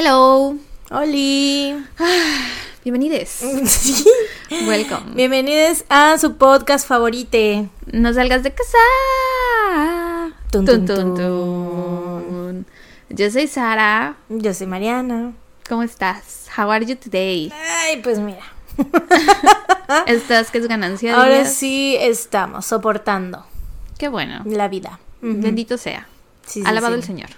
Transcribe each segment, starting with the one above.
Hello. Oli. Bienvenidos. Sí. Welcome. Bienvenidos a su podcast favorite. No salgas de casa. Tun, Tun. Yo soy Sara. Yo soy Mariana. ¿Cómo estás? How are you today? Ay, pues mira. ¿Estás que es ganancia? Ahora dirías? sí estamos soportando Qué bueno. la vida. Bendito sea. Sí, sí, Alabado el Señor.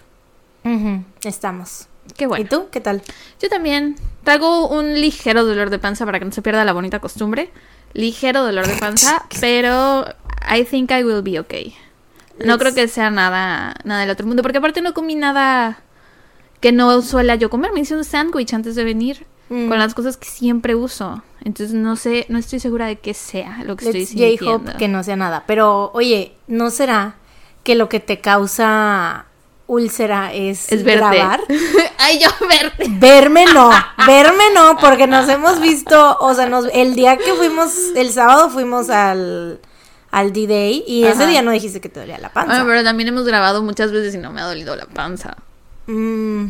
Estamos. Qué bueno. ¿Y tú? ¿Qué tal? Yo también traigo un ligero dolor de panza para que no se pierda la bonita costumbre. Ligero dolor de panza, pero I think I will be okay. No creo que sea nada, nada del otro mundo, porque aparte no comí nada que no suela yo comer. Me hice un sándwich antes de venir Mm. con las cosas que siempre uso. Entonces no sé, no estoy segura de qué sea lo que estoy Let's sintiendo. J-Hope que no sea nada. Pero, oye, ¿no será que lo que te causa úlcera es, Es verte. grabar? Ay, yo verte. Verme no, verme no, porque nos hemos visto, o sea, nos, el día que fuimos, el sábado fuimos al, al D-Day y ese día no dijiste que te dolía la panza. Bueno, pero también hemos grabado muchas veces y no me ha dolido la panza. Mm,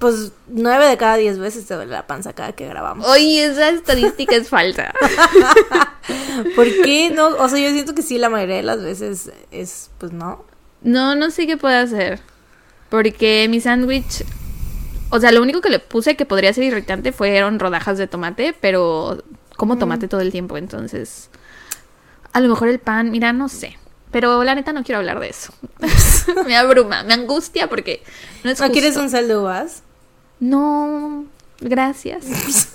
pues nueve de cada diez veces te duele la panza cada que grabamos. Oye, esa estadística es falsa. ¿Por qué no? O sea, yo siento que sí, la mayoría de las veces es, pues no. No, no sé qué puedo hacer. Porque mi sándwich. O sea, lo único que le puse que podría ser irritante fueron rodajas de tomate, pero como tomate todo el tiempo, entonces. A lo mejor el pan, mira, no sé. Pero la neta no quiero hablar de eso. me abruma, me angustia porque no es ¿No justo. quieres un sal de uvas? No, gracias.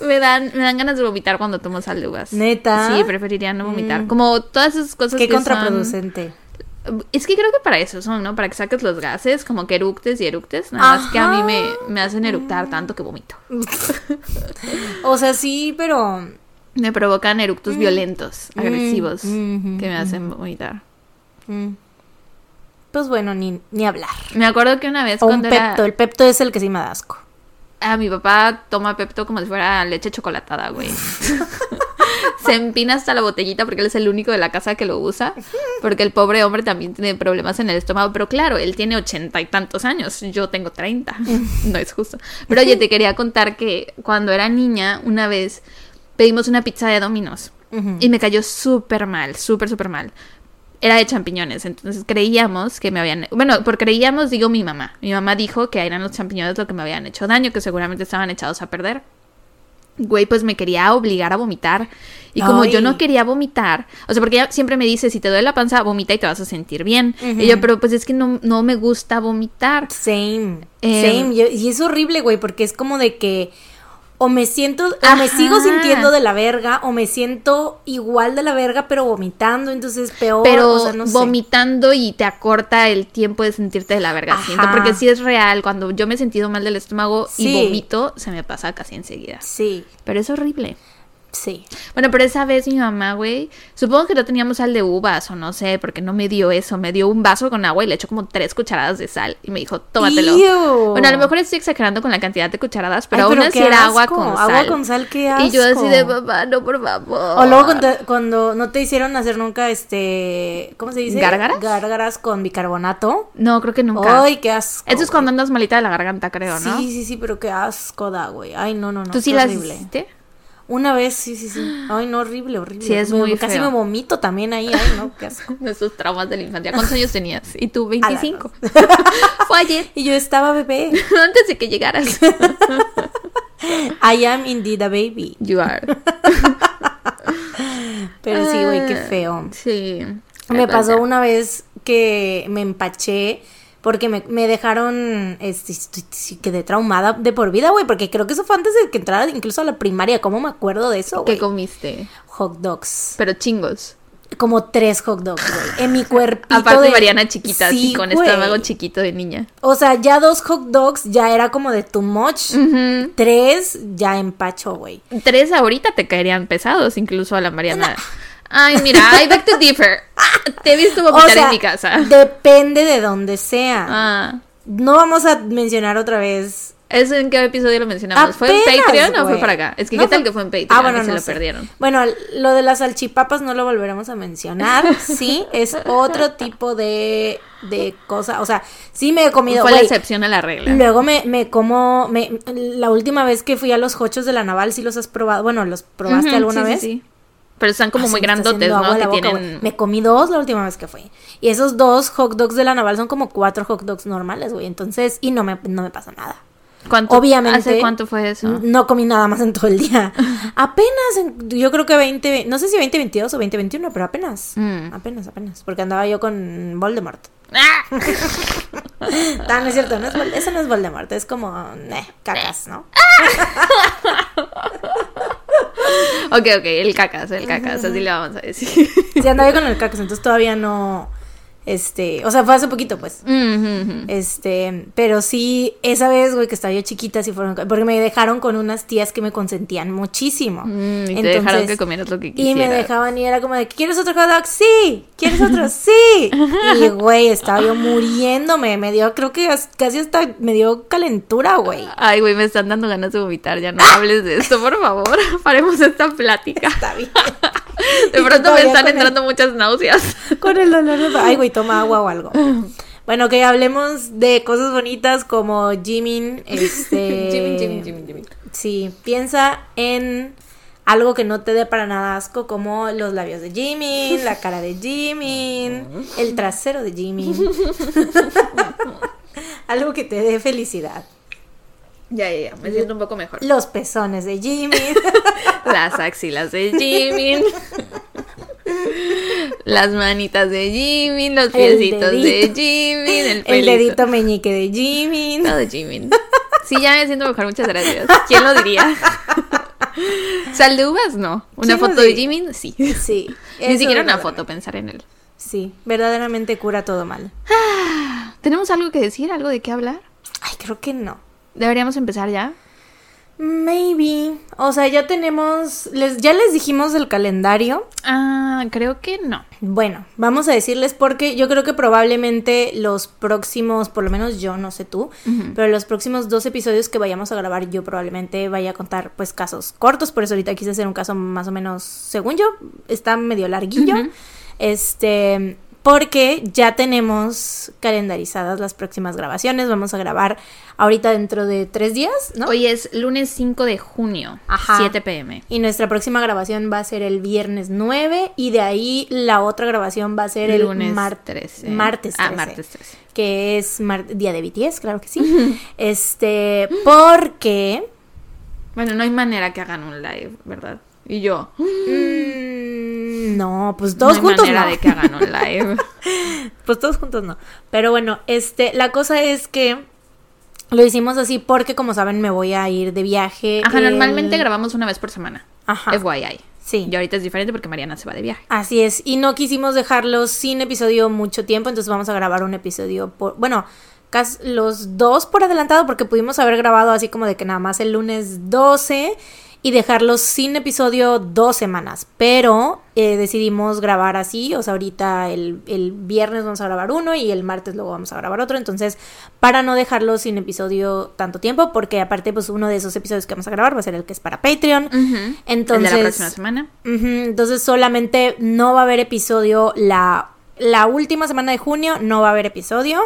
me dan, me dan ganas de vomitar cuando tomo sal de uvas. ¿Neta? Sí, preferiría no vomitar. Mm. Como todas esas cosas Qué que son- contraproducente. Es que creo que para eso son, ¿no? Para que saques los gases, como que eructes y eructes. Nada más que a mí me, me hacen eructar tanto que vomito. O sea, sí, pero Me provocan eructos violentos, Mm, agresivos, mm, que me mm, hacen vomitar. mm, pues bueno, ni, ni hablar. Me acuerdo que una vez O un cuando era... pepto. El pepto es el que sí me da asco. A mi papá toma Pepto como si fuera leche chocolatada, güey. Se empina hasta la botellita porque él es el único de la casa que lo usa. Porque el pobre hombre también tiene problemas en el estómago. Pero claro, él tiene ochenta y tantos años. Yo tengo treinta. No es justo. Pero oye, te quería contar que cuando era niña, una vez pedimos una pizza de Domino's. Y me cayó súper mal, súper, súper mal. Era de champiñones, entonces creíamos que me habían... Bueno, por creíamos, digo mi mamá. Mi mamá dijo que eran los champiñones lo que me habían hecho daño, que seguramente estaban echados a perder. Güey, pues me quería obligar a vomitar. Y como yo no quería vomitar, o sea, porque ella siempre me dice, si te duele la panza, vomita y te vas a sentir bien. Y yo, pero pues es que no, no me gusta vomitar. Same, Eh, same. Y es horrible, güey, porque es como de que o me siento, o me sigo sintiendo de la verga, o me siento igual de la verga, pero vomitando, entonces peor. pero o sea, no sé. vomitando y te acorta el tiempo de sentirte de la verga. Ajá. siento, porque sí es real. Cuando yo me he sentido mal del estómago Sí. y vomito, se me pasa casi enseguida. Sí, Pero es horrible. Sí. Bueno, pero esa vez mi mamá, güey, supongo que no teníamos sal de uvas o no sé, porque no me dio eso. Me dio un vaso con agua y le echó como tres cucharadas de sal y me dijo, tómatelo. Ew. Bueno, a lo mejor estoy exagerando con la cantidad de cucharadas, pero Ay, aún pero así qué era agua asco, con agua sal. con sal, qué Y yo así asco. de, papá, no, por favor. O luego cuando, cuando no te hicieron hacer nunca este, ¿cómo se dice? ¿Gárgaras? Gárgaras con bicarbonato. No, creo que nunca. Ay, qué asco. Esto es cuando andas malita de la garganta, creo, ¿no? Sí, sí, sí, pero qué asco da, güey. Ay, no, no, no. ¿Tú sí las hiciste? Una vez, sí, sí, sí. Ay, no, horrible, horrible. Sí, es Me- muy Casi feo. me vomito también ahí, ay, no, qué asco. Nuestros traumas de la infancia. ¿Cuántos años tenías? Y tú, A la 25. Fue ayer, Y yo estaba bebé. antes de que llegaras. I am indeed a baby. You are. Pero sí, güey, qué Ah, feo. Sí. Me pasó una vez que me empaché porque me, me dejaron, este, quedé traumada de por vida, güey, porque creo que eso fue antes de que entrara incluso a la primaria. ¿Cómo me acuerdo de eso, ¿Qué güey? comiste? Hot dogs. Pero chingos. Como tres hot dogs, güey. En mi cuerpito Aparte de... Mariana chiquita, así Sí, con güey. estómago chiquito de niña. O sea, ya dos hot dogs ya era como de too much. Tres ya empacho, güey. Tres ahorita te caerían pesados, incluso a la Mariana. Ay, mira, I beg to differ. Te he visto O vomitar sea, en mi casa. depende de donde sea. Ah, No vamos a mencionar otra vez ¿Eso en qué episodio lo mencionamos? ¿Fue en Patreon o fue para acá? Es que No, qué tal que fue en Patreon Ah, bueno, y se no lo sé. perdieron. Bueno, lo de las salchipapas no lo volveremos a mencionar. Sí, es otro tipo de, de cosa. O sea, sí me he comido. Fue la excepción a la regla. Luego me, me como, me, la última vez que fui a los hochos de la naval, sí los has probado. Bueno, ¿los probaste alguna sí, sí, vez? sí. Pero están como Ah, muy grandotes, ¿no? Que boca, tienen... Me comí dos la última vez que fui. Y esos dos hot dogs de la naval son como cuatro hot dogs normales, güey. Entonces, y no me, no me pasa nada. ¿Cuánto, Obviamente. ¿Hace cuánto fue eso? No comí nada más en todo el día. apenas, en- yo creo que 20, no sé si 2022 o 2021, pero apenas. Mm. Apenas, apenas. Porque andaba yo con Voldemort. ¡Ah! Ah, no es cierto, no es eso no es Voldemort, es como, eh, cacas, ¿no? Ok, ok, el cacas, el cacas, así le vamos a decir. Sí, andaba con el cacas, entonces todavía no, este, o sea, fue hace poquito, pues. Este, pero sí, esa vez, güey, que estaba yo chiquita, sí fueron, porque me dejaron con unas tías que me consentían muchísimo. Mm, y te dejaron que comieras lo que Y quisieras. me dejaban y era como de, ¿quieres otro hot dog? Sí, ¿quieres otro? Sí. Y, güey, estaba yo muriéndome, me dio, creo que as- casi hasta me dio calentura, güey. Ay, güey, me están dando ganas de vomitar. Ya no hables de esto, por favor. Paremos esta plática. Está bien. De pronto me están el- entrando muchas náuseas. Con el dolor de... Ay, güey, toma agua o algo. Bueno, que hablemos de cosas bonitas como Jimin, este... Jimin, Jimin, Jimin, Jimin. Sí, piensa en algo que no te dé para nada asco, como los labios de Jimin, la cara de Jimin, el trasero de Jimin. algo que te dé felicidad. Ya, ya, ya. Me siento un poco mejor. Los pezones de Jimin. Las axilas de Jimin. Las manitas de Jimin. Los piecitos de. Jimin. El, dedito meñique de Jimin. Todo de Jimin. Sí, ya me siento mejor, muchas gracias. ¿Quién lo diría? Sal de uvas, no. Una ¿Quién lo foto de? Jimin, sí. Sí. Ni siquiera una foto, pensar en él. Sí, verdaderamente cura todo mal. ¿Tenemos algo que decir? ¿Algo de qué hablar? Ay, creo que no. ¿Deberíamos empezar ya? Maybe. O sea, ya tenemos. Les, ya les dijimos el calendario. Ah, creo que no. Bueno, vamos a decirles porque yo creo que probablemente los próximos, por lo menos yo, no sé tú, pero los próximos dos episodios que vayamos a grabar yo probablemente vaya a contar pues casos cortos, por eso ahorita quise hacer un caso más o menos, según yo, está medio larguillo. Este, porque ya tenemos calendarizadas las próximas grabaciones, vamos a grabar ahorita dentro de tres días, ¿no? Hoy es lunes 5 de junio, Ajá. 7 pm. Y nuestra próxima grabación va a ser el viernes 9 y de ahí la otra grabación va a ser el lunes mar- 13. martes 13. Ah, martes 13. Que es día de BTS, claro que sí. este, porque... Bueno, no hay manera que hagan un live, ¿verdad? Y yo. mm, no, pues todos no hay juntos manera no. de que hagan un live. Pues todos juntos no. Pero bueno, este, la cosa es que lo hicimos así porque como saben me voy a ir de viaje. Ajá, el- normalmente grabamos una vez por semana. Ajá. FYI. Sí. Y ahorita es diferente porque Mariana se va de viaje. Así es, y no quisimos dejarlos sin episodio mucho tiempo, entonces vamos a grabar un episodio por, bueno, los dos por adelantado porque pudimos haber grabado así como de que nada más el lunes 12 y dejarlos sin episodio dos semanas, pero eh, decidimos grabar así, o sea, ahorita el, el viernes vamos a grabar uno y el martes luego vamos a grabar otro, entonces para no dejarlos sin episodio tanto tiempo, porque aparte pues uno de esos episodios que vamos a grabar va a ser el que es para Patreon, entonces... El de la próxima semana. Entonces solamente no va a haber episodio la, la última semana de junio, no va a haber episodio.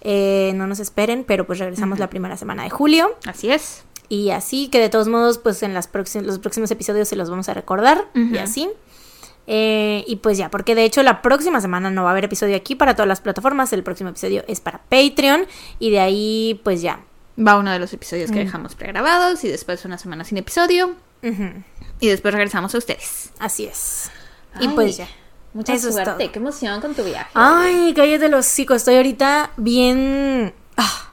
Eh, no nos esperen, pero pues regresamos la primera semana de julio. Así es. Y así que de todos modos, pues en las los próximos episodios se los vamos a recordar. Y así. Eh, y pues ya, porque de hecho la próxima semana no va a haber episodio aquí para todas las plataformas. El próximo episodio es para Patreon. Y de ahí, pues ya. Va uno de los episodios Mm. que dejamos pregrabados y después una semana sin episodio. Y después regresamos a ustedes. Así es. Y pues ya. Mucha Eso suerte. Qué emoción con tu viaje. Ay, cállate los hocico. Estoy ahorita bien. ah.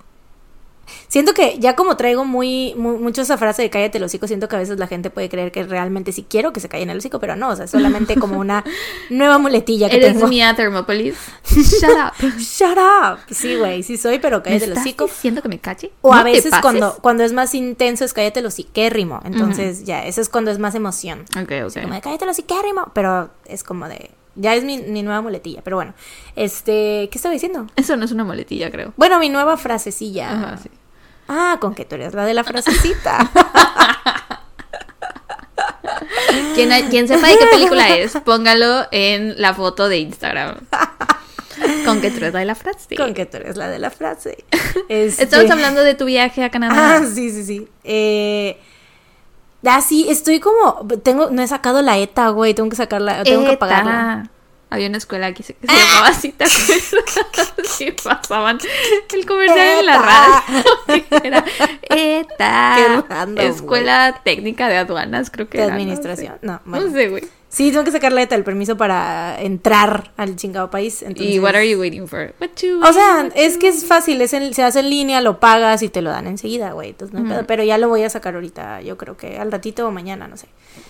Siento que ya como traigo muy, mu- mucho esa frase de cállate los hocico, siento que a veces la gente puede creer que realmente sí quiero que se callen el hocico, pero no, o sea, es solamente como una nueva muletilla que Eres mía, Thermopolis. Shut up. Shut up. Sí, güey, sí soy, pero ¿Me cállate el estás hocico. diciendo que me calle? O a No veces cuando, cuando es más intenso es cállate el hociquérrimo. Entonces ya, eso es cuando es más emoción. Ok, ok. Como de cállate el hociquérrimo. Pero es como de. Ya es mi, mi nueva muletilla. Pero bueno. Este. ¿Qué estaba diciendo? Eso no es una muletilla, creo. Bueno, mi nueva frasecilla. Ajá, sí. Ah, con que tú eres la de la frasecita. Quien, quien sepa de qué película es, póngalo en la foto de Instagram. Con que tú eres la de la frase. con que tú eres la de la frase. Estamos Este- hablando de tu viaje a Canadá. Ah, sí, sí, sí. Eh, ah, sí, estoy como. Tengo, no he sacado la ETA, güey. Tengo que sacarla. Tengo que pagarla. Había una escuela aquí que se llamaba así, ¿te acuerdas? Sí, pasaban el comercial en la radio. Era ETA. Qué random, Escuela Técnica de Aduanas, creo que De era, no administración. sé. No, bueno. No sé, güey. Sí, tengo que sacar la ETA, el permiso para entrar al chingado país. Entonces... ¿Y what are you waiting for? What you O sea, es que es fácil, es en- se hace en línea, lo pagas y te lo dan enseguida, güey. Entonces no Pero ya lo voy a sacar ahorita, yo creo que al ratito o mañana, no sé.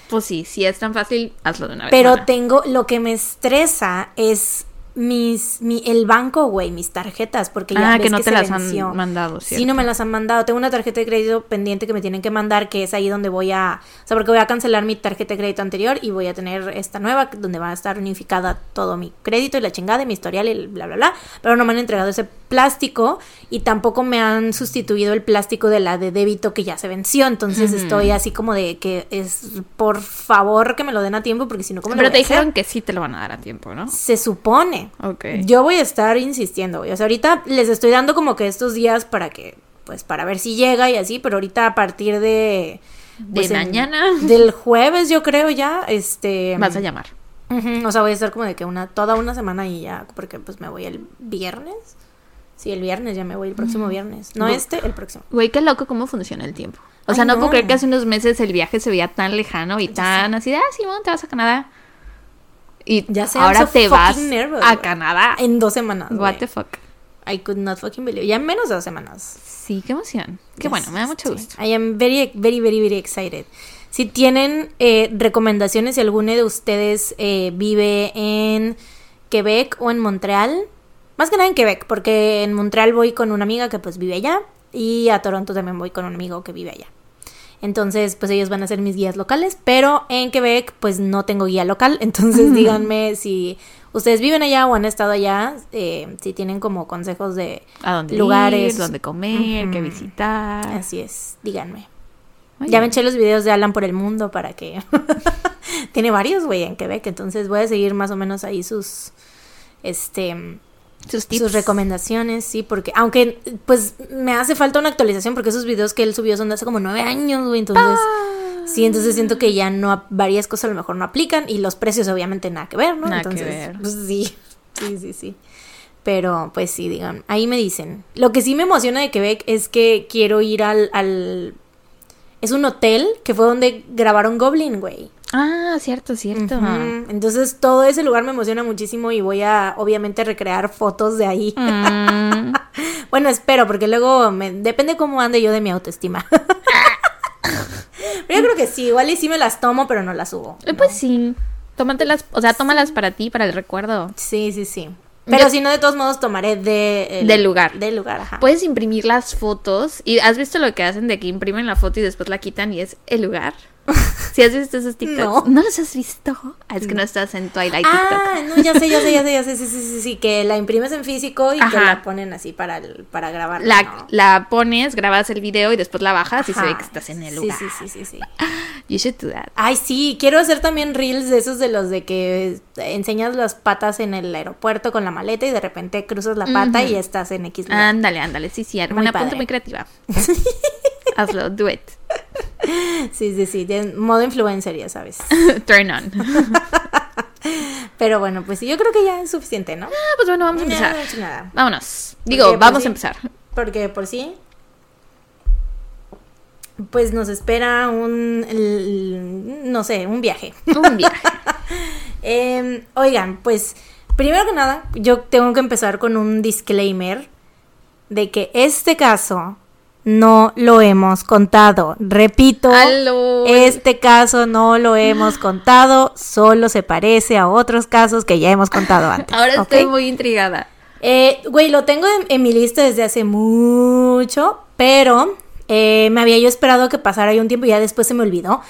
Pues sí, si es tan fácil, hazlo de una vez. Pero tengo, lo que me estresa es mis, mi, el banco, güey, mis tarjetas, porque ya Ah, ves que no te se las venció. han mandado, Sí, ¿cierto? no me las han mandado. Tengo una tarjeta de crédito pendiente que me tienen que mandar, que es ahí donde voy a, o sea, porque voy a cancelar mi tarjeta de crédito anterior y voy a tener esta nueva, donde va a estar unificada todo mi crédito y la chingada y mi historial y el bla, bla, bla. Pero no me han entregado ese plástico y tampoco me han sustituido el plástico de la de débito que ya se venció. Entonces estoy así como de que es, por favor, que me lo den a tiempo, porque si no, ¿cómo lo Pero te dijeron que sí te lo van a dar a tiempo, ¿no? Se supone. Yo voy a estar insistiendo, güey. O sea, ahorita les estoy dando como que estos días para que, pues, para ver si llega y así, pero ahorita a partir de... De pues, en- mañana. del jueves, yo creo ya, este... Vas a llamar. O sea, voy a estar como de que una, toda una semana y ya, porque pues me voy el viernes. Sí, el viernes, ya me voy el próximo viernes. No este, el próximo. Güey, qué loco cómo funciona el tiempo. O sea, Ay, no, no. puedo creer que hace unos meses el viaje se veía tan lejano y tan así de, ah, Simón, te vas a Canadá. Y Ya sé, ahora so te vas nervous, a. Canadá. En dos semanas. What güey. the fuck. I could not fucking believe. Ya en menos de dos semanas. Sí, qué emoción. Qué Yes, bueno, me da mucho sí. gusto. I am very, very, very, very excited. Si tienen eh, recomendaciones, si alguno de ustedes eh, vive en Quebec o en Montreal, más que nada en Quebec, porque en Montreal voy con una amiga que pues vive allá y a Toronto también voy con un amigo que vive allá. Entonces, pues ellos van a ser mis guías locales, pero en Quebec pues no tengo guía local, entonces díganme si ustedes viven allá o han estado allá, eh, si tienen como consejos de A dónde lugares. ir, dónde comer, qué visitar. Así es, díganme. Oye, Ya me eché los videos de Alan por el mundo para que... Tiene varios, güey, en Quebec, entonces voy a seguir más o menos ahí sus... Este... sus tips. Sus recomendaciones, sí, porque... Aunque, pues, me hace falta una actualización porque esos videos que él subió son de hace como nueve años, güey, entonces... Sí, entonces siento que ya no... Varias cosas a lo mejor no aplican y los precios obviamente nada que ver, ¿no? Nada que entonces, ver. pues sí, sí, sí, sí. Pero, pues sí, digan, ahí me dicen. Lo que sí me emociona de Quebec es que quiero ir al... al... Es un hotel que fue donde grabaron Goblin, güey. Ah, cierto, cierto. Entonces todo ese lugar me emociona muchísimo y voy a obviamente recrear fotos de ahí. Mm, Bueno, espero, porque luego me, depende cómo ande yo de mi autoestima. pero yo creo que sí, igual y sí me las tomo, pero no las subo. eh, Pues sí. Tómatelas, o sea, tómalas para ti, para el recuerdo. Sí, sí, sí. Pero si no, de todos modos tomaré de, el- Del lugar. Del lugar, ajá. Puedes imprimir las fotos y has visto lo que hacen de que imprimen la foto y después la quitan y es el lugar. Si has visto esos TikToks? No. los has visto? Ah, es que no estás en Twilight TikTok. Ah, no, ya sé, ya sé, ya sé, ya sé, sí, sí, sí, sí, que la imprimes en físico y que Ajá. la ponen así para, el- para grabar. La, ¿no? la pones, grabas el video y después la bajas y se ve que estás en el Sí, lugar. Sí, sí, sí, sí. You should do that. Ay, sí, quiero hacer también reels de esos de los de que enseñas las patas en el aeropuerto con la maleta y de repente cruzas la pata y estás en X. Ándale, ándale, sí, sí, una punta muy creativa. Hazlo, do it. Sí, sí, sí, de modo influencer, ya sabes. Turn on. Pero bueno, pues yo creo que ya es suficiente, ¿no? Ah, pues bueno, vamos a empezar. No, no he hecho nada. Vámonos. Digo, Porque, vamos sí. a empezar. Porque por sí, pues nos espera un, no sé, un viaje. Un viaje. Em, oigan, pues primero que nada, yo tengo que empezar con un disclaimer de que este caso no lo hemos contado. Repito, Aló. este caso no lo hemos contado, solo se parece a otros casos que ya hemos contado antes. Ahora estoy muy intrigada. Eh, güey, lo tengo en, en mi lista desde hace mucho, pero Eh, me había yo esperado a que pasara ya un tiempo y ya después se me olvidó.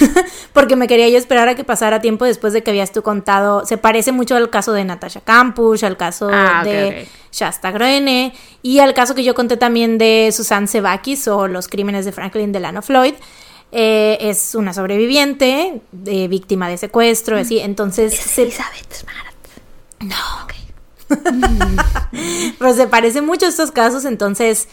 porque me quería yo esperar a que pasara tiempo después de que habías tú contado. Se parece mucho al caso de Natasha Campus, al caso Ah, de. Shasta Groene y al caso que yo conté también de Susan Sebakis o los crímenes de Franklin Delano Floyd. Eh, es una sobreviviente, eh, víctima de secuestro, así. Entonces, se- Elizabeth Smart. no. Pero se parece mucho a estos casos, entonces,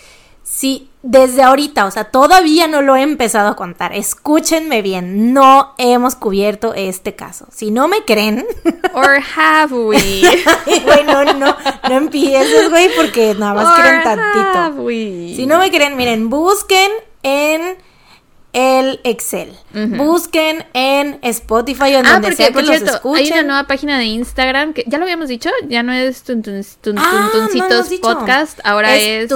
sí, desde ahorita, o sea, todavía no lo he empezado a contar. Escúchenme bien, no hemos cubierto este caso. Si no me creen, Or have we? güey, no, no, empieces, güey, porque nada más Or quieren have tantito. we? Si no me creen, miren, busquen en el Excel. Busquen en Spotify o en Ah, donde porque sea que por los cierto, escuchen. hay una nueva página de Instagram que ya lo habíamos dicho, ya no es tun, tun, tun, Ah, tun- no lo Tuncitos has dicho. podcast, ahora es,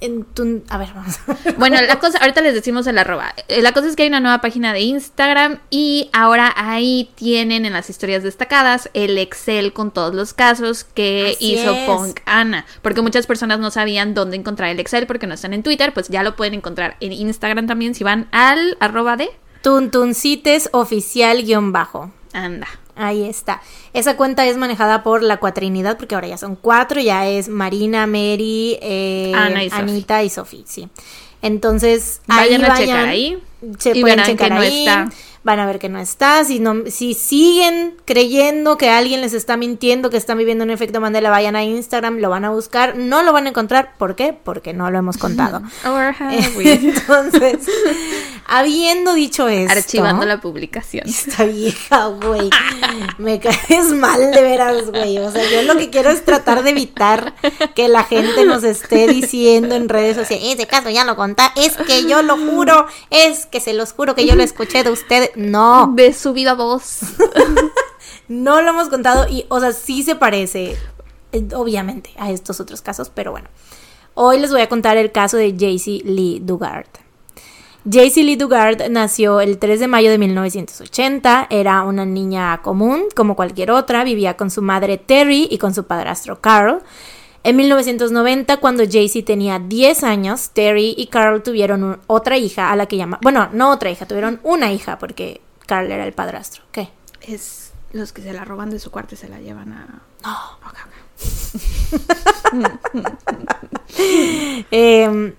en tu- a ver, vamos bueno, la cosa, ahorita les decimos el arroba. Eh, La cosa es que hay una nueva página de Instagram y ahora ahí tienen en las historias destacadas el Excel con todos los casos que Así hizo es. Punk Ana, porque muchas personas no sabían dónde encontrar el Excel porque no están en Twitter, pues ya lo pueden encontrar en Instagram también si van al arroba de Tuntuncites oficial guion bajo. anda. Ahí está. Esa cuenta es manejada por la cuatrinidad, porque ahora ya son cuatro, ya es Marina, Mary, eh, Ana y Sofi. Anita y Sofi, sí. Entonces, Vayan ahí a checar ahí Se y pueden verán que checar no ahí, está. Van a ver que no está. Si, no, si siguen creyendo que alguien les está mintiendo, que están viviendo un efecto Mandela, vayan a Instagram, lo van a buscar. No lo van a encontrar. ¿Por qué? Porque no lo hemos contado. Or have we? Entonces, habiendo dicho esto. Archivando la publicación. Esta vieja, güey. Me caes mal de veras, güey. O sea, yo lo que quiero es tratar de evitar que la gente nos esté diciendo en redes sociales, ese caso ya lo contá, es que yo lo juro, es que se los juro que yo lo escuché de ustedes. No, De su viva voz. no lo hemos contado y, o sea, sí se parece, eh, obviamente, a estos otros casos, pero bueno. Hoy les voy a contar el caso de Jaycee Lee Dugard. Jaycee Lee Dugard nació el 3 de mayo de 1980. Era una niña común, como cualquier otra. Vivía con su madre Terry y con su padrastro Carl. En 1990, cuando Jaycee tenía 10 años, Terry y Carl tuvieron un- otra hija a la que llama... Bueno, no otra hija, tuvieron una hija porque Carl era el padrastro. ¿Qué? Es los que se la roban de su cuarto y se la llevan a. No. Eh,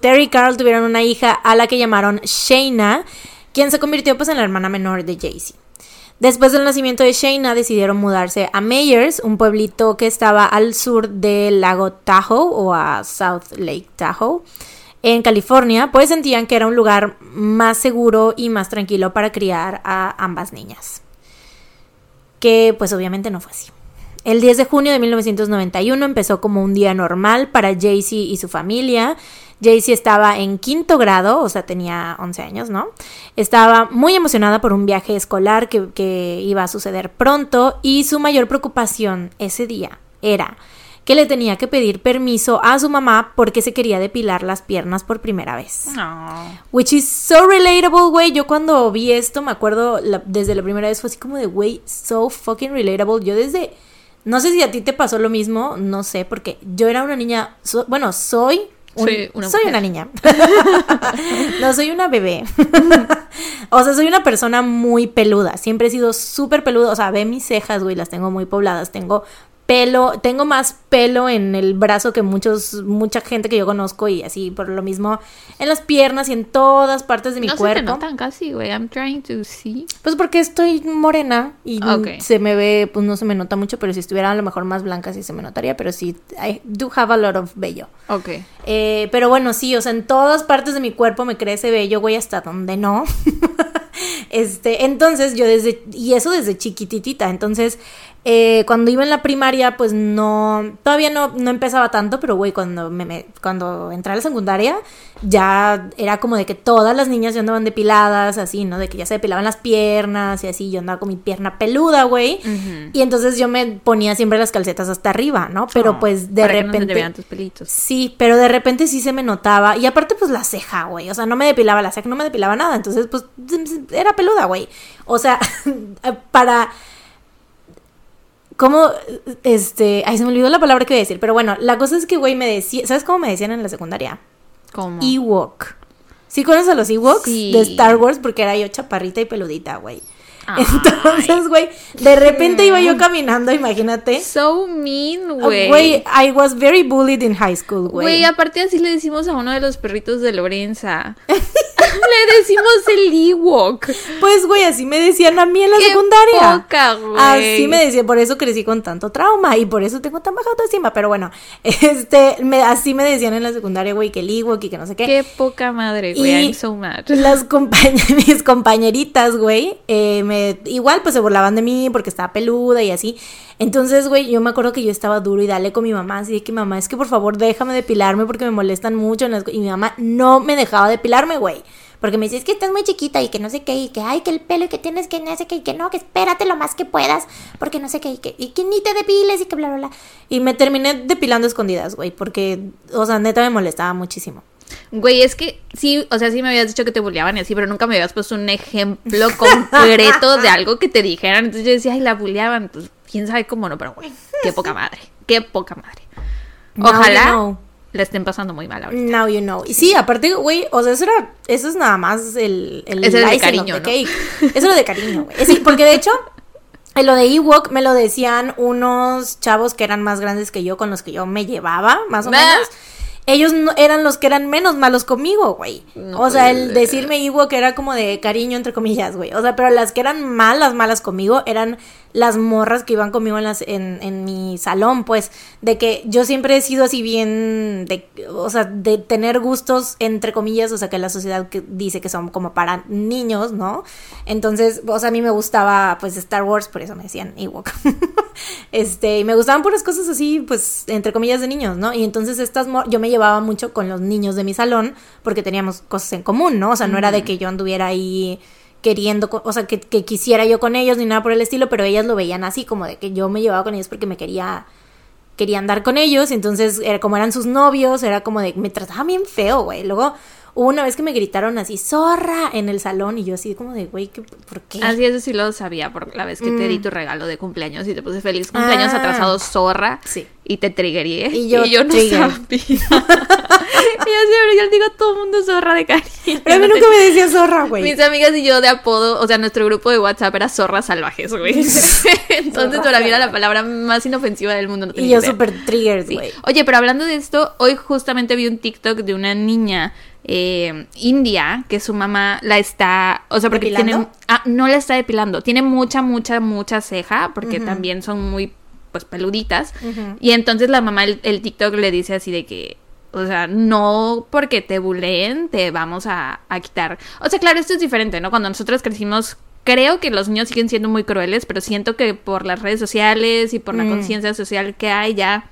Terry y Carl tuvieron una hija a la que llamaron Shayna, quien se convirtió pues en la hermana menor de Jaycee. Después del nacimiento de Shayna decidieron mudarse a Mayers, un pueblito que estaba al sur del lago Tahoe o a South Lake Tahoe, en California, pues sentían que era un lugar más seguro y más tranquilo para criar a ambas niñas. Que pues obviamente no fue así. El 10 de junio de 1991 empezó como un día normal para Jaycee y su familia. Jaycee estaba en quinto grado, o sea, tenía 11 años, ¿no? Estaba muy emocionada por un viaje escolar que, que iba a suceder pronto y su mayor preocupación ese día era que le tenía que pedir permiso a su mamá porque se quería depilar las piernas por primera vez. No. Which is so relatable, güey. Yo cuando vi esto, me acuerdo, la- desde la primera vez fue así como de, güey, so fucking relatable. Yo desde, no sé si a ti te pasó lo mismo, no sé, porque yo era una niña, so- bueno, soy... un- Soy una soy una niña. no, soy una bebé. o sea, soy una persona muy peluda. Siempre he sido súper peluda. O sea, ve mis cejas, güey, las tengo muy pobladas. Tengo pelo, tengo más pelo en el brazo que muchos, mucha gente que yo conozco y así por lo mismo en las piernas y en todas partes de mi no se te cuerpo. notan casi, güey. I'm trying to see. Pues porque estoy morena y mm, Ok. se me ve, pues no se me nota mucho, pero si estuviera a lo mejor más blanca sí se me notaría, pero sí, I do have a lot of vello. Ok. Eh, pero bueno, sí, o sea, en todas partes de mi cuerpo me crece vello, güey, hasta donde no. este, entonces yo desde, y eso desde chiquititita, entonces eh, cuando iba en la primaria, pues no, todavía no, no empezaba tanto, pero güey, cuando me, me- cuando entré a la secundaria, ya era como de que todas las niñas ya andaban depiladas, así, ¿no? De que ya se depilaban las piernas y así, yo andaba con mi pierna peluda, güey. Y entonces yo me ponía siempre las calcetas hasta arriba, ¿no? Pero Oh, pues de para que no se te repente... vean tus pelitos. Sí, pero de repente sí se me notaba. Y aparte, pues la ceja, güey. O sea, no me depilaba la ceja, no me depilaba nada. Entonces, pues era peluda, güey. O sea, para. ¿Cómo? Este. Ay, se me olvidó la palabra que iba a decir. Pero bueno, la cosa es que, güey, me decía. ¿Sabes cómo me decían en la secundaria? ¿Cómo? Ewok. ¿Sí conoces a los Ewoks? Sí. De Star Wars, porque era yo chaparrita y peludita, güey. Entonces, güey, de repente iba yo caminando, imagínate. So mean, Oh, güey. Güey, I was very bullied in high school, güey. Güey, aparte así le decimos a uno de los perritos de Lorenza. le decimos el Ewok. Pues, güey, así me decían a mí en la Qué secundaria. poca, güey. Así me decían, por eso crecí con tanto trauma y por eso tengo tan baja autoestima. Pero bueno, este, me- así me decían en la secundaria, güey, que el Ewok y que no sé qué. Qué poca madre, güey. I'm so mad. Las compañ- mis compañeritas, güey, eh, me, igual pues se burlaban de mí porque estaba peluda y así. Entonces, güey, yo me acuerdo que yo estaba duro y dale con mi mamá, así de que mamá, es que por favor déjame depilarme porque me molestan mucho. en las co-". Y mi mamá no me dejaba depilarme, güey. Porque me decía, es que estás muy chiquita y que no sé qué, y que ay, que el pelo y que tienes que no sé qué, y que no, que espérate lo más que puedas, porque no sé qué, y que, y que ni te depiles y que bla, bla, bla. Y me terminé depilando escondidas, güey, porque, o sea, neta me molestaba muchísimo. Güey, es que sí, o sea, sí me habías dicho que te bulleaban y así, pero nunca me habías puesto un ejemplo concreto de algo que te dijeran. Entonces yo decía, ay, la bulleaban. Pues quién sabe cómo no, pero güey, qué poca madre. Qué poca madre. Ojalá. La estén pasando muy mal ahorita. Now you know. Y sí, aparte, güey, o sea, eso era, eso es nada más el, el era de cariño, ¿no? cake. Eso era de cariño, güey. Sí, porque de hecho, en lo de Ewok me lo decían unos chavos que eran más grandes que yo, con los que yo me llevaba, más o menos. Ellos no- eran los que eran menos malos conmigo, güey. No o sea, el ser. decirme Ewok era como de cariño, entre comillas, güey. O sea, pero las que eran malas, malas conmigo eran las morras que iban conmigo en, las, en, en mi salón, pues, de que yo siempre he sido así bien, de, o sea, de tener gustos, entre comillas, o sea, que la sociedad que dice que son como para niños, ¿no? Entonces, o sea, a mí me gustaba, pues, Star Wars, por eso me decían Ewok. este, y me gustaban puras cosas así, pues, entre comillas, de niños, ¿no? Y entonces estas, yo me llevaba mucho con los niños de mi salón, porque teníamos cosas en común, ¿no? O sea, no era de que yo anduviera ahí queriendo, o sea, que, que quisiera yo con ellos ni nada por el estilo, pero ellas lo veían así, como de que yo me llevaba con ellos porque me quería, quería andar con ellos, entonces, era, como eran sus novios, era como de, me trataban bien feo, güey. Luego, hubo una vez que me gritaron así, zorra, en el salón, y yo así como de, güey, ¿qué- ¿por qué? Así eso sí lo sabía por la vez que te di tu regalo de cumpleaños y te puse feliz cumpleaños Mm. Ah. atrasado zorra Sí. y te triggeré Y yo no trigger. sabía. y yo siempre yo digo a todo el mundo zorra de cariño. Pero a mí nunca me decía zorra, güey. Mis amigas y yo de apodo, o sea, nuestro grupo de WhatsApp era zorras salvajes, güey. Entonces para mí era la palabra más inofensiva del mundo. no Y yo súper triggers, Sí. güey. Oye, pero hablando de esto, hoy justamente vi un TikTok de una niña eh, india que su mamá la está, o sea, porque tiene, ah, no la está depilando, tiene mucha, mucha, mucha ceja, porque también son muy, pues, peluditas. Y entonces la mamá, el, el TikTok le dice así de que, o sea, no porque te buleen te vamos a, a quitar. O sea, claro, esto es diferente, ¿no? Cuando nosotros crecimos, creo que los niños siguen siendo muy crueles, pero siento que por las redes sociales y por la Mm. conciencia social que hay ya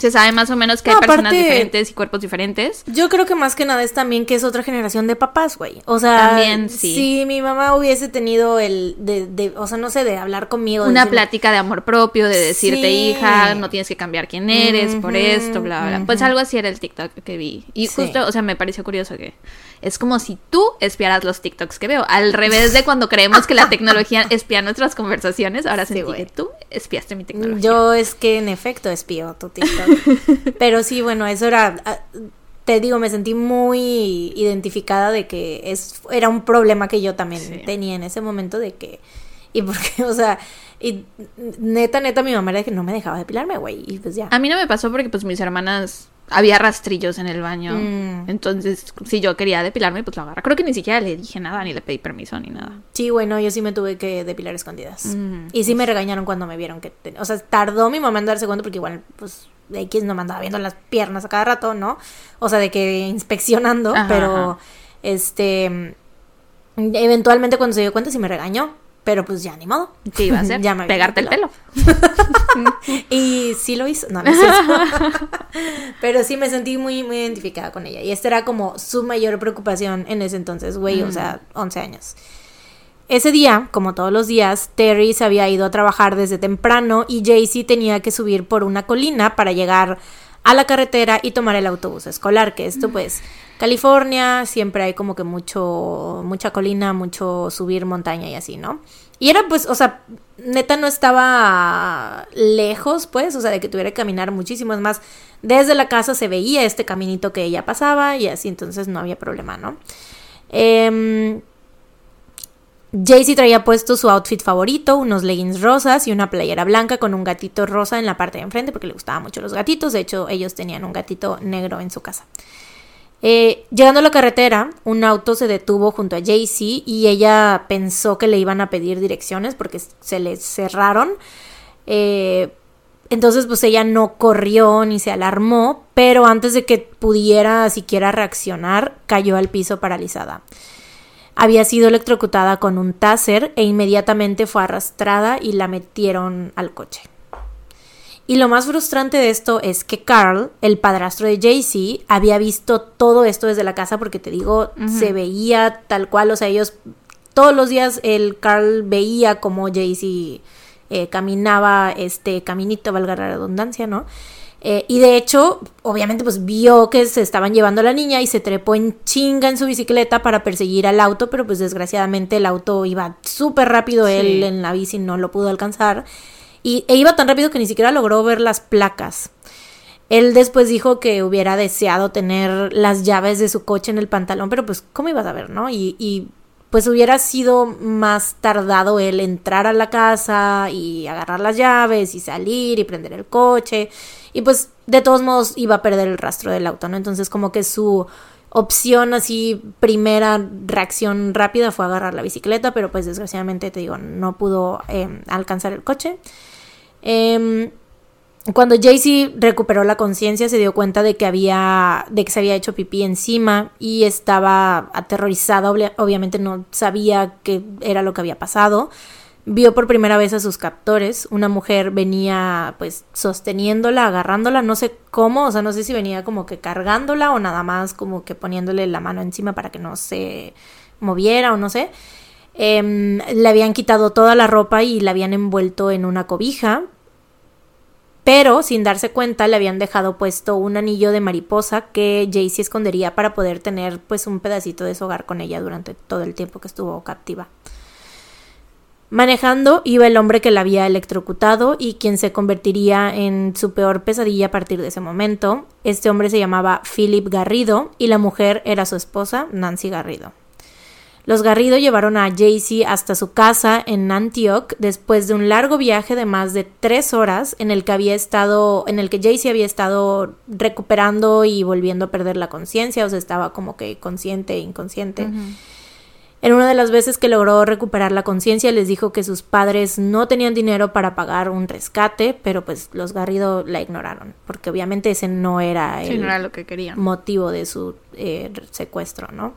se sabe más o menos que No, hay personas aparte- diferentes y cuerpos diferentes. Yo creo que más que nada es también que es otra generación de papás, güey. O sea, También, sí. si mi mamá hubiese tenido el de, de o sea, no sé, de hablar conmigo. Una plática de amor propio, de decirte, Sí. hija, no tienes que cambiar quién eres por esto, bla, bla. Pues ujú. algo así era el TikTok que vi. Y Sí. justo, o sea, me pareció curioso que es como si tú espiaras los TikToks que veo. Al revés de cuando creemos que la tecnología espía nuestras conversaciones, ahora Sí, sentí que tú espiaste mi tecnología. Yo es que en efecto espío tu TikTok. Pero sí, bueno, eso era. ah, Te digo, me sentí muy identificada de que es, era un problema que yo también Sí. tenía en ese momento de que. Y porque, o sea, y neta, neta, mi mamá era de que no me dejaba depilarme, güey. Y pues ya. A mí no me pasó porque pues mis hermanas había rastrillos en el baño. Mm. Entonces, si yo quería depilarme, pues lo agarra. Creo que ni siquiera le dije nada, ni le pedí permiso, ni nada. Sí, bueno, yo sí me tuve que depilar escondidas. Mm. Y sí me regañaron cuando me vieron que... ten- O sea, tardó mi mamá en darse cuenta porque igual, pues, X no me andaba viendo las piernas a cada rato, ¿no? O sea, de que inspeccionando, Ajá, pero, ajá. este... Eventualmente cuando se dio cuenta sí me regañó, pero pues ya ni modo. ¿Qué iba a hacer? Ya me Pegarte el pelo. Y sí lo hizo, no, no es cierto. Pero sí me sentí muy, muy identificada con ella. Y esta era como su mayor preocupación en ese entonces, güey, o sea, 11 años. Ese día, como todos los días, Terry se había ido a trabajar desde temprano y Jaycee tenía que subir por una colina para llegar a la carretera y tomar el autobús escolar, que esto pues California, siempre hay como que mucho, mucha colina, mucho subir montaña y así, ¿no? Y era pues, o sea, neta no estaba lejos, pues, o sea, de que tuviera que caminar muchísimo. Es más, desde la casa se veía este caminito que ella pasaba y así, entonces no había problema, ¿no? Eh, Jaycee traía puesto su outfit favorito, unos leggings rosas y una playera blanca con un gatito rosa en la parte de enfrente porque le gustaban mucho los gatitos. De hecho, ellos tenían un gatito negro en su casa. Eh, llegando a la carretera, un auto se detuvo junto a Jaycee y ella pensó que le iban a pedir direcciones porque se le cerraron. Eh, entonces, pues ella no corrió ni se alarmó, pero antes de que pudiera siquiera reaccionar, cayó al piso paralizada había sido electrocutada con un taser e inmediatamente fue arrastrada y la metieron al coche. Y lo más frustrante de esto es que Carl, el padrastro de Jaycee, había visto todo esto desde la casa porque te digo, se veía tal cual, o sea, ellos todos los días el Carl veía como Jaycee eh, caminaba este caminito, valga la redundancia, ¿no? Eh, y de hecho, obviamente, pues vio que se estaban llevando a la niña y se trepó en chinga en su bicicleta para perseguir al auto, pero pues desgraciadamente el auto iba súper rápido, él en la bici no lo pudo alcanzar. Y e iba tan rápido que ni siquiera logró ver las placas. Él después dijo que hubiera deseado tener las llaves de su coche en el pantalón, pero pues, ¿cómo ibas a ver, no? Y, y pues hubiera sido más tardado él entrar a la casa y agarrar las llaves y salir y prender el coche. Y pues de todos modos iba a perder el rastro del auto, ¿no? Entonces como que su opción así, primera reacción rápida fue agarrar la bicicleta, pero pues desgraciadamente te digo, no pudo em, alcanzar el coche. Em, cuando Jaycee recuperó la conciencia se dio cuenta de que había de que se había hecho pipí encima y estaba aterrorizada, obviamente no sabía qué era lo que había pasado vio por primera vez a sus captores. Una mujer venía pues sosteniéndola, agarrándola, no sé cómo, o sea, no sé si venía como que cargándola o nada más como que poniéndole la mano encima para que no se moviera o no sé. Em, le habían quitado toda la ropa y la habían envuelto en una cobija. Pero sin darse cuenta le habían dejado puesto un anillo de mariposa que Jaycee escondería para poder tener pues un pedacito de su hogar con ella durante todo el tiempo que estuvo captiva. Manejando iba el hombre que la había electrocutado y quien se convertiría en su peor pesadilla a partir de ese momento. Este hombre se llamaba Philip Garrido y la mujer era su esposa, Nancy Garrido. Los Garrido llevaron a Jaycee hasta su casa en Antioch después de un largo viaje de más de tres horas en el que había estado, en el que Jaycee había estado recuperando y volviendo a perder la conciencia, o sea, estaba como que consciente e inconsciente. En una de las veces que logró recuperar la conciencia les dijo que sus padres no tenían dinero para pagar un rescate, pero pues los Garrido la ignoraron, porque obviamente ese no era el lo que querían. motivo de su eh, secuestro, ¿no?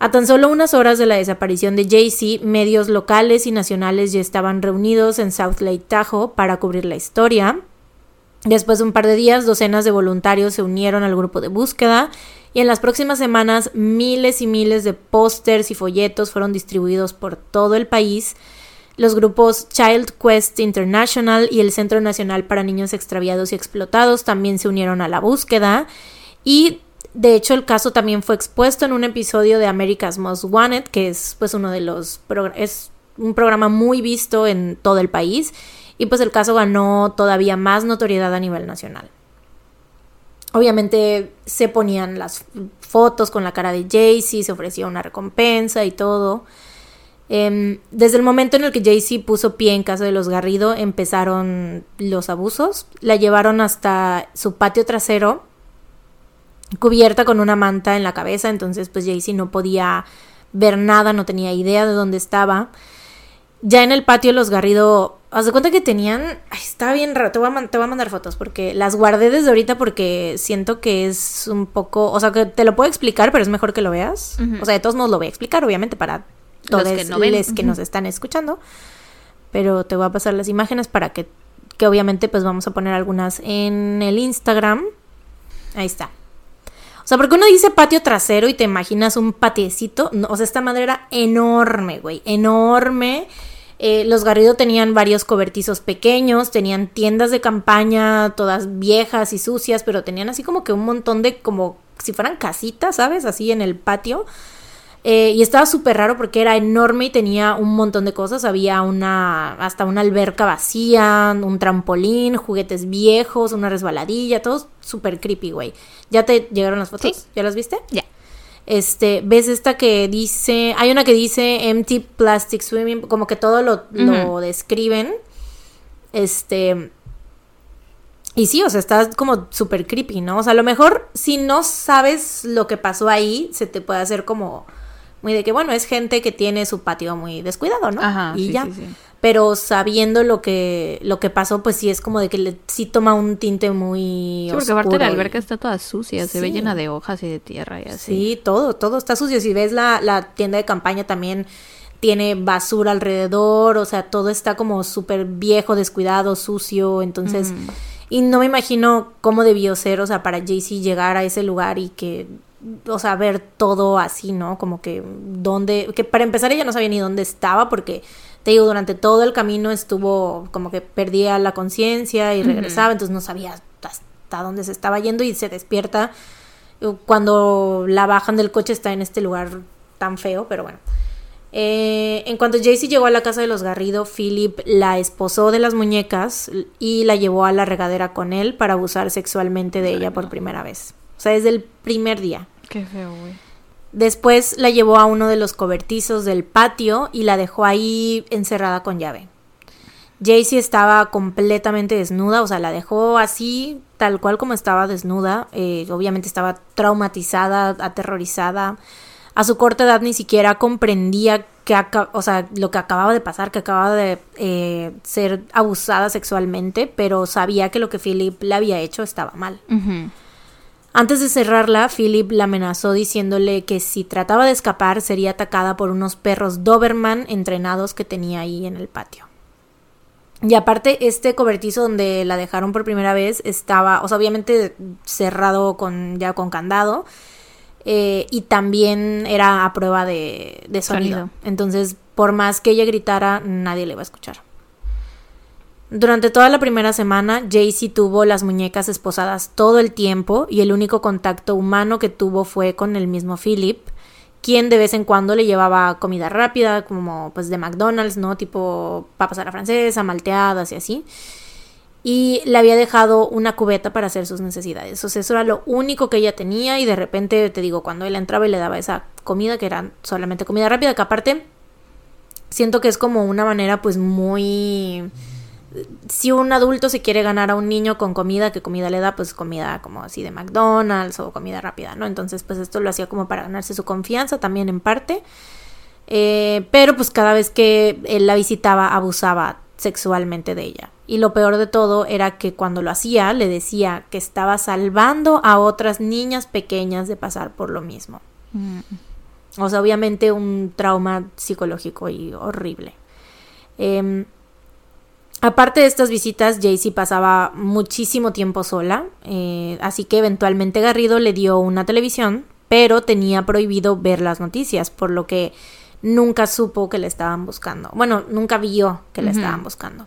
A tan solo unas horas de la desaparición de Jaycee, medios locales y nacionales ya estaban reunidos en South Lake Tahoe para cubrir la historia. Después de un par de días, docenas de voluntarios se unieron al grupo de búsqueda y en las próximas semanas miles y miles de pósters y folletos fueron distribuidos por todo el país. Los grupos Child Quest International y el Centro Nacional para Niños Extraviados y Explotados también se unieron a la búsqueda y de hecho el caso también fue expuesto en un episodio de America's Most Wanted, que es pues uno de los es un programa muy visto en todo el país y pues el caso ganó todavía más notoriedad a nivel nacional. Obviamente se ponían las fotos con la cara de Jaycee, se ofrecía una recompensa y todo. Em, desde el momento en el que Jaycee puso pie en casa de los Garrido, empezaron los abusos. La llevaron hasta su patio trasero, cubierta con una manta en la cabeza, entonces pues Jaycee no podía ver nada, no tenía idea de dónde estaba. Ya en el patio los Garrido Haz de cuenta que tenían. Ay, está bien raro. Te voy, a, te voy a mandar fotos porque las guardé desde ahorita porque siento que es un poco. O sea, que te lo puedo explicar, pero es mejor que lo veas. O sea, de todos modos lo voy a explicar, obviamente, para todos los que, no que nos están escuchando. Pero te voy a pasar las imágenes para que, que obviamente, pues vamos a poner algunas en el Instagram. Ahí está. Sea, porque uno dice patio trasero y te imaginas un patiecito. o sea, esta madre era enorme, güey. Enorme. Eh, los Garrido tenían varios cobertizos pequeños, tenían tiendas de campaña, todas viejas y sucias, pero tenían así como que un montón de como si fueran casitas, ¿sabes? Así en el patio. Eh, y estaba súper raro porque era enorme y tenía un montón de cosas. Había una, hasta una alberca vacía, un trampolín, juguetes viejos, una resbaladilla, todo súper creepy, güey. ¿Ya te llegaron las fotos? Sí. ¿Ya las viste? Ya. Este, ves esta que dice, hay una que dice empty plastic swimming, como que todo lo, lo describen. Este, y sí, o sea, está como súper creepy, ¿no? O sea, a lo mejor si no sabes lo que pasó ahí, se te puede hacer como muy de que, bueno, es gente que tiene su patio muy descuidado, ¿no? Ajá, y sí, ya. sí, sí. Pero sabiendo lo que, lo que pasó, pues sí es como de que le, sí toma un tinte muy Sí, porque aparte la y- alberca está toda sucia, se ve llena de hojas y de tierra y así. Sí, todo, todo está sucio. Si ves la, la tienda de campaña también tiene basura alrededor, o sea, todo está como súper viejo, descuidado, sucio, entonces... Y no me imagino cómo debió ser, o sea, para Jaycee llegar a ese lugar y que, o sea, ver todo así, ¿no? Como que dónde, que para empezar ella no sabía ni dónde estaba porque, te digo, durante todo el camino estuvo como que perdía la conciencia y regresaba, entonces no sabía hasta dónde se estaba yendo y se despierta cuando la bajan del coche está en este lugar tan feo, pero bueno. Eh, en cuanto Jaycee llegó a la casa de los Garrido, Philip la esposó de las muñecas y la llevó a la regadera con él para abusar sexualmente de ella por primera vez. O sea, desde el primer día. Qué feo, güey. Después la llevó a uno de los cobertizos del patio y la dejó ahí encerrada con llave. Jaycee estaba completamente desnuda, o sea, la dejó así, tal cual como estaba desnuda. Eh, obviamente estaba traumatizada, aterrorizada. A su corta edad ni siquiera comprendía que o sea, lo que acababa de pasar, que acababa de eh, ser abusada sexualmente, pero sabía que lo que Philip le había hecho estaba mal. Antes de cerrarla, Philip la amenazó diciéndole que si trataba de escapar sería atacada por unos perros Doberman entrenados que tenía ahí en el patio. Y aparte, este cobertizo donde la dejaron por primera vez estaba, o sea, obviamente cerrado con ya con candado. eh, y también era a prueba de, de sonido. Sonido. Entonces, por más que ella gritara, nadie le iba a escuchar. Durante toda la primera semana, Jaycee tuvo las muñecas esposadas todo el tiempo y el único contacto humano que tuvo fue con el mismo Philip, quien de vez en cuando le llevaba comida rápida, como pues de McDonald's, ¿no? Tipo papas a la francesa, malteadas y así. Y le había dejado una cubeta para hacer sus necesidades. O sea, eso era lo único que ella tenía y de repente, te digo, cuando él entraba y le daba esa comida, que era solamente comida rápida, que aparte siento que es como una manera pues muy si un adulto se quiere ganar a un niño con comida, ¿qué comida le da? Pues comida como así de McDonald's o comida rápida, ¿no? Entonces, pues esto lo hacía como para ganarse su confianza también en parte. Eh, pero pues cada vez que él la visitaba, abusaba sexualmente de ella. Y lo peor de todo era que cuando lo hacía, le decía que estaba salvando a otras niñas pequeñas de pasar por lo mismo. Mm. O sea, obviamente un trauma psicológico y horrible. Em, aparte de estas visitas, Jaycee pasaba muchísimo tiempo sola, eh, así que eventualmente Garrido le dio una televisión, pero tenía prohibido ver las noticias, por lo que nunca supo que le estaban buscando. Bueno, nunca vio que le estaban buscando.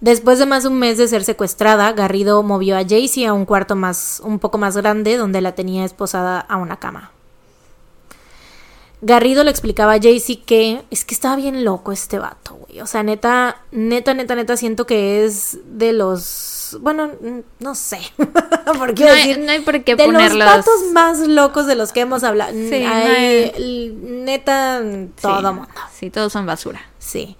Después de más de un mes de ser secuestrada, Garrido movió a Jaycee a un cuarto más, un poco más grande, donde la tenía esposada a una cama. Garrido le explicaba a Jaycee que es que estaba bien loco este vato, güey. O sea, neta, neta, neta, neta, siento que es de los. Bueno, no sé. ¿Por qué No hay, decir? no hay por qué de ponerlos. los vatos más locos de los que hemos hablado. Sí, Hay, no hay- neta, todo sí, mundo. Sí, todos son basura. Sí.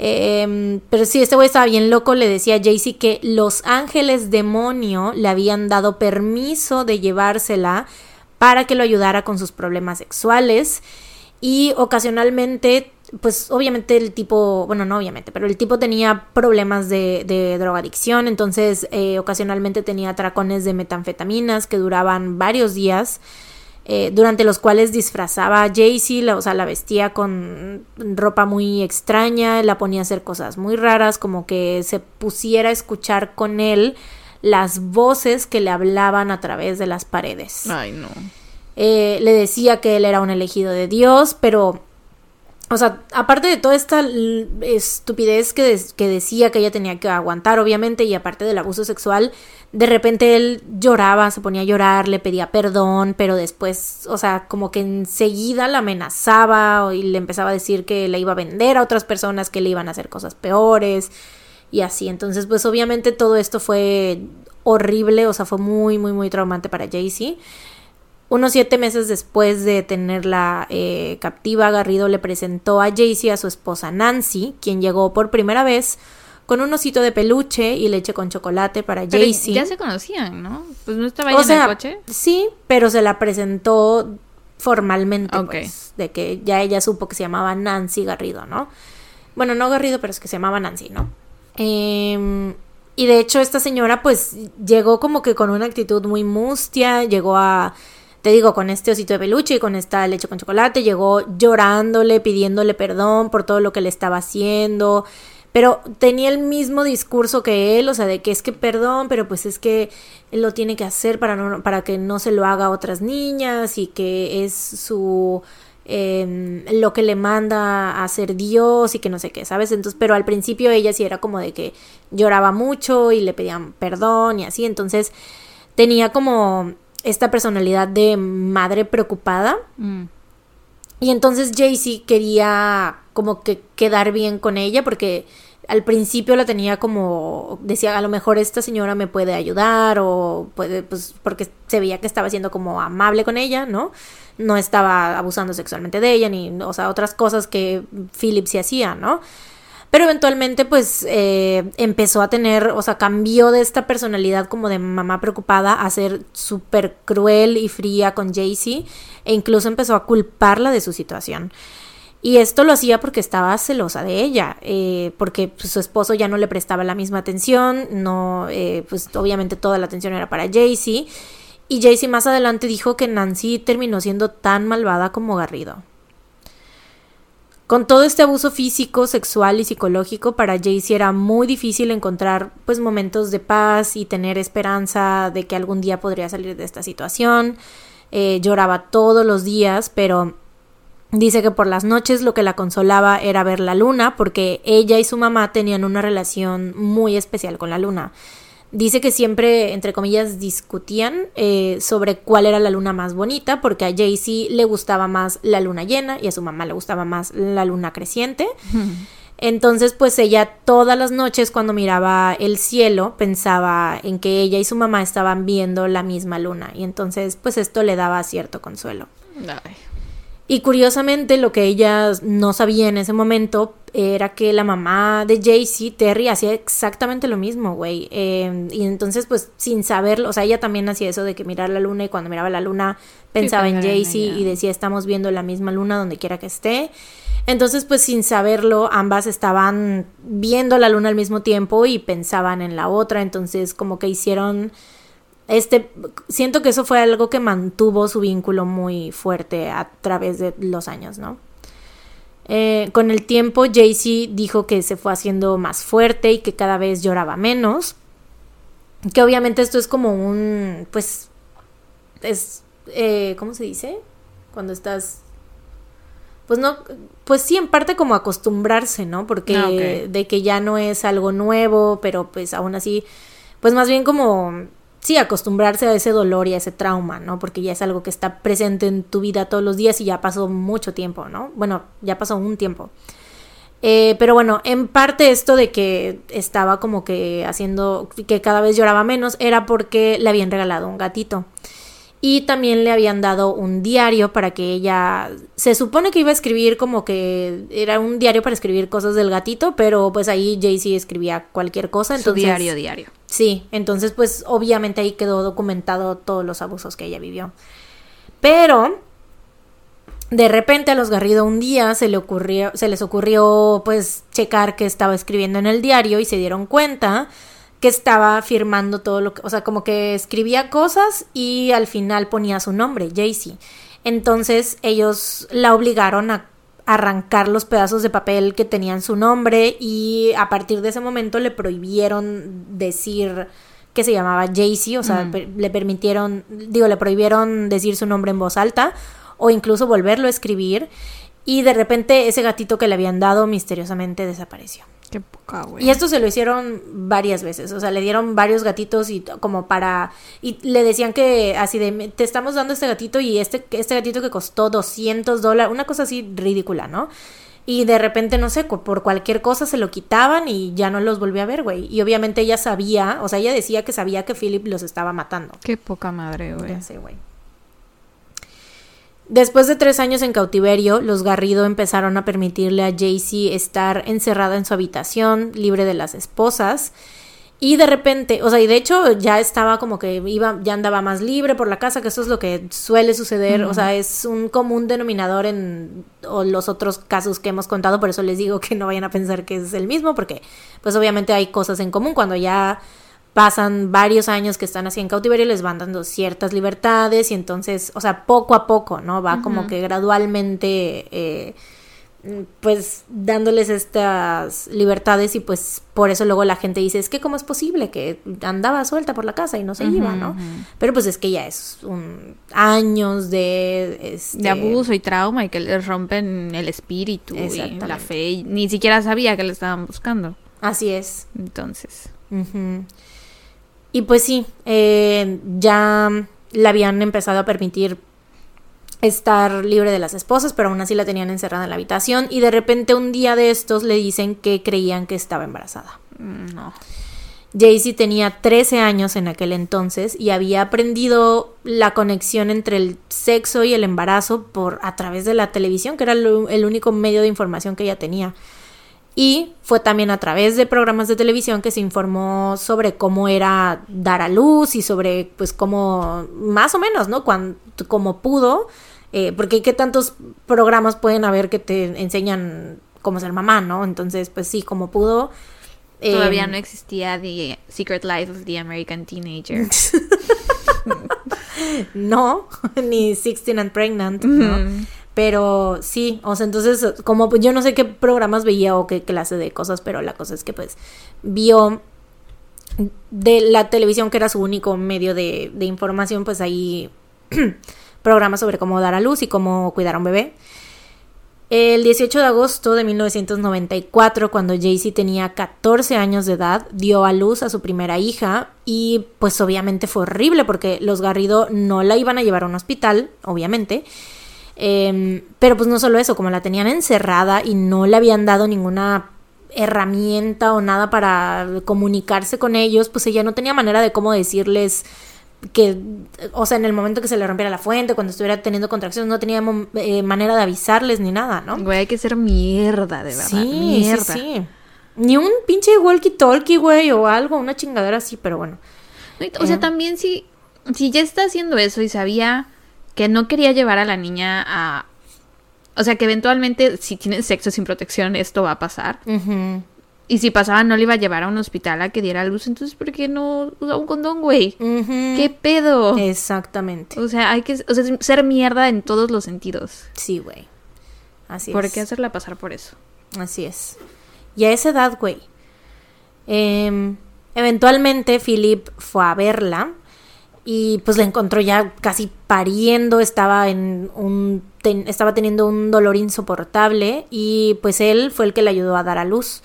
Em, pero sí, este güey estaba bien loco. Le decía a Jaycee que los ángeles demonio le habían dado permiso de llevársela para que lo ayudara con sus problemas sexuales. Y ocasionalmente, pues obviamente el tipo, bueno, no obviamente, pero el tipo tenía problemas de, de drogadicción. Entonces, eh, ocasionalmente tenía tracones de metanfetaminas que duraban varios días eh, durante los cuales disfrazaba a Jaycee, o sea, la vestía con ropa muy extraña, la ponía a hacer cosas muy raras, como que se pusiera a escuchar con él las voces que le hablaban a través de las paredes. Ay, no. Eh, le decía que él era un elegido de Dios, pero o sea, aparte de toda esta estupidez que, que, decía que ella tenía que aguantar, obviamente, y aparte del abuso sexual, de repente él lloraba, se ponía a llorar, le pedía perdón, pero después, o sea, como que enseguida la amenazaba y le empezaba a decir que le iba a vender a otras personas, que le iban a hacer cosas peores y así. Entonces, pues obviamente todo esto fue horrible, o sea, fue muy, muy, muy traumante para Jaycee. Unos siete meses después de tenerla eh, captiva, Garrido le presentó a Jaycee a su esposa Nancy, quien llegó por primera vez con un osito de peluche y leche con chocolate para Jaycee. Ya se conocían, ¿no? Pues no estaba ahí en el coche. Sí, pero se la presentó formalmente, pues, de que ya ella supo que se llamaba Nancy Garrido, ¿no? Bueno, no Garrido, pero es que se llamaba Nancy, ¿no? Eh, y de hecho esta señora pues llegó como que con una actitud muy mustia, llegó a te digo, con este osito de peluche y con esta leche con chocolate, llegó llorándole, pidiéndole perdón por todo lo que le estaba haciendo, pero tenía el mismo discurso que él, o sea, de que es que perdón, pero pues es que él lo tiene que hacer para, no, para que no se lo haga a otras niñas y que es su... Em, lo que le manda a hacer Dios y que no sé qué, ¿sabes? Entonces, pero al principio ella sí era como de que lloraba mucho y le pedían perdón y así, entonces tenía como esta personalidad de madre preocupada. Mm. Y entonces Jaycee quería como que quedar bien con ella porque al principio la tenía como decía a lo mejor esta señora me puede ayudar o puede pues porque se veía que estaba siendo como amable con ella, ¿no? No estaba abusando sexualmente de ella ni o sea, otras cosas que Philip se hacía, ¿no? Pero eventualmente pues eh, empezó a tener, o sea, cambió de esta personalidad como de mamá preocupada a ser súper cruel y fría con Jaycee e incluso empezó a culparla de su situación. Y esto lo hacía porque estaba celosa de ella, eh, porque pues, su esposo ya no le prestaba la misma atención, no, eh, pues obviamente toda la atención era para Jaycee. Y Jaycee más adelante dijo que Nancy terminó siendo tan malvada como Garrido. Con todo este abuso físico, sexual y psicológico, para Jaycee era muy difícil encontrar pues momentos de paz y tener esperanza de que algún día podría salir de esta situación. Eh, lloraba todos los días, pero dice que por las noches lo que la consolaba era ver la luna, porque ella y su mamá tenían una relación muy especial con la luna. Dice que siempre, entre comillas, discutían eh, sobre cuál era la luna más bonita, porque a Jaycee le gustaba más la luna llena y a su mamá le gustaba más la luna creciente. Entonces, pues ella todas las noches cuando miraba el cielo pensaba en que ella y su mamá estaban viendo la misma luna y entonces pues esto le daba cierto consuelo. Y curiosamente lo que ella no sabía en ese momento era que la mamá de Jaycee, Terry, hacía exactamente lo mismo, güey. Em, y entonces, pues, sin saberlo, o sea, ella también hacía eso de que mirar la luna y cuando miraba la luna pensaba en Jaycee y decía, estamos viendo la misma luna donde quiera que esté. Entonces, pues, sin saberlo, ambas estaban viendo la luna al mismo tiempo y pensaban en la otra. Entonces, como que hicieron este, siento que eso fue algo que mantuvo su vínculo muy fuerte a través de los años, ¿no? Eh, con el tiempo, Jaycee dijo que se fue haciendo más fuerte y que cada vez lloraba menos. Que obviamente esto es como un, pues, es, eh, ¿cómo se dice? Cuando estás, pues no, pues sí, en parte como acostumbrarse, ¿no? Porque ah, de que ya no es algo nuevo, pero pues aún así, pues más bien como sí, acostumbrarse a ese dolor y a ese trauma, ¿no? Porque ya es algo que está presente en tu vida todos los días y ya pasó mucho tiempo, ¿no? Bueno, ya pasó un tiempo. Eh, pero bueno, en parte esto de que estaba como que haciendo que cada vez lloraba menos era porque le habían regalado un gatito. Y también le habían dado un diario para que ella... Se supone que iba a escribir como que era un diario para escribir cosas del gatito, pero pues ahí Jaycee escribía cualquier cosa. Entonces, Su diario, diario. Sí, entonces pues obviamente ahí quedó documentado todos los abusos que ella vivió. Pero de repente a los Garrido un día se le ocurrió, se les ocurrió pues checar que estaba escribiendo en el diario y se dieron cuenta que estaba firmando todo lo que, o sea, como que escribía cosas y al final ponía su nombre, Jaycee. Entonces ellos la obligaron a arrancar los pedazos de papel que tenían su nombre y a partir de ese momento le prohibieron decir que se llamaba Jaycee, o sea, mm. le permitieron, digo, le prohibieron decir su nombre en voz alta o incluso volverlo a escribir Y de repente ese gatito que le habían dado misteriosamente desapareció. Qué poca, güey. Y esto se lo hicieron varias veces, o sea, le dieron varios gatitos y como para... Y le decían que así de, te estamos dando este gatito y este, este gatito que costó 200 dólares, una cosa así ridícula, ¿no? Y de repente, no sé, por cualquier cosa se lo quitaban y ya no los volvió a ver, güey. Y obviamente ella sabía, o sea, ella decía que sabía que Philip los estaba matando. Qué poca madre, güey. Ya sé, güey. Después de tres años en cautiverio, los Garrido empezaron a permitirle a Jaycee estar encerrada en su habitación, libre de las esposas. Y de repente, o sea, y de hecho ya estaba como que iba, ya andaba más libre por la casa, que eso es lo que suele suceder, o sea, es un común denominador en o los otros casos que hemos contado, por eso les digo que no vayan a pensar que es el mismo, porque pues obviamente hay cosas en común cuando ya pasan varios años que están así en cautiverio, les van dando ciertas libertades y entonces, o sea, poco a poco, ¿no? Va como que gradualmente, eh, pues dándoles estas libertades y pues por eso luego la gente dice, es que cómo es posible que andaba suelta por la casa y no se iba, ¿no? Pero pues es que ya es un años de... Este, De abuso y trauma y que les rompen el espíritu y la fe. Y ni siquiera sabía que le estaban buscando. Así es. Entonces. Y pues sí, eh, ya le habían empezado a permitir estar libre de las esposas, pero aún así la tenían encerrada en la habitación y de repente un día de estos le dicen que creían que estaba embarazada. mm, No. Jaycee tenía 13 años en aquel entonces y había aprendido la conexión entre el sexo y el embarazo por a través de la televisión, que era el único medio de información que ella tenía. Y fue también a través de programas de televisión que se informó sobre cómo era dar a luz y sobre, pues, cómo, más o menos, ¿no? Cuando, como pudo, eh, porque qué tantos programas pueden haber que te enseñan cómo ser mamá, ¿no? Entonces, pues sí, como pudo. eh, Todavía no existía The Secret Life of the American Teenager. No, ni 16 and Pregnant, ¿no? Pero sí, o sea, entonces, como pues, yo no sé qué programas veía o qué clase de cosas, pero la cosa es que pues vio de la televisión, que era su único medio de, información, pues ahí programas sobre cómo dar a luz y cómo cuidar a un bebé. El 18 de agosto de 1994, cuando Jaycee tenía 14 años de edad, dio a luz a su primera hija y pues obviamente fue horrible porque los Garrido no la iban a llevar a un hospital, obviamente. Em, pero pues no solo eso, como la tenían encerrada y no le habían dado ninguna herramienta o nada para comunicarse con ellos, pues ella no tenía manera de cómo decirles que, o sea, en el momento que se le rompiera la fuente, cuando estuviera teniendo contracciones, no tenía eh, manera de avisarles ni nada, ¿no? Güey, hay que ser mierda, de verdad. Sí, mierda. sí, sí. Ni un pinche walkie-talkie, güey, o algo, una chingadera así, pero bueno. O sea, Eh. también si, si ya está haciendo eso y sabía que no quería llevar a la niña a... O sea, que eventualmente si tienen sexo sin protección esto va a pasar. Y si pasaba no le iba a llevar a un hospital a que diera luz. Entonces, ¿por qué no usa un condón, güey? ¿Qué pedo? Exactamente. O sea, hay que o sea, ser mierda en todos los sentidos. Sí, güey. Así ¿Por es. qué hacerla pasar por eso? Así es. Y a esa edad, güey. em, eventualmente Philip fue a verla y pues la encontró ya casi pariendo, estaba en un ten- estaba teniendo un dolor insoportable y pues él fue el que le ayudó a dar a luz.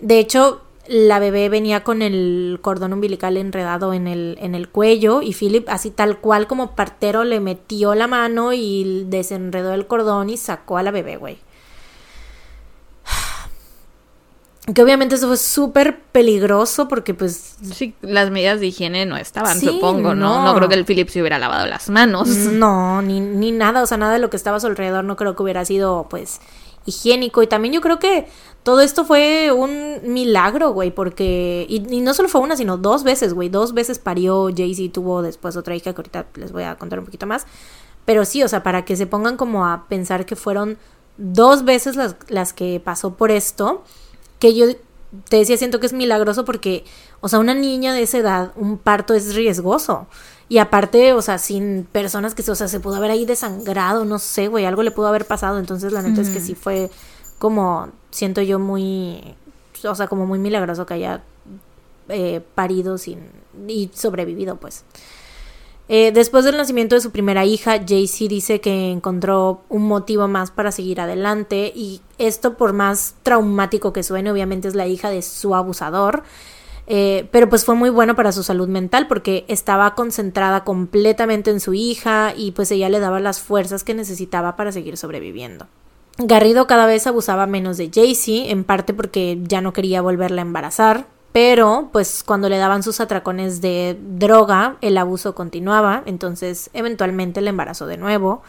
De hecho, la bebé venía con el cordón umbilical enredado en el, en el cuello y Philip, así tal cual como partero, le metió la mano y desenredó el cordón y sacó a la bebé, güey. Que obviamente eso fue súper peligroso porque pues Sí, las medidas de higiene no estaban, Sí, supongo, ¿no? no. No creo que el Philip se hubiera lavado las manos. no, ni, ni nada, o sea, nada de lo que estaba a su alrededor no creo que hubiera sido pues higiénico y también yo creo que todo esto fue un milagro, güey, porque y, y no solo fue una, sino dos veces, güey, dos veces parió Jaycee, tuvo después otra hija que ahorita les voy a contar un poquito más, pero sí, o sea, para que se pongan como a pensar que fueron dos veces las, las que pasó por esto, que yo te decía, siento que es milagroso porque, o sea, una niña de esa edad, un parto es riesgoso. Y aparte, o sea, sin personas que, o sea, se pudo haber ahí desangrado, no sé, güey, algo le pudo haber pasado. Entonces, la neta es que sí fue como, siento yo muy, o sea, como muy milagroso que haya eh, parido sin, y sobrevivido, pues. Eh, después del nacimiento de su primera hija, Jaycee dice que encontró un motivo más para seguir adelante y esto por más traumático que suene, obviamente es la hija de su abusador, eh, pero pues fue muy bueno para su salud mental porque estaba concentrada completamente en su hija y pues ella le daba las fuerzas que necesitaba para seguir sobreviviendo. Garrido cada vez abusaba menos de Jaycee, en parte porque ya no quería volverla a embarazar, pero, pues, cuando le daban sus atracones de droga, el abuso continuaba, entonces eventualmente le embarazó de nuevo.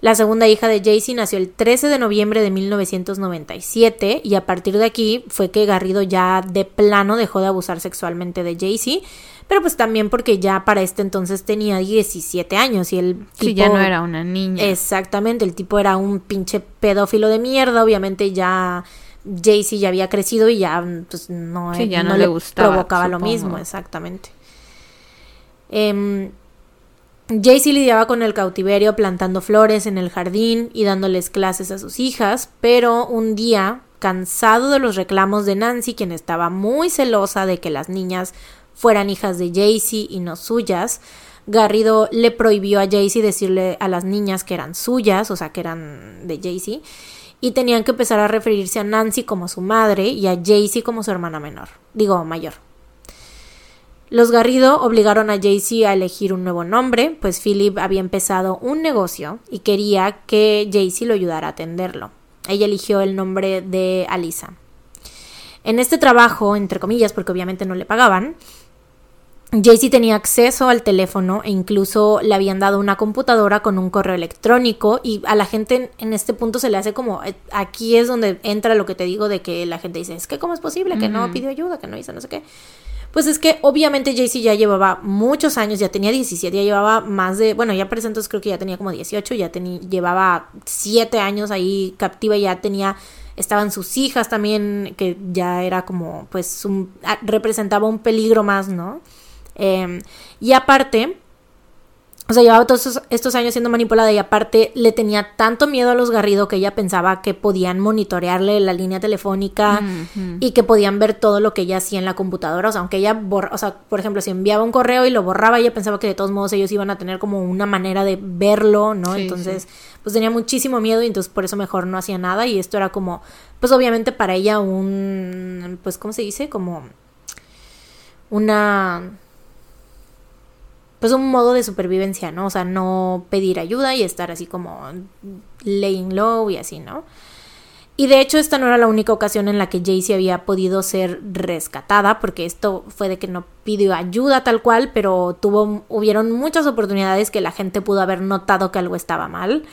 La segunda hija de Jaycee nació el 13 de noviembre de 1997 y a partir de aquí fue que Garrido ya de plano dejó de abusar sexualmente de Jaycee, pero pues también porque ya para este entonces tenía 17 años y el tipo... Sí, ya no era una niña. Exactamente, el tipo era un pinche pedófilo de mierda, obviamente ya Jaycee ya había crecido y ya, pues, no, Sí, ya no no le gustaba, provocaba lo mismo, exactamente. Em, Jaycee lidiaba con el cautiverio plantando flores en el jardín y dándoles clases a sus hijas, pero un día, cansado de los reclamos de Nancy, quien estaba muy celosa de que las niñas fueran hijas de Jaycee y no suyas, Garrido le prohibió a Jaycee decirle a las niñas que eran suyas, o sea, que eran de Jaycee, y tenían que empezar a referirse a Nancy como su madre y a Jaycee como su hermana menor, digo mayor. Los Garrido obligaron a Jaycee a elegir un nuevo nombre, pues Philip había empezado un negocio y quería que Jaycee lo ayudara a atenderlo. Ella eligió el nombre de Alisa. En este trabajo, entre comillas, porque obviamente no le pagaban, Jaycee tenía acceso al teléfono e incluso le habían dado una computadora con un correo electrónico y a la gente en, este punto se le hace como eh, aquí es donde entra lo que te digo de que la gente dice es que cómo es posible que no pidió ayuda que no hizo no sé qué pues es que obviamente Jaycee ya llevaba muchos años, ya tenía 17, ya llevaba más de, bueno, ya para ese entonces creo que ya tenía como 18, ya tenía, llevaba 7 años ahí captiva, ya tenía, estaban sus hijas también, que ya era como, pues, un, representaba un peligro más, ¿no? Eh, y aparte, o sea, llevaba todos estos, estos años siendo manipulada y aparte le tenía tanto miedo a los Garrido que ella pensaba que podían monitorearle la línea telefónica y que podían ver todo lo que ella hacía en la computadora. O sea, aunque ella borra, o sea, por ejemplo, si enviaba un correo y lo borraba, ella pensaba que de todos modos ellos iban a tener como una manera de verlo, ¿no? Sí, entonces, pues tenía muchísimo miedo y entonces por eso mejor no hacía nada. Y esto era como, pues obviamente para ella un, pues, ¿cómo se dice? Como una pues un modo de supervivencia, ¿no? O sea, no pedir ayuda y estar así como laying low y así, ¿no? Y de hecho esta no era la única ocasión en la que Jaycee había podido ser rescatada, porque esto fue de que no pidió ayuda tal cual, pero tuvo, hubieron muchas oportunidades que la gente pudo haber notado que algo estaba mal.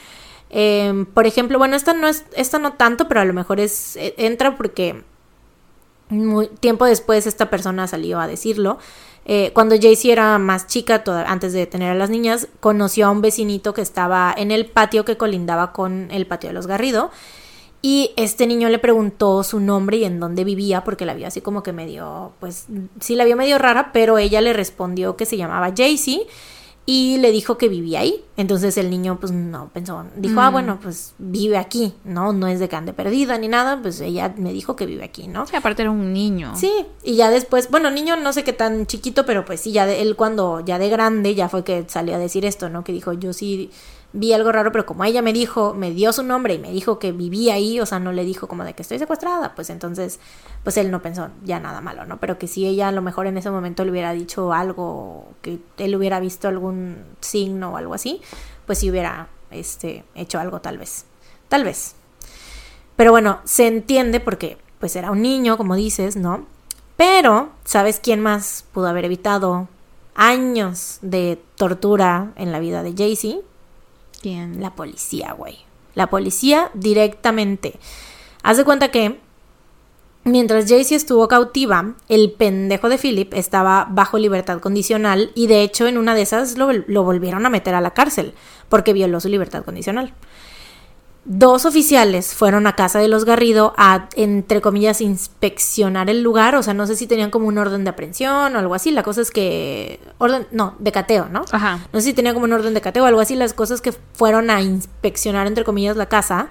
Eh, por ejemplo, bueno, esta no es, esta no tanto, pero a lo mejor es, eh, entra porque muy, tiempo después esta persona salió a decirlo. Eh, cuando Jaycee era más chica, antes de tener a las niñas, conoció a un vecinito que estaba en el patio que colindaba con el patio de los Garrido. Y este niño le preguntó su nombre y en dónde vivía, porque la vio así como que medio, pues sí la vio medio rara, pero ella le respondió que se llamaba Jaycee y le dijo que vivía ahí. Entonces el niño, pues no pensó, dijo, ah, bueno, pues vive aquí, ¿no? No es de ande perdida ni nada, pues ella me dijo que vive aquí, ¿no? Sí, aparte era un niño. Sí, y ya después, bueno, niño no sé qué tan chiquito, pero pues sí, ya de, él cuando ya de grande ya fue que salió a decir esto, ¿no? Que dijo, yo sí vi algo raro, pero como ella me dijo, me dio su nombre y me dijo que vivía ahí, o sea, no le dijo como de que estoy secuestrada, pues entonces, pues él no pensó ya nada malo, ¿no? Pero que si ella a lo mejor en ese momento le hubiera dicho algo, que él hubiera visto algún signo o algo así, pues sí hubiera, este, hecho algo tal vez, tal vez. Pero bueno, se entiende porque pues era un niño, como dices, ¿no? Pero, ¿sabes quién más pudo haber evitado años de tortura en la vida de Jaycee? ¿Quién? La policía, güey. La policía directamente. Haz de cuenta que mientras Jaycee estuvo cautiva, el pendejo de Philip estaba bajo libertad condicional y de hecho en una de esas lo, lo volvieron a meter a la cárcel porque violó su libertad condicional. Dos oficiales fueron a casa de los Garrido a, entre comillas, inspeccionar el lugar. O sea, no sé si tenían como un orden de aprehensión o algo así. La cosa es que. Orden. No, de cateo, ¿no? Ajá. No sé si tenía como un orden de cateo o algo así. Las cosas que fueron a inspeccionar, entre comillas, la casa.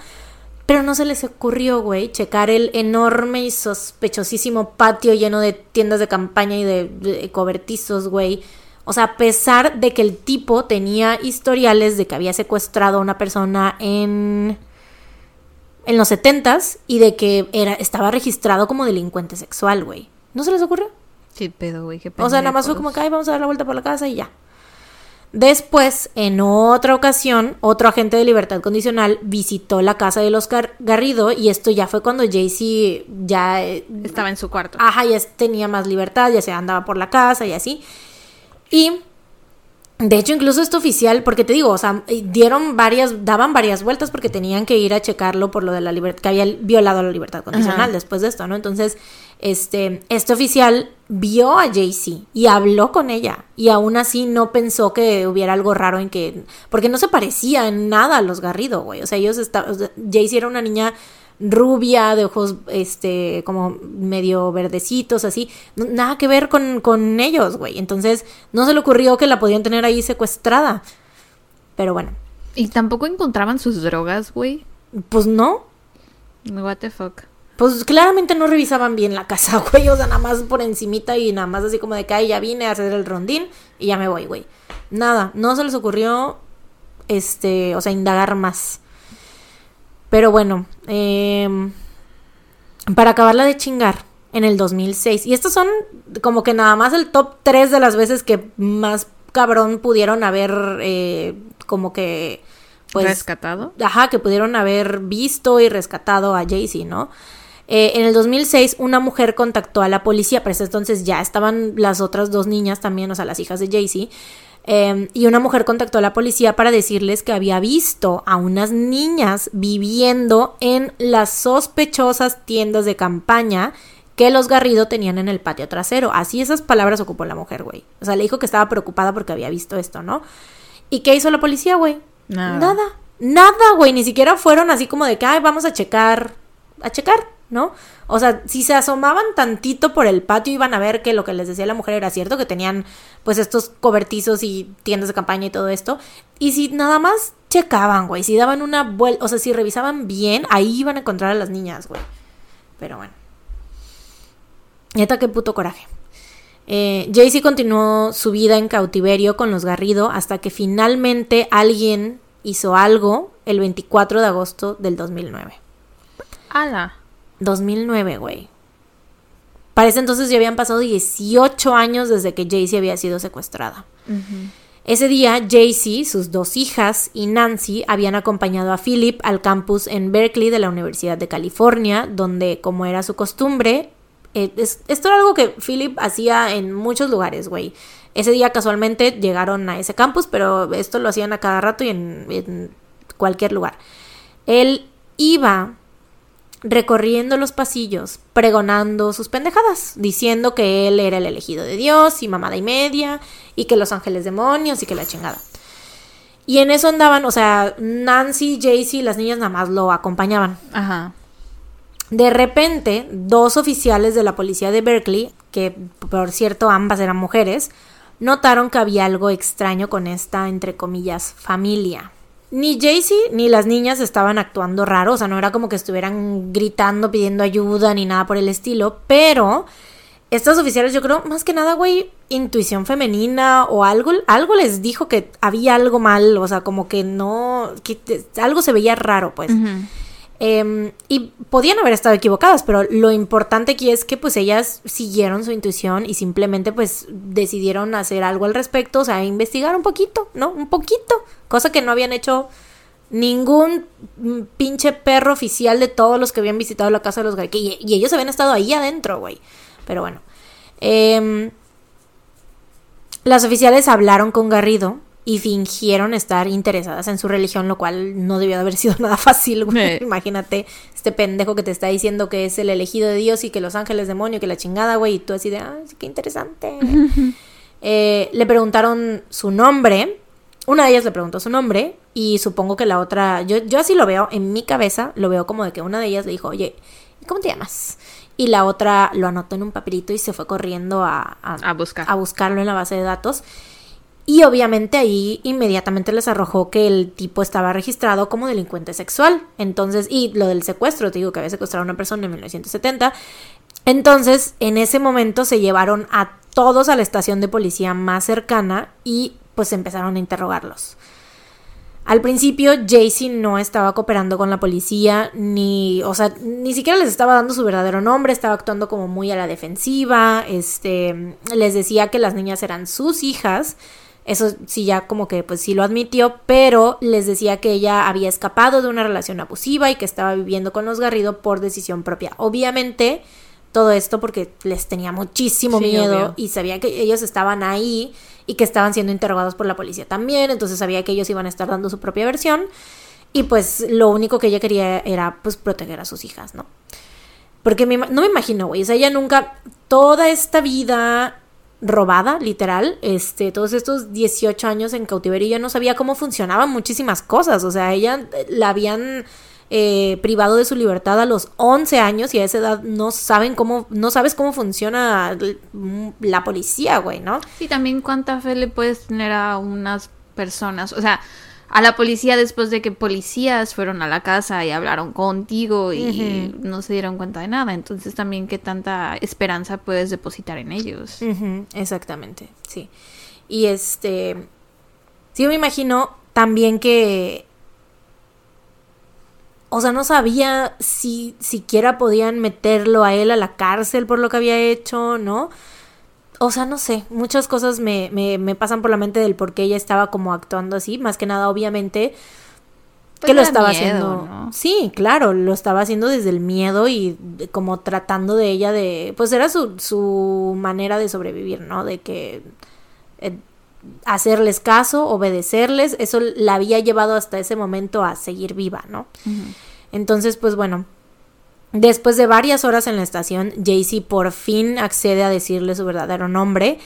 Pero no se les ocurrió, güey, checar el enorme y sospechosísimo patio lleno de tiendas de campaña y de, de cobertizos, güey. O sea, a pesar de que el tipo tenía historiales de que había secuestrado a una persona en en los setentas y de que era estaba registrado como delincuente sexual, güey. ¿No se les ocurrió? Sí, pedo, güey. qué O sea, nada más fue como que, ay, vamos a dar la vuelta por la casa y ya. Después, en otra ocasión, otro agente de libertad condicional visitó la casa de los Gar- Garrido y esto ya fue cuando Jaycee ya... eh, Estaba en su cuarto. Ajá, ya tenía más libertad, ya se andaba por la casa y así. Y de hecho, incluso esto oficial, porque te digo, o sea, eh, dieron varias, daban varias vueltas porque tenían que ir a checarlo por lo de la libertad, que había violado la libertad condicional Ajá. después de esto, ¿no? Entonces, este, este oficial vio a Jaycee y habló con ella y aún así no pensó que hubiera algo raro en que, porque no se parecía en nada a los Garrido, güey. O sea, ellos estaban, Jaycee era una niña rubia, de ojos, este, como medio verdecitos, así. No- nada que ver con, con ellos, güey. Entonces, no se le ocurrió que la podían tener ahí secuestrada. Pero bueno, Y tampoco encontraban sus drogas, güey. pues no. What the fuck. Pues claramente no revisaban bien la casa, güey. O sea, nada más por encimita y nada más así como de que "Ay, ya vine a hacer el rondín y ya me voy, güey. Nada, no se les ocurrió, este, o sea, indagar más. Pero bueno, em, para acabarla de chingar, en el 2006. Y estos son como que nada más el top 3 de las veces que más cabrón pudieron haber, eh, como que, pues... Rescatado. Ajá, que pudieron haber visto y rescatado a Jaycee, ¿no? Eh, en el 2006, una mujer contactó a la policía, pero entonces ya estaban las otras dos niñas también, o sea, las hijas de Jaycee. Eh, y una mujer contactó a la policía para decirles que había visto a unas niñas viviendo en las sospechosas tiendas de campaña que los Garrido tenían en el patio trasero. Así esas palabras ocupó la mujer, güey. O sea, le dijo que estaba preocupada porque había visto esto, ¿no? ¿Y qué hizo la policía, güey? Nada. Nada. Nada, güey. Ni siquiera fueron así como de que, ay, vamos a checar. A checar, ¿no? O sea, si se asomaban tantito por el patio, iban a ver que lo que les decía la mujer era cierto, que tenían pues estos cobertizos y tiendas de campaña y todo esto. Y si nada más checaban, güey, si daban una vuelta, o sea, si revisaban bien, ahí iban a encontrar a las niñas, güey. Pero bueno. Neta, qué puto coraje. Eh, Jaycee continuó su vida en cautiverio con los Garrido hasta que finalmente alguien hizo algo el 24 de agosto del 2009. Ala. 2009, güey. Para ese entonces ya habían pasado 18 años desde que Jaycee había sido secuestrada. Ese día, Jaycee, sus dos hijas y Nancy habían acompañado a Philip al campus en Berkeley de la Universidad de California, donde, como era su costumbre, eh, es- esto era algo que Philip hacía en muchos lugares, güey. Ese día casualmente llegaron a ese campus, pero esto lo hacían a cada rato y en, en cualquier lugar. Él iba recorriendo los pasillos, pregonando sus pendejadas, diciendo que él era el elegido de Dios y mamada y media, y que los ángeles demonios y que la chingada. Y en eso andaban, o sea, Nancy, Jaycee, las niñas nada más lo acompañaban. Ajá. De repente, dos oficiales de la policía de Berkeley, que por cierto ambas eran mujeres, notaron que había algo extraño con esta, entre comillas, familia. Ni Jaycee ni las niñas estaban actuando raro, o sea, no era como que estuvieran gritando, pidiendo ayuda, ni nada por el estilo, pero estos oficiales, yo creo, más que nada, güey, intuición femenina o algo, algo les dijo que había algo mal, o sea, como que no, que algo se veía raro, pues. Em, y podían haber estado equivocadas, pero lo importante aquí es que pues ellas siguieron su intuición y simplemente pues decidieron hacer algo al respecto, o sea, investigar un poquito, ¿no? Un poquito, cosa que no habían hecho ningún mm, pinche perro oficial de todos los que habían visitado la casa de los y, y ellos habían estado ahí adentro, güey. Pero bueno. Em, las oficiales hablaron con Garrido y fingieron estar interesadas en su religión, lo cual no debió de haber sido nada fácil, güey. Imagínate este pendejo que te está diciendo que es el elegido de Dios y que los ángeles demonio, que la chingada, güey, y tú así de, ah, qué interesante. Eh, le preguntaron su nombre. Una de ellas le preguntó su nombre y supongo que la otra, yo, yo así lo veo, en mi cabeza lo veo como de que una de ellas le dijo, oye, ¿cómo te llamas? Y la otra lo anotó en un papelito y se fue corriendo a, A buscar. a buscarlo en la base de datos. Y obviamente ahí inmediatamente les arrojó que el tipo estaba registrado como delincuente sexual. Entonces, y lo del secuestro, te digo que había secuestrado a una persona en 1970. Entonces, en ese momento se llevaron a todos a la estación de policía más cercana y pues empezaron a interrogarlos. Al principio, Jaycee no estaba cooperando con la policía, ni, o sea, ni siquiera les estaba dando su verdadero nombre, estaba actuando como muy a la defensiva, este, les decía que las niñas eran sus hijas, eso sí ya como que pues sí lo admitió, pero les decía que ella había escapado de una relación abusiva y que estaba viviendo con los Garrido por decisión propia. Obviamente, todo esto porque les tenía muchísimo Sí, miedo obvio. y sabía que ellos estaban ahí y que estaban siendo interrogados por la policía también, entonces sabía que ellos iban a estar dando su propia versión y pues lo único que ella quería era pues proteger a sus hijas, ¿no? Porque me no me imagino, güey, o sea, ella nunca, toda esta vida robada, literal, este, todos estos 18 años en cautiverio, ella no sabía cómo funcionaban muchísimas cosas, o sea, ella eh, la habían eh, privado de su libertad a los 11 años y a esa edad no saben cómo, no sabes cómo funciona l- la policía, güey, ¿no? Sí, también cuánta fe le puedes tener a unas personas, o sea, a la policía después de que policías fueron a la casa y hablaron contigo y no se dieron cuenta de nada. Entonces también qué tanta esperanza puedes depositar en ellos. Exactamente, sí. Y este, sí yo me imagino también que, o sea, no sabía si siquiera podían meterlo a él a la cárcel por lo que había hecho, ¿no? O sea, no sé, muchas cosas me, me, me pasan por la mente del por qué ella estaba como actuando así, más que nada, obviamente, Pues que lo estaba miedo, haciendo. ¿no? Sí, claro, lo estaba haciendo desde el miedo y de- como tratando de ella de, pues era su, su manera de sobrevivir, ¿no? De que eh, hacerles caso, obedecerles, eso la había llevado hasta ese momento a seguir viva, ¿no? Entonces, pues bueno, después de varias horas en la estación, Jaycee por fin accede a decirle su verdadero nombre,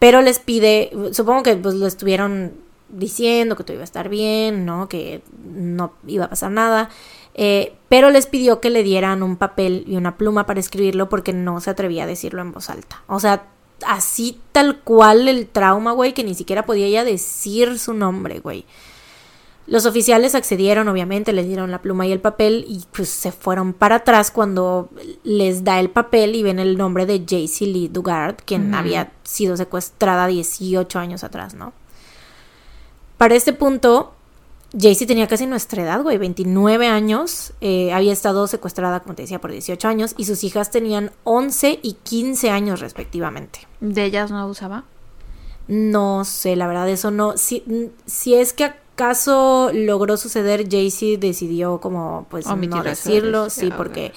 pero les pide, supongo que pues lo estuvieron diciendo que todo iba a estar bien, ¿no? Que no iba a pasar nada. eh, pero les pidió que le dieran un papel y una pluma para escribirlo porque no se atrevía a decirlo en voz alta. O sea, así tal cual el trauma, güey, que ni siquiera podía ella decir su nombre, güey. Los oficiales accedieron, obviamente, les dieron la pluma y el papel y pues se fueron para atrás cuando les da el papel y ven el nombre de Jaycee Lee Dugard, quien había sido secuestrada 18 años atrás, ¿no? Para este punto, Jaycee tenía casi nuestra edad, güey, 29 años, eh, había estado secuestrada, como te decía, por 18 años y sus hijas tenían 11 y 15 años respectivamente. ¿De ellas no usaba? No sé, la verdad, eso no. Si, si es que acaso logró suceder, Jaycee decidió como, pues, Omitir no decirlo, decir, sí, ah, porque...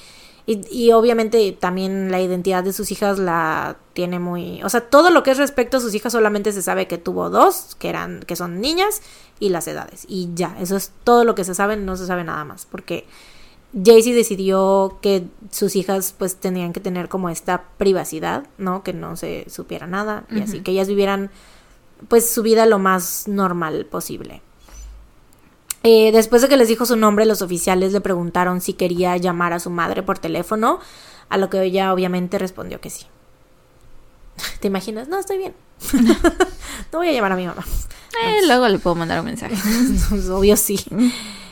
Y, y obviamente también la identidad de sus hijas la tiene muy... O sea, todo lo que es respecto a sus hijas solamente se sabe que tuvo dos, que eran, que son niñas, y las edades. Y ya, eso es todo lo que se sabe, no se sabe nada más, porque Jaycee decidió que sus hijas pues tenían que tener como esta privacidad, ¿no? Que no se supiera nada y así, que ellas vivieran pues su vida lo más normal posible. Eh, después de que les dijo su nombre, los oficiales le preguntaron si quería llamar a su madre por teléfono, a lo que ella obviamente respondió que sí. ¿Te imaginas? No, estoy bien. no voy a llamar a mi mamá. Eh, luego le puedo mandar un mensaje. Obvio sí.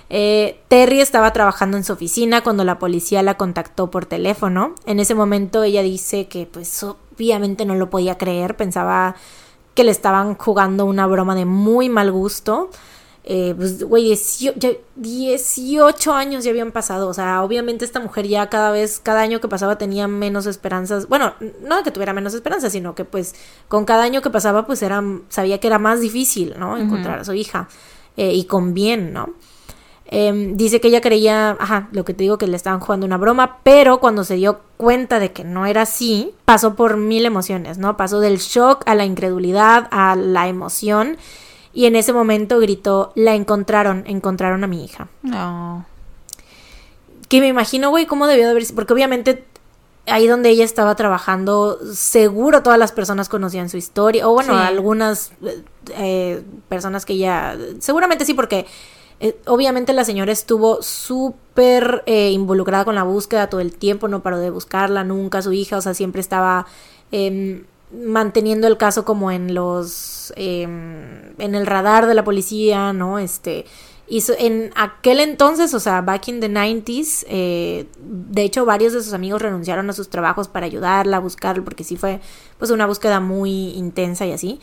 Eh, Terry estaba trabajando en su oficina cuando la policía la contactó por teléfono. En ese momento ella dice que pues obviamente no lo podía creer, pensaba que le estaban jugando una broma de muy mal gusto. Eh, pues, güey, 18, ya 18 años ya habían pasado. O sea, obviamente esta mujer ya cada vez, cada año que pasaba tenía menos esperanzas. Bueno, no que tuviera menos esperanzas, sino que pues con cada año que pasaba, pues era, sabía que era más difícil, ¿no? Encontrar a su hija. Eh, y con bien, ¿no? Em, dice que ella creía, ajá, lo que te digo, que le estaban jugando una broma, pero cuando se dio cuenta de que no era así, pasó por mil emociones, ¿no? Pasó del shock a la incredulidad, a la emoción, y en ese momento gritó, la encontraron, encontraron a mi hija. No. Que me imagino, güey, cómo debió de haber sido, porque obviamente ahí donde ella estaba trabajando, seguro todas las personas conocían su historia, o bueno, Sí. algunas eh, eh, personas que ya, seguramente sí, porque eh, obviamente la señora estuvo súper eh, involucrada con la búsqueda todo el tiempo, no paró de buscarla nunca, su hija, o sea, siempre estaba em, manteniendo el caso como en los, em, en el radar de la policía, ¿no? Este, so- en aquel entonces, o sea, back in the 90s, eh, de hecho varios de sus amigos renunciaron a sus trabajos para ayudarla a buscarlo, porque sí fue pues una búsqueda muy intensa y así.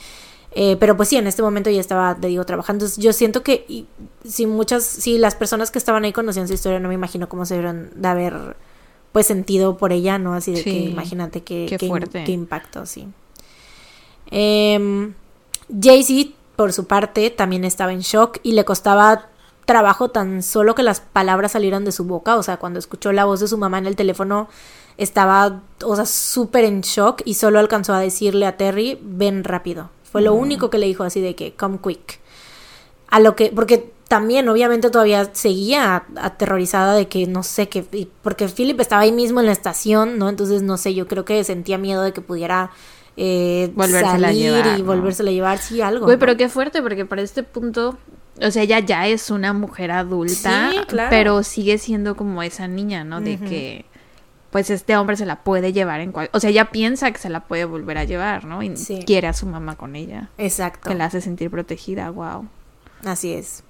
Eh, pero pues sí, en este momento ya estaba, te digo, trabajando. Yo siento que y, si muchas, si las personas que estaban ahí conocían su historia, no me imagino cómo se debieron de haber pues sentido por ella, ¿no? Así de que imagínate Qué que- fuerte. qué impacto, sí. Em, Jay-Z, por su parte, también estaba en shock y le costaba trabajo tan solo que las palabras salieran de su boca. O sea, cuando escuchó la voz de su mamá en el teléfono, estaba, o sea, súper en shock y solo alcanzó a decirle a Terry, ven rápido. Fue lo único que le dijo así de que, come quick. A lo que, porque también obviamente todavía seguía aterrorizada de que no sé qué, porque Philip estaba ahí mismo en la estación, ¿no? Entonces no sé, yo creo que sentía miedo de que pudiera eh, salir llevar, y ¿no? volvérsela a llevar, sí, algo. Güey, ¿no? pero qué fuerte, porque para este punto, o sea, ella ya es una mujer adulta, Sí, claro. pero sigue siendo como esa niña, ¿no? De que, pues este hombre se la puede llevar en cual... O sea, ella piensa que se la puede volver a llevar, ¿no? Y Sí. quiere a su mamá con ella, Exacto. que la hace sentir protegida, wow, Así es.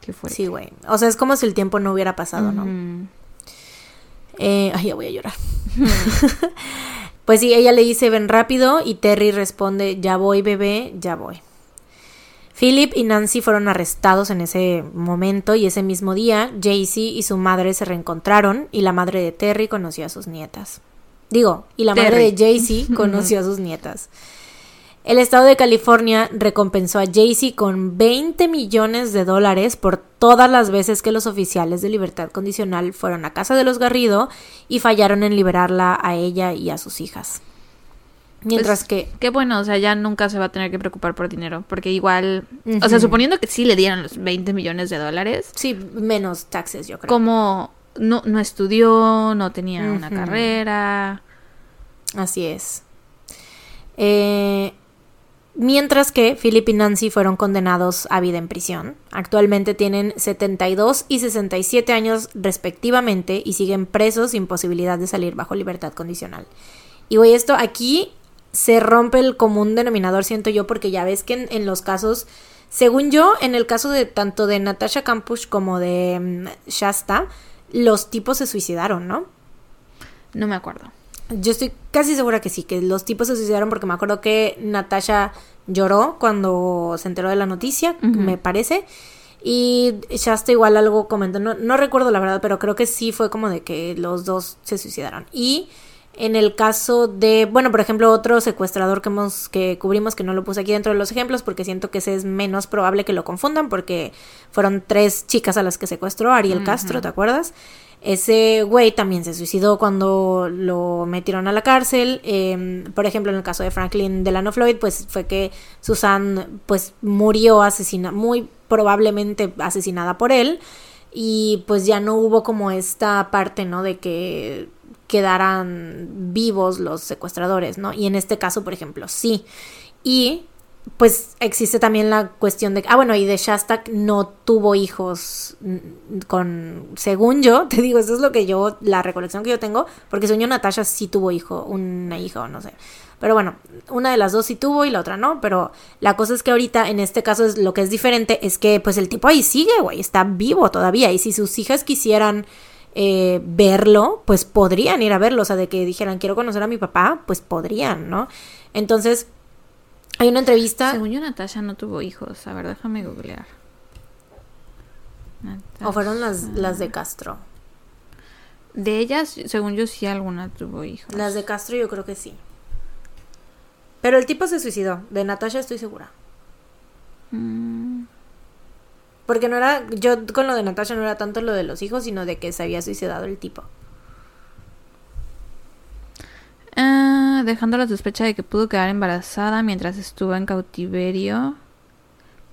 Qué fuerte. Sí, güey. O sea, es como si el tiempo no hubiera pasado, ¿no? Eh, ay, ya voy a llorar. pues sí, ella le dice ven rápido y Terry responde ya voy bebé, ya voy. Philip y Nancy fueron arrestados en ese momento y ese mismo día Jaycee y su madre se reencontraron y la madre de Terry conoció a sus nietas. Digo, y la madre de Jaycee conoció a sus nietas. El estado de California recompensó a Jaycee con 20 millones de dólares por todas las veces que los oficiales de libertad condicional fueron a casa de los Garrido y fallaron en liberarla a ella y a sus hijas. Mientras Pues, que Qué bueno, o sea, ya nunca se va a tener que preocupar por dinero, porque igual, o sea, suponiendo que sí le dieron los 20 millones de dólares, sí, menos taxes, yo creo. como no, no estudió, no tenía una carrera. Así es. Eh, mientras que Philip y Nancy fueron condenados a vida en prisión. Actualmente tienen 72 y 67 años respectivamente y siguen presos sin posibilidad de salir bajo libertad condicional. Y güey, esto aquí se rompe el común denominador, siento yo, porque ya ves que en, en los casos, según yo, en el caso de tanto de Natasha Kampusch como de mm, Shasta, los tipos se suicidaron, ¿no? No me acuerdo. Yo estoy casi segura que sí, que los tipos se suicidaron porque me acuerdo que Natasha lloró cuando se enteró de la noticia, me parece. Y Shasta igual algo comentó, no, no recuerdo la verdad, pero creo que sí fue como de que los dos se suicidaron. Y en el caso de, bueno, por ejemplo, otro secuestrador que hemos, que cubrimos, que no lo puse aquí dentro de los ejemplos, porque siento que ese es menos probable que lo confundan, porque fueron tres chicas a las que secuestró, Ariel Castro, ¿te acuerdas? Ese güey también se suicidó cuando lo metieron a la cárcel. Eh, por ejemplo, en el caso de Franklin Delano Floyd, pues fue que Susan pues murió asesinada, muy probablemente asesinada por él. Y pues ya no hubo como esta parte, ¿no? De que quedaran vivos los secuestradores, ¿no? Y en este caso, por ejemplo, sí. Y pues existe también la cuestión de, ah, bueno, y de Shastak no tuvo hijos mm, con, según yo, te digo, eso es lo que yo, la recolección que yo tengo, porque según yo Natasha sí tuvo hijo, una hija o no sé. Pero bueno, una de las dos sí tuvo y la otra no, pero la cosa es que ahorita en este caso es lo que es diferente es que pues el tipo ahí sigue, güey, está vivo todavía y si sus hijas quisieran eh, verlo, pues podrían ir a verlo, o sea, de que dijeran quiero conocer a mi papá, pues podrían, ¿no? Entonces, hay una entrevista. Según yo, Natasha no tuvo hijos. A ver, déjame googlear. O fueron las, las de Castro. De ellas, según yo, sí alguna tuvo hijos. Las de Castro yo creo que sí. Pero el tipo se suicidó. De Natasha estoy segura. Mm, Porque no era, yo con lo de Natasha no era tanto lo de los hijos, sino de que se había suicidado el tipo. Dejando la sospecha de que pudo quedar embarazada mientras estuvo en cautiverio.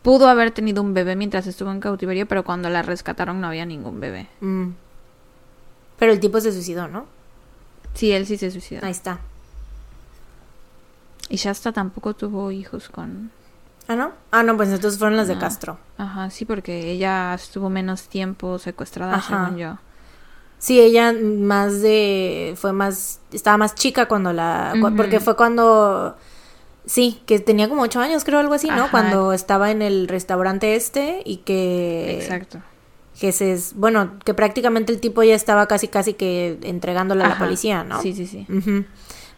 Pudo haber tenido un bebé mientras estuvo en cautiverio, pero cuando la rescataron no había ningún bebé. Mm. Pero el tipo se suicidó, ¿no? Sí, él sí se suicidó. Ahí está. Y Shasta tampoco tuvo hijos con... Ah, ¿no? Ah, no, pues entonces fueron las de No. Castro. Ajá, sí, porque ella estuvo menos tiempo secuestrada, Ajá. según yo. Sí, ella más de. Fue más. Estaba más chica cuando la. Porque fue cuando. Sí, que tenía como ocho años, creo, algo así, ¿no? Ajá. Cuando estaba en el restaurante este y que... Exacto. Que se... Bueno, que prácticamente el tipo ya estaba casi, casi que entregándole a la policía, ¿no? Sí, sí, sí. Ujú.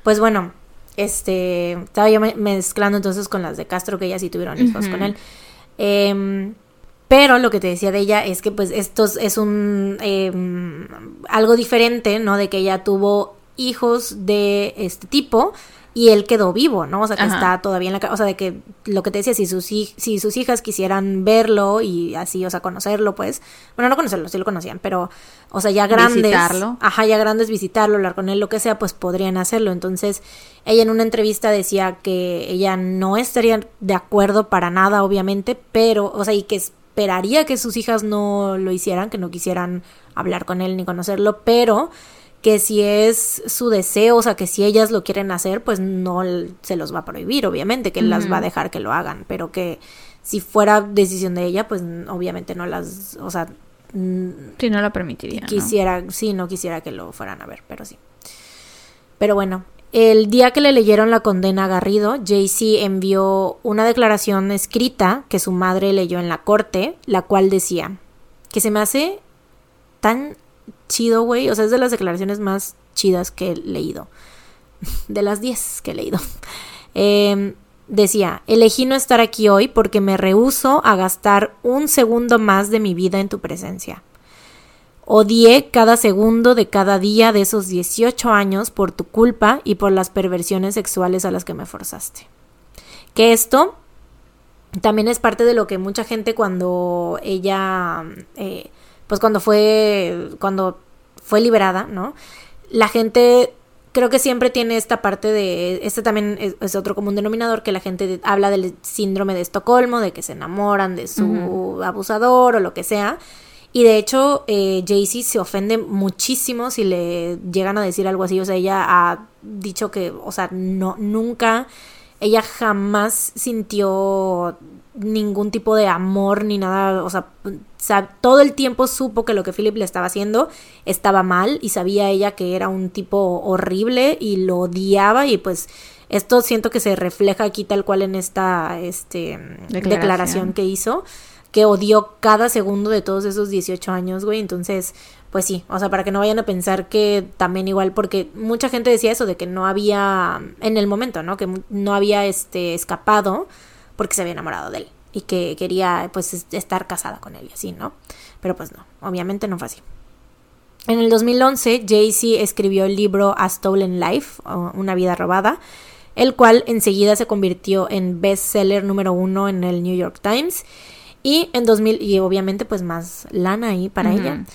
Pues bueno, este... Estaba yo me- mezclando entonces con las de Castro, que ellas sí tuvieron hijos con él. Em, pero lo que te decía de ella es que pues esto es un... em, algo diferente, ¿no? De que ella tuvo hijos de este tipo y él quedó vivo, ¿no? O sea, que Ajá. está todavía en la casa, o sea, de que lo que te decía, si sus, si sus hijas quisieran verlo y así, o sea, conocerlo, pues, bueno, no conocerlo, sí lo conocían, pero, o sea, ya grandes, Visitarlo. ajá, ya grandes, visitarlo, hablar con él, lo que sea, pues podrían hacerlo. Entonces, ella en una entrevista decía que ella no estaría de acuerdo para nada, obviamente, pero, o sea, y que esperaría que sus hijas no lo hicieran, que no quisieran hablar con él ni conocerlo, pero que si es su deseo, o sea, que si ellas lo quieren hacer, pues no se los va a prohibir, obviamente, que él las va a dejar que lo hagan, pero que si fuera decisión de ella, pues obviamente no las, o sea, Sí, no lo permitiría. ¿no? quisiera, sí, no quisiera que lo fueran a ver, pero sí. Pero bueno, el día que le leyeron la condena a Garrido, Jaycee envió una declaración escrita que su madre leyó en la corte, la cual decía que se me hace tan chido, güey, o sea, es de las declaraciones más chidas que he leído, de las 10 que he leído. Em, decía, elegí no estar aquí hoy porque me rehúso a gastar un segundo más de mi vida en tu presencia. Odié cada segundo de cada día de esos 18 años por tu culpa y por las perversiones sexuales a las que me forzaste. Que esto también es parte de lo que mucha gente cuando ella, eh, pues cuando fue, cuando fue liberada, ¿no? La gente creo que siempre tiene esta parte de, este también es, es otro común denominador, que la gente de- habla del síndrome de Estocolmo, de que se enamoran de su abusador o lo que sea. Y de hecho, eh, Jaycee se ofende muchísimo si le llegan a decir algo así. O sea, ella ha dicho que, o sea, no, nunca, ella jamás sintió ningún tipo de amor ni nada. O sea, todo el tiempo supo que lo que Philip le estaba haciendo estaba mal y sabía ella que era un tipo horrible y lo odiaba y pues esto siento que se refleja aquí tal cual en esta este, Declaración. declaración que hizo que odió cada segundo de todos esos 18 años, güey. Entonces, pues sí, o sea, para que no vayan a pensar que también igual, porque mucha gente decía eso, de que no había, en el momento, ¿no? Que no había, este, escapado porque se había enamorado de él y que quería, pues, es- estar casada con él y así, ¿no? Pero pues no, obviamente no fue así. En el 2011, Jaycee escribió el libro A Stolen Life, Una vida robada, el cual enseguida se convirtió en bestseller número uno en el New York Times. Y en 2000, y obviamente pues más lana ahí para ella.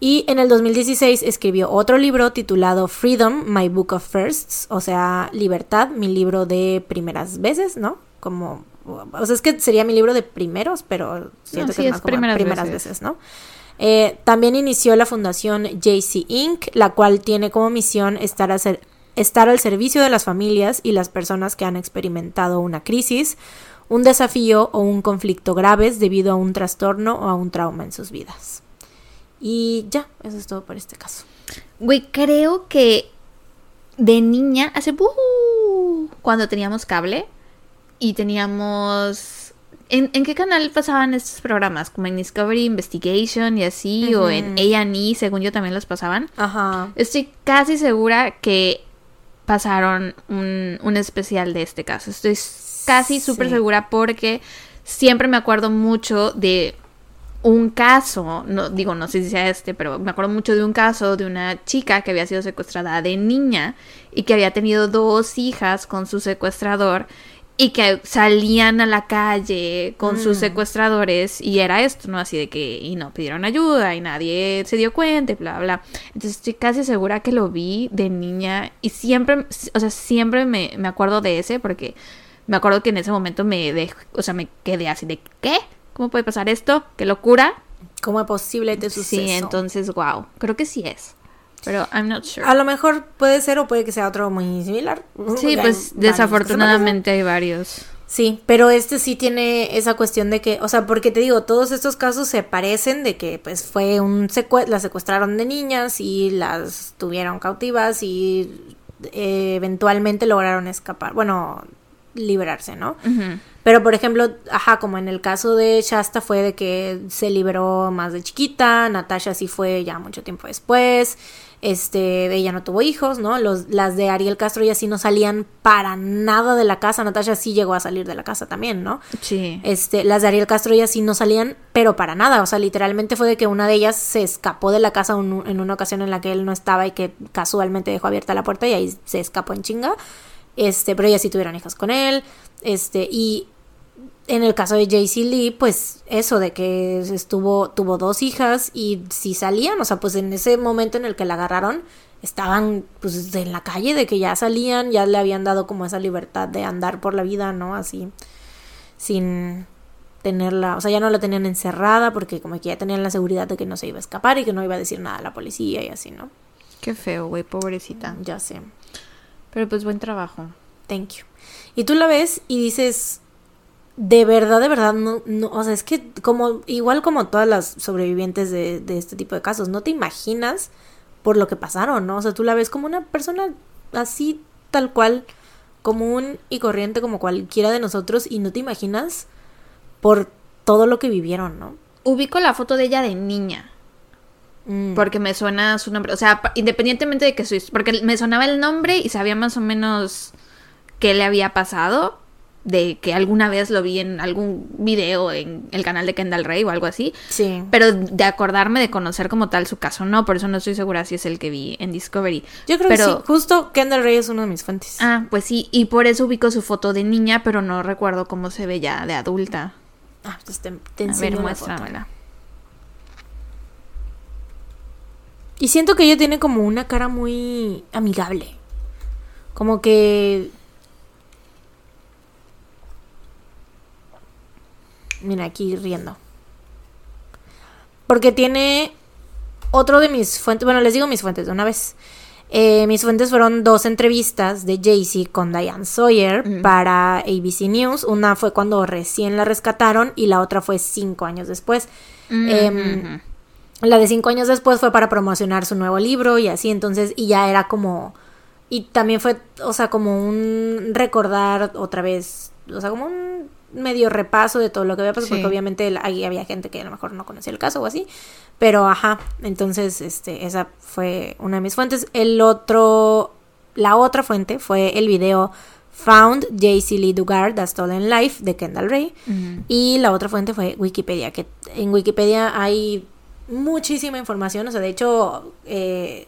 Y en el 2016 escribió otro libro titulado Freedom, My Book of Firsts, o sea, Libertad, mi libro de primeras veces, ¿no? Como, o sea, es que sería mi libro de primeros, pero siento sí, que es es más como primeras primeras, veces. veces. ¿no? Eh, también inició la fundación JC Inc., la cual tiene como misión estar, a ser- estar al servicio de las familias y las personas que han experimentado una crisis, un desafío o un conflicto graves debido a un trastorno o a un trauma en sus vidas. Y ya, eso es todo por este caso. Güey, creo que de niña, hace cuando teníamos cable y teníamos... ¿En, en qué canal pasaban estos programas? Como en Discovery Investigation y así, o en. A&E, según yo también los pasaban. Ajá. Estoy casi segura que pasaron un, un especial de este caso. Estoy casi súper Sí. segura porque siempre me acuerdo mucho de un caso, no digo, no sé si sea este, pero me acuerdo mucho de un caso de una chica que había sido secuestrada de niña y que había tenido dos hijas con su secuestrador y que salían a la calle con sus Mm. secuestradores y era esto, ¿no? Así de que y no pidieron ayuda y nadie se dio cuenta y bla, bla. Entonces estoy casi segura que lo vi de niña y siempre, o sea, siempre me, me acuerdo de ese porque me acuerdo que en ese momento me dejó, o sea, me quedé así de ¿qué? ¿Cómo puede pasar esto? ¡Qué locura! ¿Cómo es posible este suceso? Sí, entonces, wow. Creo que sí es. Pero I'm not sure. A lo mejor puede ser o puede que sea otro muy similar. Sí, Hay pues se desafortunadamente hay varios. Sí, pero este sí tiene esa cuestión de que, o sea, porque te digo, todos estos casos se parecen de que pues fue un secue las secuestraron de niñas y las tuvieron cautivas y eh, eventualmente lograron escapar. Bueno, liberarse, ¿no? Pero, por ejemplo, ajá, como en el caso de Shasta fue de que se liberó más de chiquita, Natasha sí fue ya mucho tiempo después, este, ella no tuvo hijos, ¿no? Los, las de Ariel Castro ya sí no salían para nada de la casa, Natasha sí llegó a salir de la casa también, ¿no? Sí. Este, las de Ariel Castro ya sí no salían, pero para nada, o sea, literalmente fue de que una de ellas se escapó de la casa un- en una ocasión en la que él no estaba y que casualmente dejó abierta la puerta y ahí se escapó en chinga. Este, pero ellas sí tuvieron hijos con él. Este, y en el caso de Jaycee Lee, pues eso de que estuvo, tuvo dos hijas y si salían, o sea, pues en ese momento en el que la agarraron, estaban pues en la calle, de que ya salían, ya le habían dado como esa libertad de andar por la vida, ¿no? Así, sin tenerla, o sea, ya no la tenían encerrada porque como que ya tenían la seguridad de que no se iba a escapar y que no iba a decir nada a la policía y así, ¿no? Qué feo, güey, pobrecita. Ya sé. Pero pues buen trabajo. Thank you. Y tú la ves y dices, de verdad, de verdad, no, no, o sea, es que como, igual como todas las sobrevivientes de, de este tipo de casos, no te imaginas por lo que pasaron, ¿no? O sea, tú la ves como una persona así, tal cual, común y corriente como cualquiera de nosotros y no te imaginas por todo lo que vivieron, ¿no? Ubico la foto de ella de niña. Mm. Porque me suena su nombre. O sea, independientemente de que his- Porque me sonaba el nombre y sabía más o menos qué le había pasado. De que alguna vez lo vi en algún video en el canal de Kendall Ray o algo así. Sí. Pero de acordarme de conocer como tal su caso, no. Por eso no estoy segura si es el que vi en Discovery. Yo creo pero, que sí. Justo Kendall Ray es una de mis fuentes. Ah, pues sí. Y por eso ubico su foto de niña, pero no recuerdo cómo se ve ya de adulta. Ah, pues te, te A ver, muéstramela. Y siento que ella tiene como una cara muy amigable. Como que... Mira, aquí riendo. Porque tiene otro de mis fuentes. Bueno, les digo mis fuentes de una vez. Eh, mis fuentes fueron dos entrevistas de Jaycee con Diane Sawyer para ABC News. Una fue cuando recién la rescataron y la otra fue cinco años después. Mm, Em. La de cinco años después fue para promocionar su nuevo libro y así, entonces, y ya era como, y también fue, o sea, como un recordar otra vez, o sea, como un medio repaso de todo lo que había pasado, Sí. porque obviamente ahí había gente que a lo mejor no conocía el caso o así, pero ajá, entonces, este, esa fue una de mis fuentes. El otro, la otra fuente fue el video Found J.C. Lee Dugard, A Stolen Life de Kendall Ray. Y la otra fuente fue Wikipedia, que en Wikipedia hay muchísima información, o sea, de hecho, eh,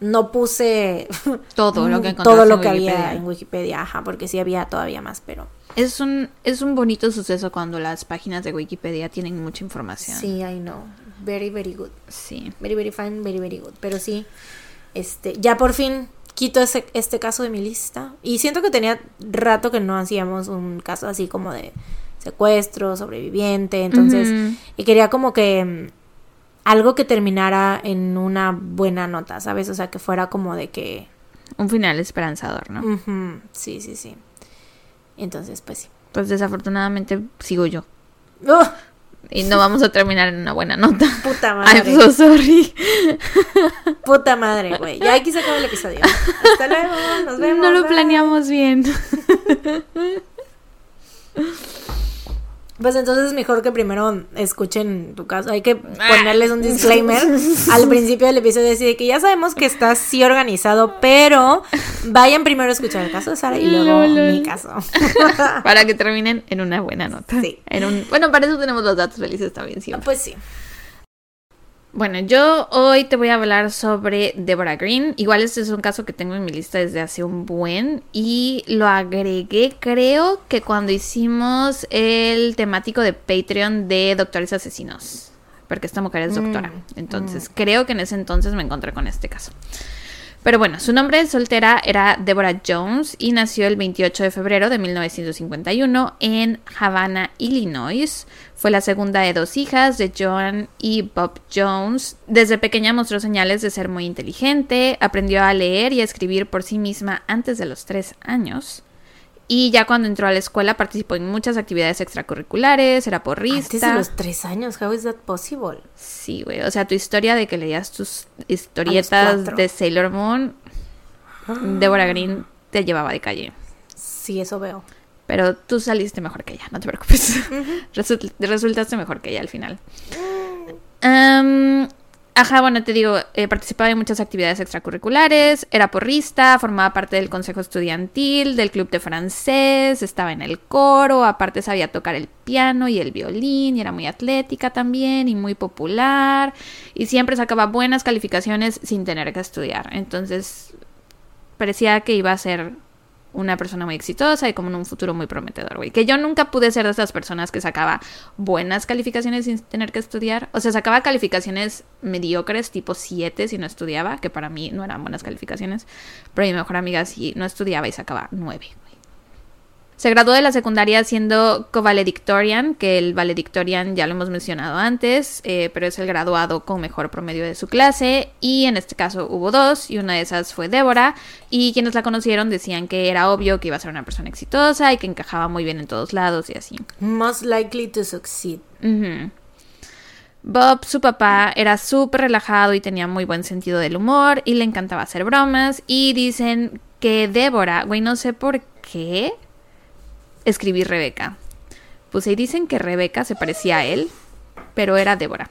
no puse Todo lo que todo lo en que había en Wikipedia, ajá, porque sí había todavía más, pero Es un, es un bonito suceso cuando las páginas de Wikipedia tienen mucha información. sí, I know, very, very good, Sí. very, very fine, very, very good, pero sí, este, ya por fin quito ese, este caso de mi lista, y siento que tenía rato que no hacíamos un caso así como de secuestro, sobreviviente, entonces... Y quería como que algo que terminara en una buena nota, ¿sabes? O sea, que fuera como de que... Un final esperanzador, ¿no? sí, sí, sí. Entonces, pues sí. Pues desafortunadamente sigo yo. ¡Ugh! Y no vamos a terminar en una buena nota. puta madre. I'm so sorry. Puta madre, güey. Ya aquí se acaba el episodio. Hasta luego. Nos vemos. No lo bye. planeamos bien. Pues entonces es mejor que primero escuchen tu caso. Hay que ponerles un disclaimer al principio del episodio. Así de que ya sabemos que está así organizado, pero vayan primero a escuchar el caso de Sara y luego mi caso. Para que terminen en una buena nota. Sí. En un, bueno, para eso tenemos los datos felices también siempre. Pues sí. Bueno, yo hoy te voy a hablar sobre Deborah Green. Igual este es un caso que tengo en mi lista desde hace un buen y lo agregué creo que cuando hicimos el temático de Patreon de Doctores Asesinos. Porque esta mujer es doctora. Mm, Entonces creo que en ese entonces me encontré con este caso. Pero bueno, su nombre de soltera era Deborah Jones y nació el 28 de febrero de 1951 en Havana, Illinois. Fue la segunda de dos hijas de Joan y Bob Jones. Desde pequeña mostró señales de ser muy inteligente, aprendió a leer y a escribir por sí misma antes de los tres años. Y ya cuando entró a la escuela participó en muchas actividades extracurriculares, era porrista. Antes de los tres años, how is that possible? Sí, güey. O sea, tu historia de que leías tus historietas de Sailor Moon, Deborah Green te llevaba de calle. Sí, eso veo. Pero tú saliste mejor que ella, no te preocupes. Resul- resultaste mejor que ella al final. Am, ajá, bueno, te digo, eh, participaba en muchas actividades extracurriculares, era porrista, formaba parte del consejo estudiantil, del club de francés, estaba en el coro, aparte sabía tocar el piano y el violín, y era muy atlética también y muy popular, y siempre sacaba buenas calificaciones sin tener que estudiar. Entonces, parecía que iba a ser una persona muy exitosa y como en un futuro muy prometedor, güey. Que yo nunca pude ser de esas personas que sacaba buenas calificaciones sin tener que estudiar. O sea, sacaba calificaciones mediocres, tipo 7 si no estudiaba, que para mí no eran buenas calificaciones. Pero mi mejor amiga sí no estudiaba y sacaba 9, güey. Se graduó de la secundaria siendo co-valedictorian, que el valedictorian ya lo hemos mencionado antes, eh, pero es el graduado con mejor promedio de su clase. Y en este caso hubo dos, y una de esas fue Débora. Y quienes la conocieron decían que era obvio que iba a ser una persona exitosa y que encajaba muy bien en todos lados y así. Most likely to succeed. Bob, su papá, era súper relajado y tenía muy buen sentido del humor y le encantaba hacer bromas. Y dicen que Débora, güey, no sé por qué, escribí Rebeca. Pues ahí dicen que Rebeca se parecía a él, pero era Débora.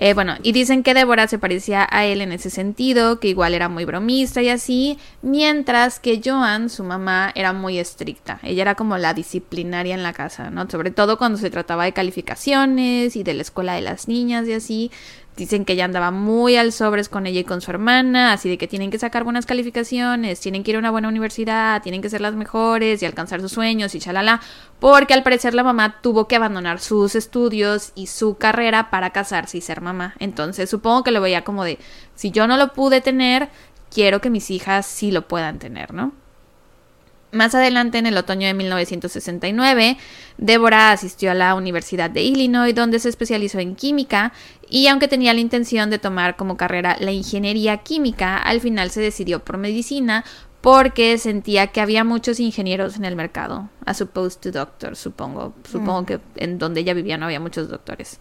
Eh, bueno, y dicen que Débora se parecía a él en ese sentido, que igual era muy bromista y así, mientras que Joan, su mamá, era muy estricta. Ella era como la disciplinaria en la casa, ¿no? Sobre todo cuando se trataba de calificaciones y de la escuela de las niñas y así. Dicen que ella andaba muy al sobres con ella y con su hermana, así de que tienen que sacar buenas calificaciones, tienen que ir a una buena universidad, tienen que ser las mejores y alcanzar sus sueños y chalala, porque al parecer la mamá tuvo que abandonar sus estudios y su carrera para casarse y ser mamá. Entonces supongo que lo veía como de, si yo no lo pude tener, quiero que mis hijas sí lo puedan tener, ¿no? Más adelante, en el otoño de 1969, Débora asistió a la Universidad de Illinois, donde se especializó en química, y aunque tenía la intención de tomar como carrera la ingeniería química, al final se decidió por medicina porque sentía que había muchos ingenieros en el mercado, as opposed to doctors, supongo. Supongo que en donde ella vivía no había muchos doctores.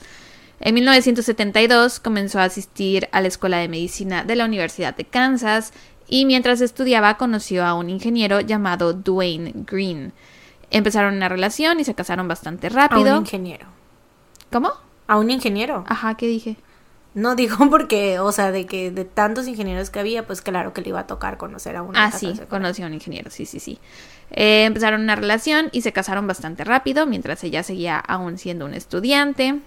En 1972 comenzó a asistir a la Escuela de Medicina de la Universidad de Kansas y mientras estudiaba conoció a un ingeniero llamado Dwayne Green. Empezaron una relación y se casaron bastante A rápido. un ingeniero. ¿Cómo? A un ingeniero. Ajá, ¿qué dije? No digo porque, o sea, de que de tantos ingenieros que había, pues claro que le iba a tocar conocer a uno. Ah, sí, conoció a un ingeniero, sí, sí, sí. Eh, empezaron una relación y se casaron bastante rápido, mientras ella seguía aún siendo un estudiante.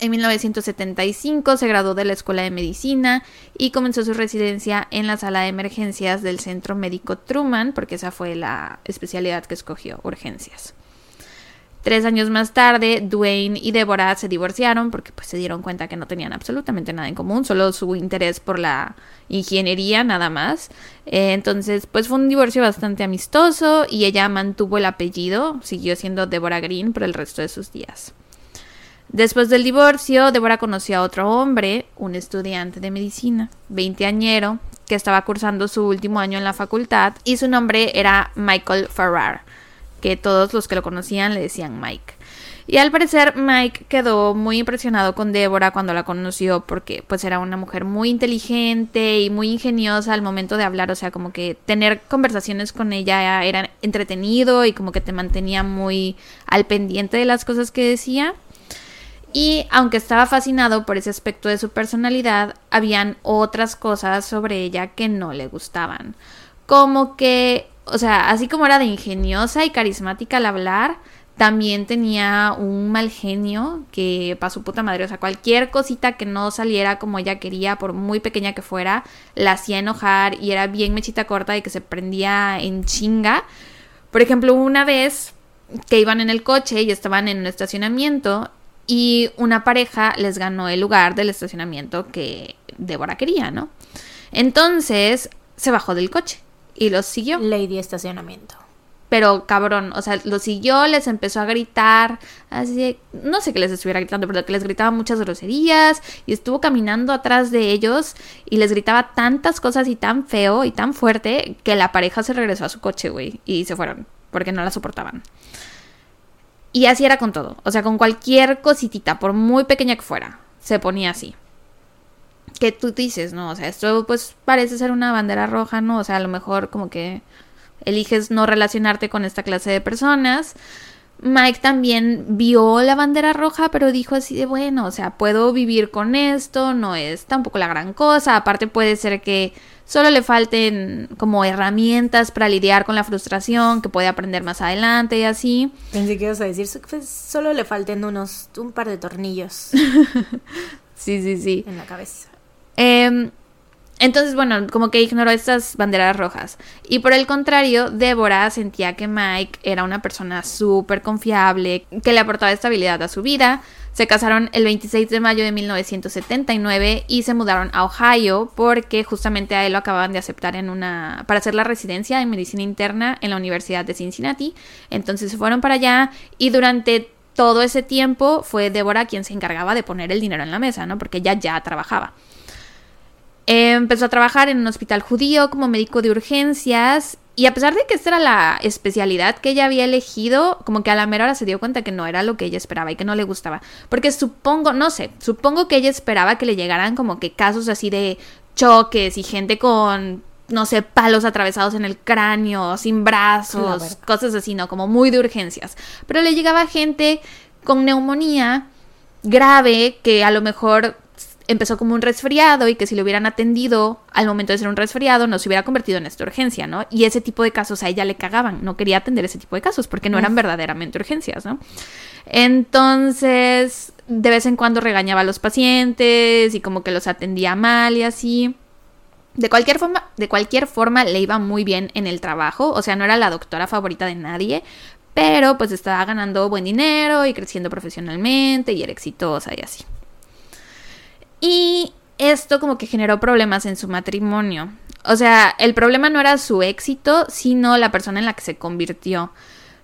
En 1975 se graduó de la Escuela de Medicina y comenzó su residencia en la sala de emergencias del Centro Médico Truman, porque esa fue la especialidad que escogió, urgencias. Tres años más tarde, Dwayne y Deborah se divorciaron porque pues, se dieron cuenta que no tenían absolutamente nada en común, solo su interés por la ingeniería nada más. Eh, entonces, pues fue un divorcio bastante amistoso y ella mantuvo el apellido, siguió siendo Deborah Green por el resto de sus días. Después del divorcio, Deborah conoció a otro hombre, un estudiante de medicina, veinteañero, que estaba cursando su último año en la facultad y su nombre era Michael Farrar que todos los que lo conocían le decían Mike. Y al parecer Mike quedó muy impresionado con Débora cuando la conoció porque pues era una mujer muy inteligente y muy ingeniosa al momento de hablar, o sea, como que tener conversaciones con ella era entretenido y como que te mantenía muy al pendiente de las cosas que decía. Y aunque estaba fascinado por ese aspecto de su personalidad, habían otras cosas sobre ella que no le gustaban. Como que o sea, así como era de ingeniosa y carismática al hablar, también tenía un mal genio que para su puta madre, o sea, cualquier cosita que no saliera como ella quería, por muy pequeña que fuera, la hacía enojar y era bien mechita corta y que se prendía en chinga. Por ejemplo, una vez que iban en el coche y estaban en un estacionamiento y una pareja les ganó el lugar del estacionamiento que Débora quería, ¿no? Entonces se bajó del coche y los siguió. Lady estacionamiento. Pero cabrón, o sea, los siguió, les empezó a gritar, así de, no sé qué les estuviera gritando, pero que les gritaba muchas groserías y estuvo caminando atrás de ellos y les gritaba tantas cosas y tan feo y tan fuerte que la pareja se regresó a su coche, güey, y se fueron porque no la soportaban. Y así era con todo, o sea, con cualquier cositita, por muy pequeña que fuera, se ponía así que tú dices, ¿no? O sea, esto pues parece ser una bandera roja, ¿no? O sea, a lo mejor como que eliges no relacionarte con esta clase de personas. Mike también vio la bandera roja, pero dijo así de bueno, o sea, puedo vivir con esto, no es tampoco la gran cosa, aparte puede ser que solo le falten como herramientas para lidiar con la frustración, que puede aprender más adelante y así. Pensé que ibas a decir, pues, solo le falten unos, un par de tornillos. sí, sí, sí. En la cabeza. Eh, entonces, bueno, como que ignoró estas banderas rojas. Y por el contrario, Débora sentía que Mike era una persona súper confiable, que le aportaba estabilidad a su vida. Se casaron el 26 de mayo de 1979 y se mudaron a Ohio porque justamente a él lo acababan de aceptar en una para hacer la residencia en medicina interna en la Universidad de Cincinnati. Entonces se fueron para allá y durante todo ese tiempo fue Débora quien se encargaba de poner el dinero en la mesa, ¿no? Porque ella ya trabajaba. Empezó a trabajar en un hospital judío como médico de urgencias y a pesar de que esta era la especialidad que ella había elegido, como que a la mera hora se dio cuenta que no era lo que ella esperaba y que no le gustaba. Porque supongo, no sé, supongo que ella esperaba que le llegaran como que casos así de choques y gente con, no sé, palos atravesados en el cráneo, sin brazos, cosas así, ¿no? Como muy de urgencias. Pero le llegaba gente con neumonía grave que a lo mejor empezó como un resfriado y que si lo hubieran atendido al momento de ser un resfriado no se hubiera convertido en esta urgencia, ¿no? Y ese tipo de casos a ella le cagaban, no quería atender ese tipo de casos porque no eran verdaderamente urgencias, ¿no? Entonces, de vez en cuando regañaba a los pacientes y como que los atendía mal y así. De cualquier forma, de cualquier forma le iba muy bien en el trabajo, o sea, no era la doctora favorita de nadie, pero pues estaba ganando buen dinero y creciendo profesionalmente y era exitosa y así. Y esto como que generó problemas en su matrimonio. O sea, el problema no era su éxito, sino la persona en la que se convirtió.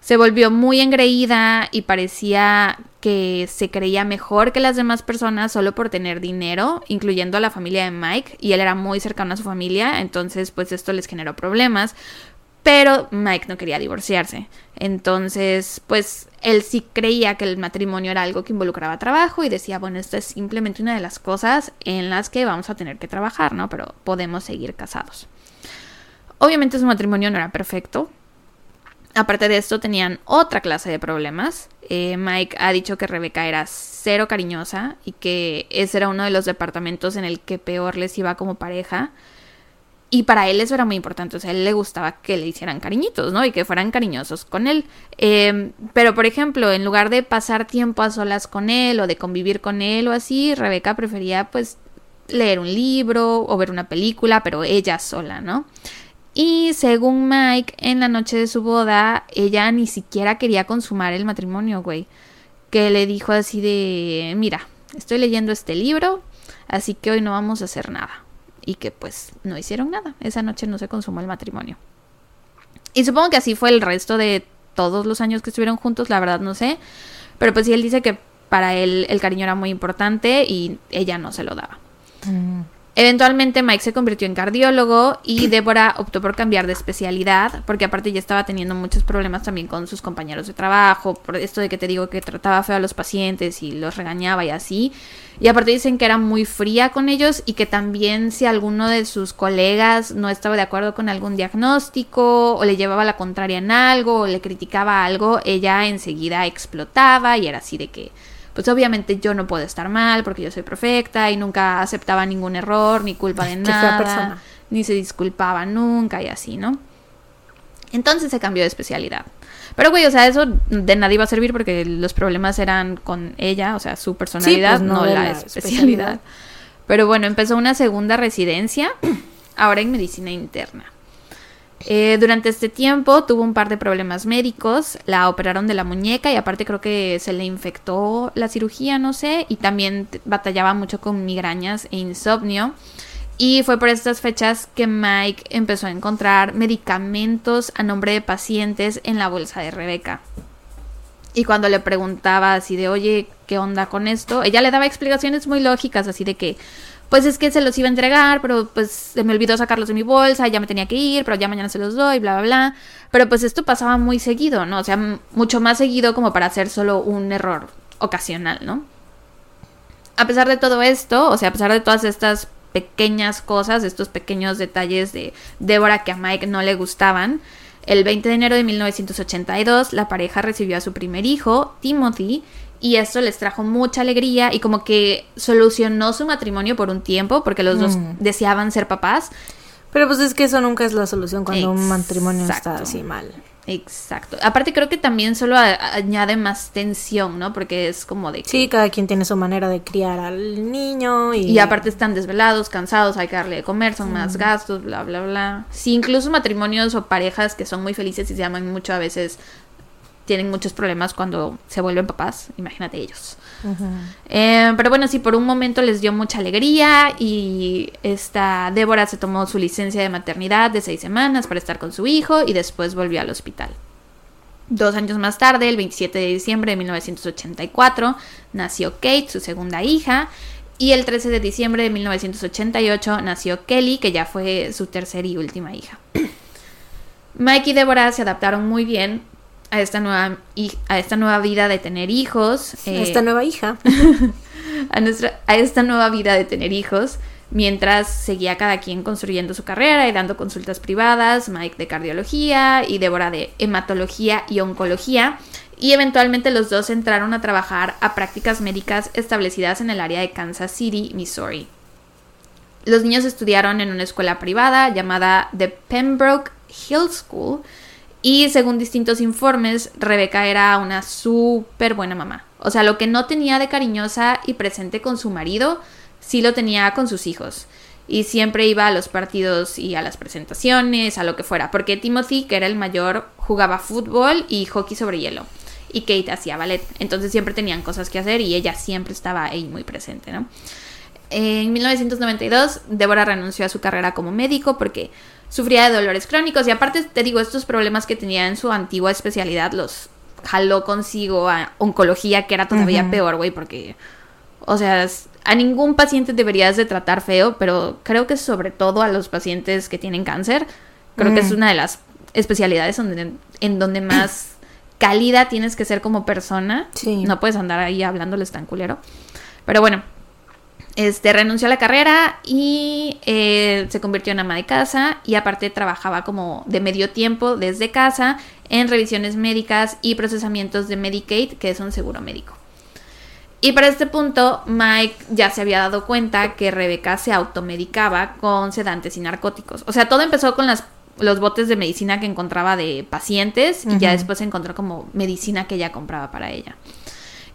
Se volvió muy engreída y parecía que se creía mejor que las demás personas solo por tener dinero, incluyendo a la familia de Mike, y él era muy cercano a su familia, entonces pues esto les generó problemas. Pero Mike no quería divorciarse. Entonces, pues él sí creía que el matrimonio era algo que involucraba trabajo y decía, bueno, esto es simplemente una de las cosas en las que vamos a tener que trabajar, ¿no? Pero podemos seguir casados. Obviamente su matrimonio no era perfecto. Aparte de esto, tenían otra clase de problemas. Eh, Mike ha dicho que Rebeca era cero cariñosa y que ese era uno de los departamentos en el que peor les iba como pareja. Y para él eso era muy importante, o sea, él le gustaba que le hicieran cariñitos, ¿no? Y que fueran cariñosos con él. Em, pero, por ejemplo, en lugar de pasar tiempo a solas con él o de convivir con él o así, Rebeca prefería pues leer un libro o ver una película, pero ella sola, ¿no? Y según Mike, en la noche de su boda, ella ni siquiera quería consumar el matrimonio, güey. Que le dijo así de, mira, estoy leyendo este libro, así que hoy no vamos a hacer nada y que pues no hicieron nada. Esa noche no se consumó el matrimonio. Y supongo que así fue el resto de todos los años que estuvieron juntos, la verdad no sé. Pero pues sí, él dice que para él el cariño era muy importante y ella no se lo daba. Mm. Eventualmente Mike se convirtió en cardiólogo y Débora optó por cambiar de especialidad porque aparte ya estaba teniendo muchos problemas también con sus compañeros de trabajo, por esto de que te digo que trataba feo a los pacientes y los regañaba y así. Y aparte dicen que era muy fría con ellos y que también si alguno de sus colegas no estaba de acuerdo con algún diagnóstico o le llevaba la contraria en algo o le criticaba algo, ella enseguida explotaba y era así de que pues obviamente yo no puedo estar mal porque yo soy perfecta y nunca aceptaba ningún error ni culpa de nada, ni se disculpaba nunca y así, ¿no? Entonces se cambió de especialidad. Pero, güey, o sea, eso de nadie iba a servir porque los problemas eran con ella, o sea, su personalidad, pues, no, la, especialidad. Pero bueno, empezó una segunda residencia, ahora en medicina interna. Eh, durante este tiempo tuvo un par de problemas médicos, la operaron de la muñeca y aparte creo que se le infectó la cirugía, no sé, y también batallaba mucho con migrañas e insomnio. Y fue por estas fechas que Mike empezó a encontrar medicamentos a nombre de pacientes en la bolsa de Rebeca. Y cuando le preguntaba así de, oye, ¿qué onda con esto? Ella le daba explicaciones muy lógicas, así de que, pues es que se los iba a entregar, pero pues se me olvidó sacarlos de mi bolsa, ya me tenía que ir, pero ya mañana se los doy, bla, bla, bla. Pero pues esto pasaba muy seguido, ¿no? O sea, mucho más seguido como para hacer solo un error ocasional, ¿no? A pesar de todo esto, o sea, a pesar de todas estas pequeñas cosas, estos pequeños detalles de Débora que a Mike no le gustaban, El 20 de enero de 1982, la pareja recibió a su primer hijo, Timothy, y esto les trajo mucha alegría y como que solucionó su matrimonio por un tiempo porque los dos Mm. deseaban ser papás. Pero pues es que eso nunca es la solución cuando un matrimonio está así mal. Exacto. Aparte creo que también solo añade más tensión, ¿no? Porque es como de que... Sí, cada quien tiene su manera de criar al niño y... Y aparte están desvelados, cansados, hay que darle de comer, son más gastos, bla, bla, bla. Sí, incluso matrimonios o parejas que son muy felices y se aman mucho a veces tienen muchos problemas cuando se vuelven papás, imagínate ellos. Eh, pero bueno, sí, por un momento les dio mucha alegría y esta Débora se tomó su licencia de maternidad de seis semanas para estar con su hijo y después volvió al hospital. Dos años más tarde, el 27 de diciembre de 1984, nació Kate, su segunda hija, y el 13 de diciembre de 1988 nació Kelly, que ya fue su tercera y última hija. Mike y Débora se adaptaron muy bien a esta nueva, a esta nueva vida de tener hijos. eh, Esta nueva hija. a, nuestra, a esta nueva vida de tener hijos, mientras seguía cada quien construyendo su carrera y dando consultas privadas, Mike de cardiología y Débora de hematología y oncología, y eventualmente los dos entraron a trabajar a prácticas médicas establecidas en el área de Kansas City, Missouri. Los niños estudiaron en una escuela privada llamada The Pembroke Hill School y según distintos informes, Rebeca era una súper buena mamá. O sea, lo que no tenía de cariñosa y presente con su marido, sí lo tenía con sus hijos. Y siempre iba a los partidos y a las presentaciones, a lo que fuera. Porque Timothy, que era el mayor, jugaba fútbol y hockey sobre hielo. Y Kate hacía ballet. Entonces siempre tenían cosas que hacer y ella siempre estaba ahí muy presente, ¿no? En 1992, Débora renunció a su carrera como médico porque sufría de dolores crónicos y aparte, te digo, estos problemas que tenía en su antigua especialidad los jaló consigo a oncología, que era todavía peor, güey, porque, o sea, a ningún paciente deberías de tratar feo, pero creo que sobre todo a los pacientes que tienen cáncer, creo que Mm. es una de las especialidades donde, en donde más cálida tienes que ser como persona. Sí. No puedes andar ahí hablándoles tan culero. Pero bueno, este, renunció a la carrera y eh, se convirtió en ama de casa y aparte trabajaba como de medio tiempo desde casa en revisiones médicas y procesamientos de Medicaid, que es un seguro médico. Y para este punto, Mike ya se había dado cuenta que Rebeca se automedicaba con sedantes y narcóticos. O sea, todo empezó con las, los botes de medicina que encontraba de pacientes y ya después encontró como medicina que ella compraba para ella.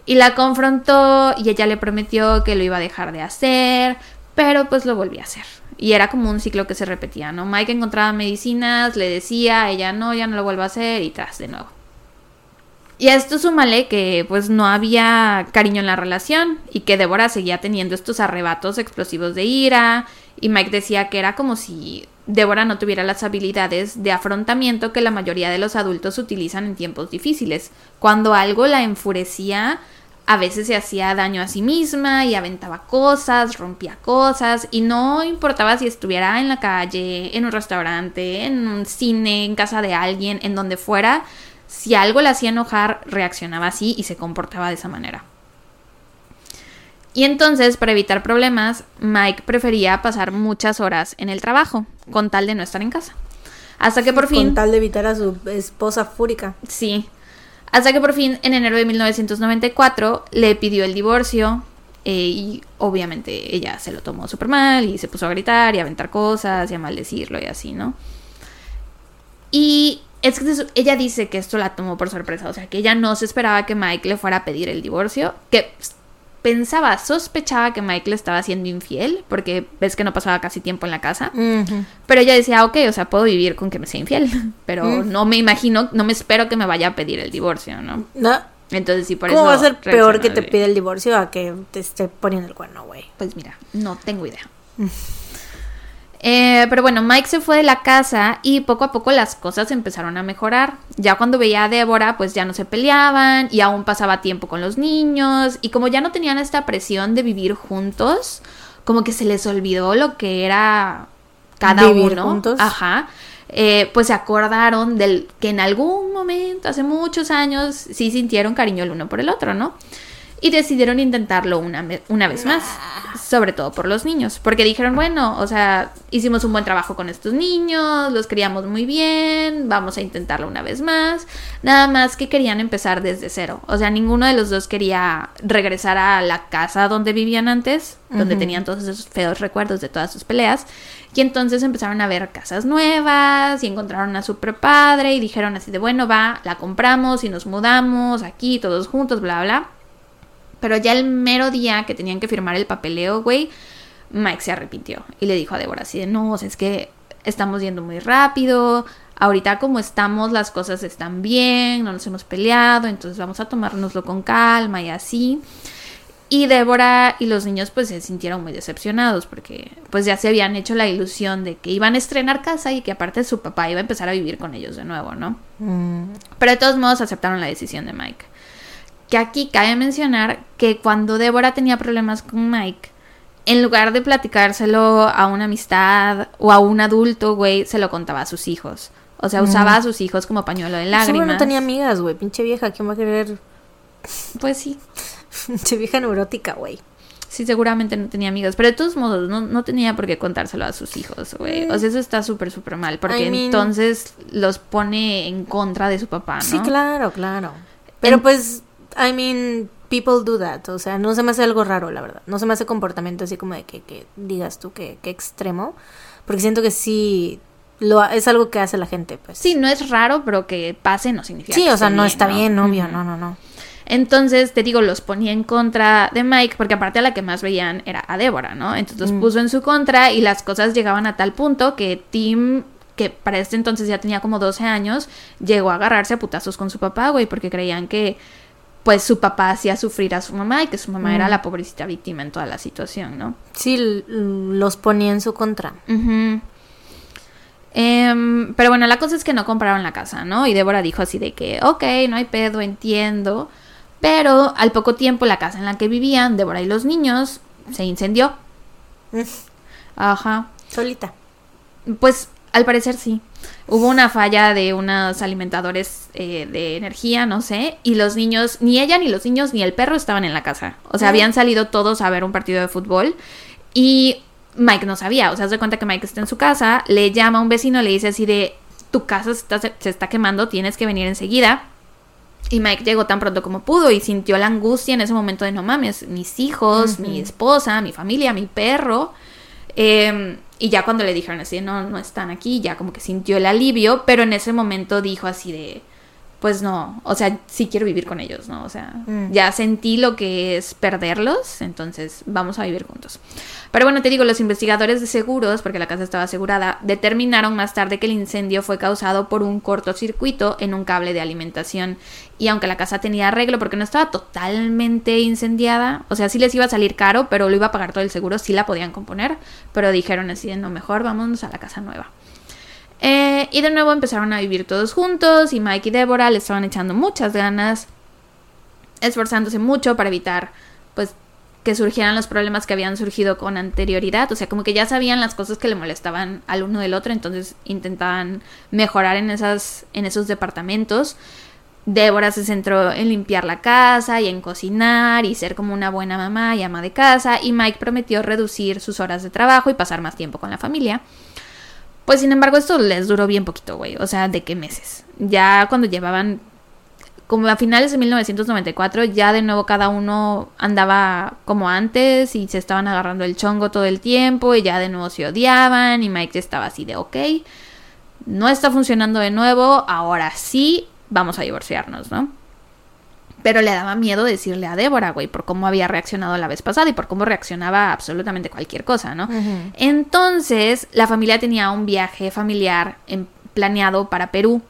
Y la confrontó y ella le prometió que lo iba a dejar de hacer, pero pues lo volvía a hacer. Y era como un ciclo que se repetía, ¿no? Mike encontraba medicinas, le decía, ella no, ya no lo vuelvo a hacer y tras de nuevo. Y a esto súmale que pues no había cariño en la relación y que Débora seguía teniendo estos arrebatos explosivos de ira y Mike decía que era como si Débora no tuviera las habilidades de afrontamiento que la mayoría de los adultos utilizan en tiempos difíciles. Cuando algo la enfurecía, a veces se hacía daño a sí misma y aventaba cosas, rompía cosas y no importaba si estuviera en la calle, en un restaurante, en un cine, en casa de alguien, en donde fuera, si algo la hacía enojar, reaccionaba así y se comportaba de esa manera. Y entonces, para evitar problemas, Mike prefería pasar muchas horas en el trabajo, con tal de no estar en casa. Hasta que por fin... Con tal de evitar a su esposa fúrica. Sí. Hasta que por fin, en enero de 1994, le pidió el divorcio. eh, y obviamente ella se lo tomó súper mal y se puso a gritar y a aventar cosas y a maldecirlo y así, ¿no? Y es que ella dice que esto la tomó por sorpresa. O sea, que ella no se esperaba que Mike le fuera a pedir el divorcio. Que pues, pensaba, sospechaba que le estaba siendo infiel. Porque ves que no pasaba casi tiempo en la casa. Pero ella decía, ok, o sea, puedo vivir con que me sea infiel, pero no me imagino, no me espero que me vaya a pedir el divorcio, ¿no? No, Entonces sí, por ¿Cómo eso... va a ser peor que te pida el divorcio a que te esté poniendo el cuerno, güey? Pues mira, no tengo idea. Eh, pero bueno, Mike se fue de la casa y poco a poco las cosas empezaron a mejorar. Ya cuando veía a Débora, pues ya no se peleaban y aún pasaba tiempo con los niños. Y como ya no tenían esta presión de vivir juntos, como que se les olvidó lo que era cada Vivir uno. juntos. Ajá. Eh, pues se acordaron del que en algún momento, hace muchos años, sí sintieron cariño el uno por el otro, ¿no? Y decidieron intentarlo una, una vez más, sobre todo por los niños, porque dijeron, bueno, o sea, hicimos un buen trabajo con estos niños, los criamos muy bien, vamos a intentarlo una vez más, nada más que querían empezar desde cero, o sea, ninguno de los dos quería regresar a la casa donde vivían antes, donde tenían todos esos feos recuerdos de todas sus peleas, y entonces empezaron a ver casas nuevas y encontraron una super padre y dijeron así de, bueno, va, la compramos y nos mudamos aquí todos juntos, bla, bla. Pero ya el mero día que tenían que firmar el papeleo, güey, Mike se arrepintió y le dijo a Débora así de, no, o sea, es que estamos yendo muy rápido, ahorita como estamos las cosas están bien, no nos hemos peleado, entonces vamos a tomárnoslo con calma y así. Y Débora y los niños pues se sintieron muy decepcionados porque pues ya se habían hecho la ilusión de que iban a estrenar casa y que aparte su papá iba a empezar a vivir con ellos de nuevo, ¿no? Mm, Pero de todos modos aceptaron la decisión de Mike. Que aquí cabe mencionar que cuando Débora tenía problemas con Mike, en lugar de platicárselo a una amistad o a un adulto, güey, se lo contaba a sus hijos. O sea, usaba a sus hijos como pañuelo de lágrimas. Seguro no tenía amigas, güey. Pinche vieja, ¿quién va a querer? Pues sí, Pinche vieja neurótica, güey. sí, seguramente no tenía amigas. Pero de todos modos, no, no tenía por qué contárselo a sus hijos, güey. O sea, eso está súper, súper mal. Porque I mean- entonces los pone en contra de su papá, ¿no? Sí, claro, claro. Pero En- pues, I mean, people do that. O sea, no se me hace algo raro, la verdad. No se me hace comportamiento así como de que, que digas tú que, que extremo. Porque siento que sí, lo, es algo que hace la gente, pues. Sí, no es raro, pero que pase no significa Sí, que o sea, no está bien, obvio, no, no, no. Entonces, te digo, los ponía en contra de Mike, porque aparte a la que más veían era a Débora, ¿no? Entonces los puso en su contra y las cosas llegaban a tal punto que Tim, que para este entonces ya tenía como 12 años, llegó a agarrarse a putazos con su papá, güey, porque creían que pues su papá hacía sufrir a su mamá y que su mamá era la pobrecita víctima en toda la situación, ¿no? Sí, l- los ponía en su contra. Em, pero bueno, la cosa es que no compraron la casa, ¿no? Y Débora dijo así de que, ok, no hay pedo, entiendo. Pero al poco tiempo la casa en la que vivían, Débora y los niños, se incendió. Mm, Ajá. Solita. Pues al parecer sí. Hubo una falla de unos alimentadores eh, de energía, no sé, y los niños, ni ella, ni los niños, ni el perro estaban en la casa. O sea, habían salido todos a ver un partido de fútbol y Mike no sabía. O sea, se cuenta que Mike está en su casa, le llama a un vecino, le dice así de, tu casa se está, se está quemando, tienes que venir enseguida. Y Mike llegó tan pronto como pudo y sintió la angustia en ese momento de no mames, mis hijos, mi esposa, mi familia, mi perro. Eh, y ya cuando le dijeron así, no, no están aquí, ya como que sintió el alivio, pero en ese momento dijo así de, pues no, o sea, sí quiero vivir con ellos, ¿no? O sea, Mm. ya sentí lo que es perderlos, entonces vamos a vivir juntos. Pero bueno, te digo, los investigadores de seguros, porque la casa estaba asegurada, determinaron más tarde que el incendio fue causado por un cortocircuito en un cable de alimentación. Y aunque la casa tenía arreglo, porque no estaba totalmente incendiada, o sea, sí les iba a salir caro, pero lo iba a pagar todo el seguro, sí la podían componer, pero dijeron así de no, mejor vámonos a la casa nueva. Eh, y de nuevo empezaron a vivir todos juntos y Mike y Débora le estaban echando muchas ganas, esforzándose mucho para evitar pues que surgieran los problemas que habían surgido con anterioridad, o sea, como que ya sabían las cosas que le molestaban al uno del otro, entonces intentaban mejorar en esas en esos departamentos. Débora se centró en limpiar la casa y en cocinar y ser como una buena mamá y ama de casa y Mike prometió reducir sus horas de trabajo y pasar más tiempo con la familia. Pues sin embargo esto les duró bien poquito, güey, o sea, de qué meses. Ya cuando llevaban como a finales de 1994 ya de nuevo cada uno andaba como antes y se estaban agarrando el chongo todo el tiempo y ya de nuevo se odiaban y Mike estaba así de ok, no está funcionando de nuevo, ahora sí vamos a divorciarnos, ¿no? Pero le daba miedo decirle a Débora, güey, por cómo había reaccionado la vez pasada y por cómo reaccionaba a absolutamente cualquier cosa, ¿no? Entonces, la familia tenía un viaje familiar en- planeado para Perú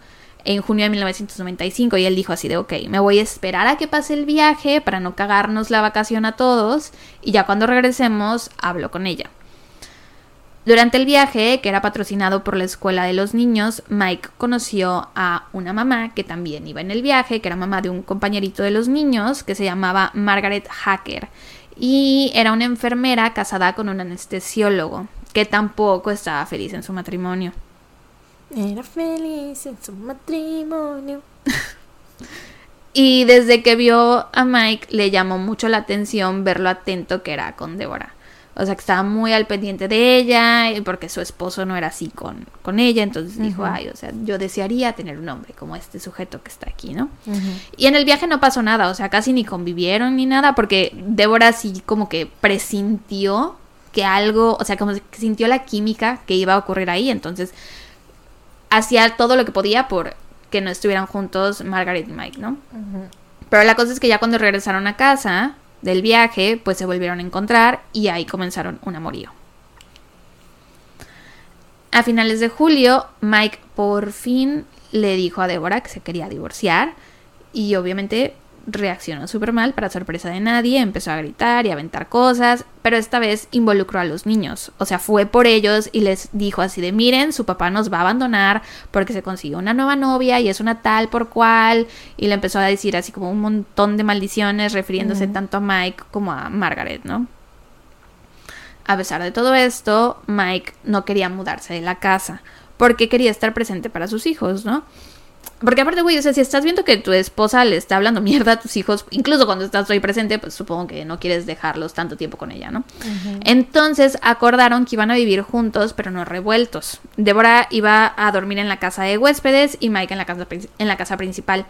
en junio de 1995 y él dijo así de, ok, me voy a esperar a que pase el viaje para no cagarnos la vacación a todos y ya cuando regresemos hablo con ella. Durante el viaje, que era patrocinado por la escuela de los niños, Mike conoció a una mamá que también iba en el viaje, que era mamá de un compañerito de los niños, que se llamaba Margaret Hacker, y era una enfermera casada con un anestesiólogo, que tampoco estaba feliz en su matrimonio. Era feliz en su matrimonio. Y desde que vio a Mike le llamó mucho la atención ver lo atento que era con Débora. O sea, que estaba muy al pendiente de ella, y porque su esposo no era así con, con ella. Entonces dijo, ay, o sea, yo desearía tener un hombre como este sujeto que está aquí, ¿no? Y en el viaje no pasó nada, o sea, casi ni convivieron ni nada, porque Débora sí como que presintió que algo, o sea, como que sintió la química que iba a ocurrir ahí. Entonces, hacía todo lo que podía por que no estuvieran juntos Margaret y Mike, ¿no? Pero la cosa es que ya cuando regresaron a casa del viaje, pues se volvieron a encontrar y ahí comenzaron un amorío. A finales de julio, Mike por fin le dijo a Débora que se quería divorciar y obviamente reaccionó súper mal para sorpresa de nadie, empezó a gritar y a aventar cosas, pero esta vez involucró a los niños, o sea, fue por ellos y les dijo así de miren, su papá nos va a abandonar porque se consiguió una nueva novia y es una tal por cual, y le empezó a decir así como un montón de maldiciones refiriéndose tanto a Mike como a Margaret, ¿no? A pesar de todo esto, Mike no quería mudarse de la casa porque quería estar presente para sus hijos, ¿no? Porque aparte, güey, o sea, si estás viendo que tu esposa le está hablando mierda a tus hijos, incluso cuando estás ahí presente, pues supongo que no quieres dejarlos tanto tiempo con ella, ¿no? Entonces acordaron que iban a vivir juntos, pero no revueltos. Débora iba a dormir en la casa de huéspedes y Mike en la casa, en la casa principal.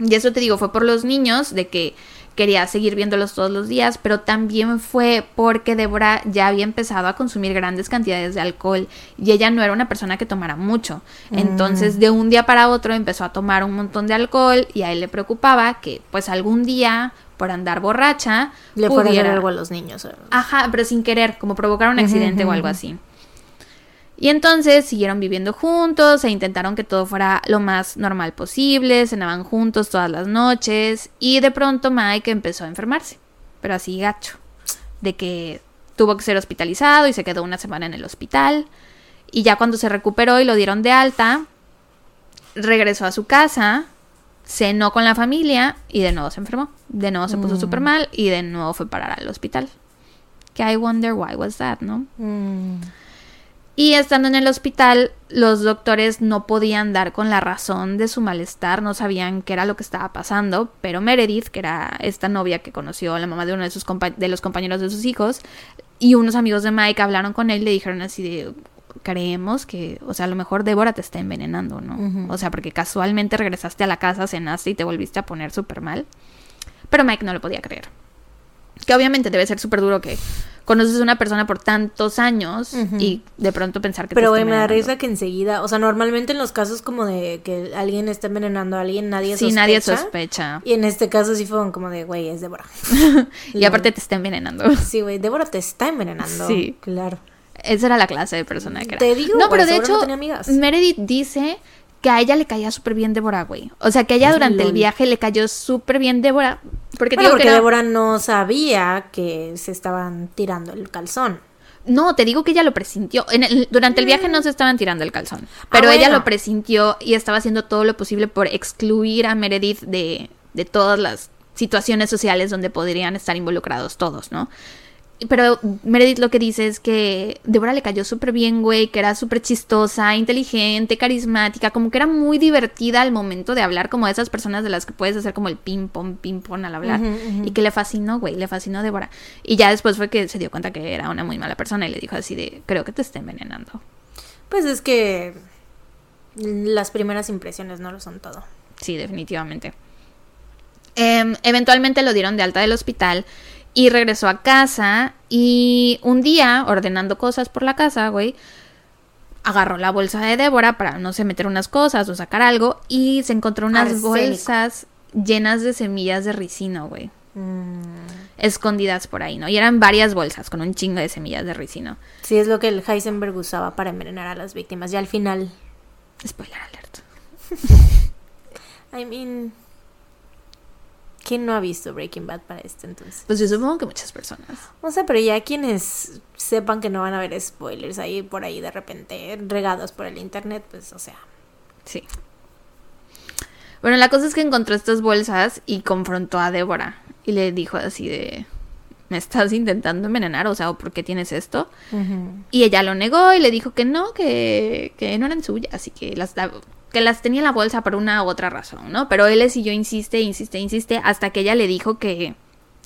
Y eso te digo, fue por los niños, de que quería seguir viéndolos todos los días, pero también fue porque Débora ya había empezado a consumir grandes cantidades de alcohol y ella no era una persona que tomara mucho. Mm. Entonces, de un día para otro empezó a tomar un montón de alcohol y a él le preocupaba que pues algún día por andar borracha Le fuera pudiera- algo a los niños. Ajá, pero sin querer, como provocar un accidente o algo así. Y entonces siguieron viviendo juntos e intentaron que todo fuera lo más normal posible, cenaban juntos todas las noches y de pronto Mike empezó a enfermarse, pero así gacho, de que tuvo que ser hospitalizado y se quedó una semana en el hospital y ya cuando se recuperó y lo dieron de alta, regresó a su casa, cenó con la familia y de nuevo se enfermó, de nuevo se puso súper mal y de nuevo fue parar al hospital. Que I wonder why was that, ¿no? Mm. Y estando en el hospital, los doctores no podían dar con la razón de su malestar, no sabían qué era lo que estaba pasando, pero Meredith, que era esta novia que conoció a la mamá de uno de, sus de los compañeros de sus hijos, y unos amigos de Mike hablaron con él y le dijeron así de, creemos que, o sea, a lo mejor Débora te está envenenando, ¿no? O sea, porque casualmente regresaste a la casa, cenaste y te volviste a poner súper mal. Pero Mike no lo podía creer. Que obviamente debe ser súper duro que conoces a una persona por tantos años y de pronto pensar que Pero, te me da risa que enseguida, o sea, normalmente en los casos como de que alguien está envenenando a alguien, nadie Sí, sospecha. nadie sospecha. Y en este caso sí fue como de, güey, es Débora. Y aparte te está envenenando. Sí, güey, Débora te está envenenando. Sí. Claro. Esa era la clase de persona que era. Te digo, no, pero de no hecho. Meredith dice que a ella le caía súper bien Débora, güey. O sea, que a ella durante el viaje le cayó súper bien Débora. Porque, Bueno, digo porque que era- Débora no sabía que se estaban tirando el calzón. No, te digo que ella lo presintió. En el- durante el viaje no se estaban tirando el calzón. Pero ella. Ah, bueno. lo presintió y estaba haciendo todo lo posible por excluir a Meredith de, de todas las situaciones sociales donde podrían estar involucrados todos, ¿no? Pero Meredith lo que dice es que Débora le cayó súper bien, güey, que era súper chistosa, inteligente, carismática, como que era muy divertida al momento de hablar, como esas personas de las que puedes hacer como el ping-pong, ping-pong al hablar. Y que le fascinó, güey, le fascinó Débora. Y ya después fue que se dio cuenta que era una muy mala persona y le dijo así de, creo que te está envenenando. Pues es que las primeras impresiones no lo son todo. Sí, definitivamente. Em, eventualmente lo dieron de alta del hospital y regresó a casa y un día, ordenando cosas por la casa, güey, agarró la bolsa de Débora para, no sé, meter unas cosas o sacar algo y se encontró unas Arsénico. bolsas llenas de semillas de ricino, güey. Mm, Escondidas por ahí, ¿no? Y eran varias bolsas con un chingo de semillas de ricino. Sí, es lo que el Heisenberg usaba para envenenar a las víctimas. Ya al final, Spoiler alert. I mean, ¿quién no ha visto Breaking Bad para esto entonces? Pues yo supongo que muchas personas. O sea, pero ya quienes sepan que no van a haber spoilers ahí por ahí de repente regados por el internet, pues, o sea, Sí. Bueno, la cosa es que encontró estas bolsas y confrontó a Débora. Y le dijo así de... ¿Me estás intentando envenenar? O sea, ¿o ¿por qué tienes esto? Y ella lo negó y le dijo que no, que, que no eran suyas. Así que las, la- que las tenía en la bolsa por una u otra razón, ¿no? Pero él siguió, insiste, insiste, insiste, hasta que ella le dijo que,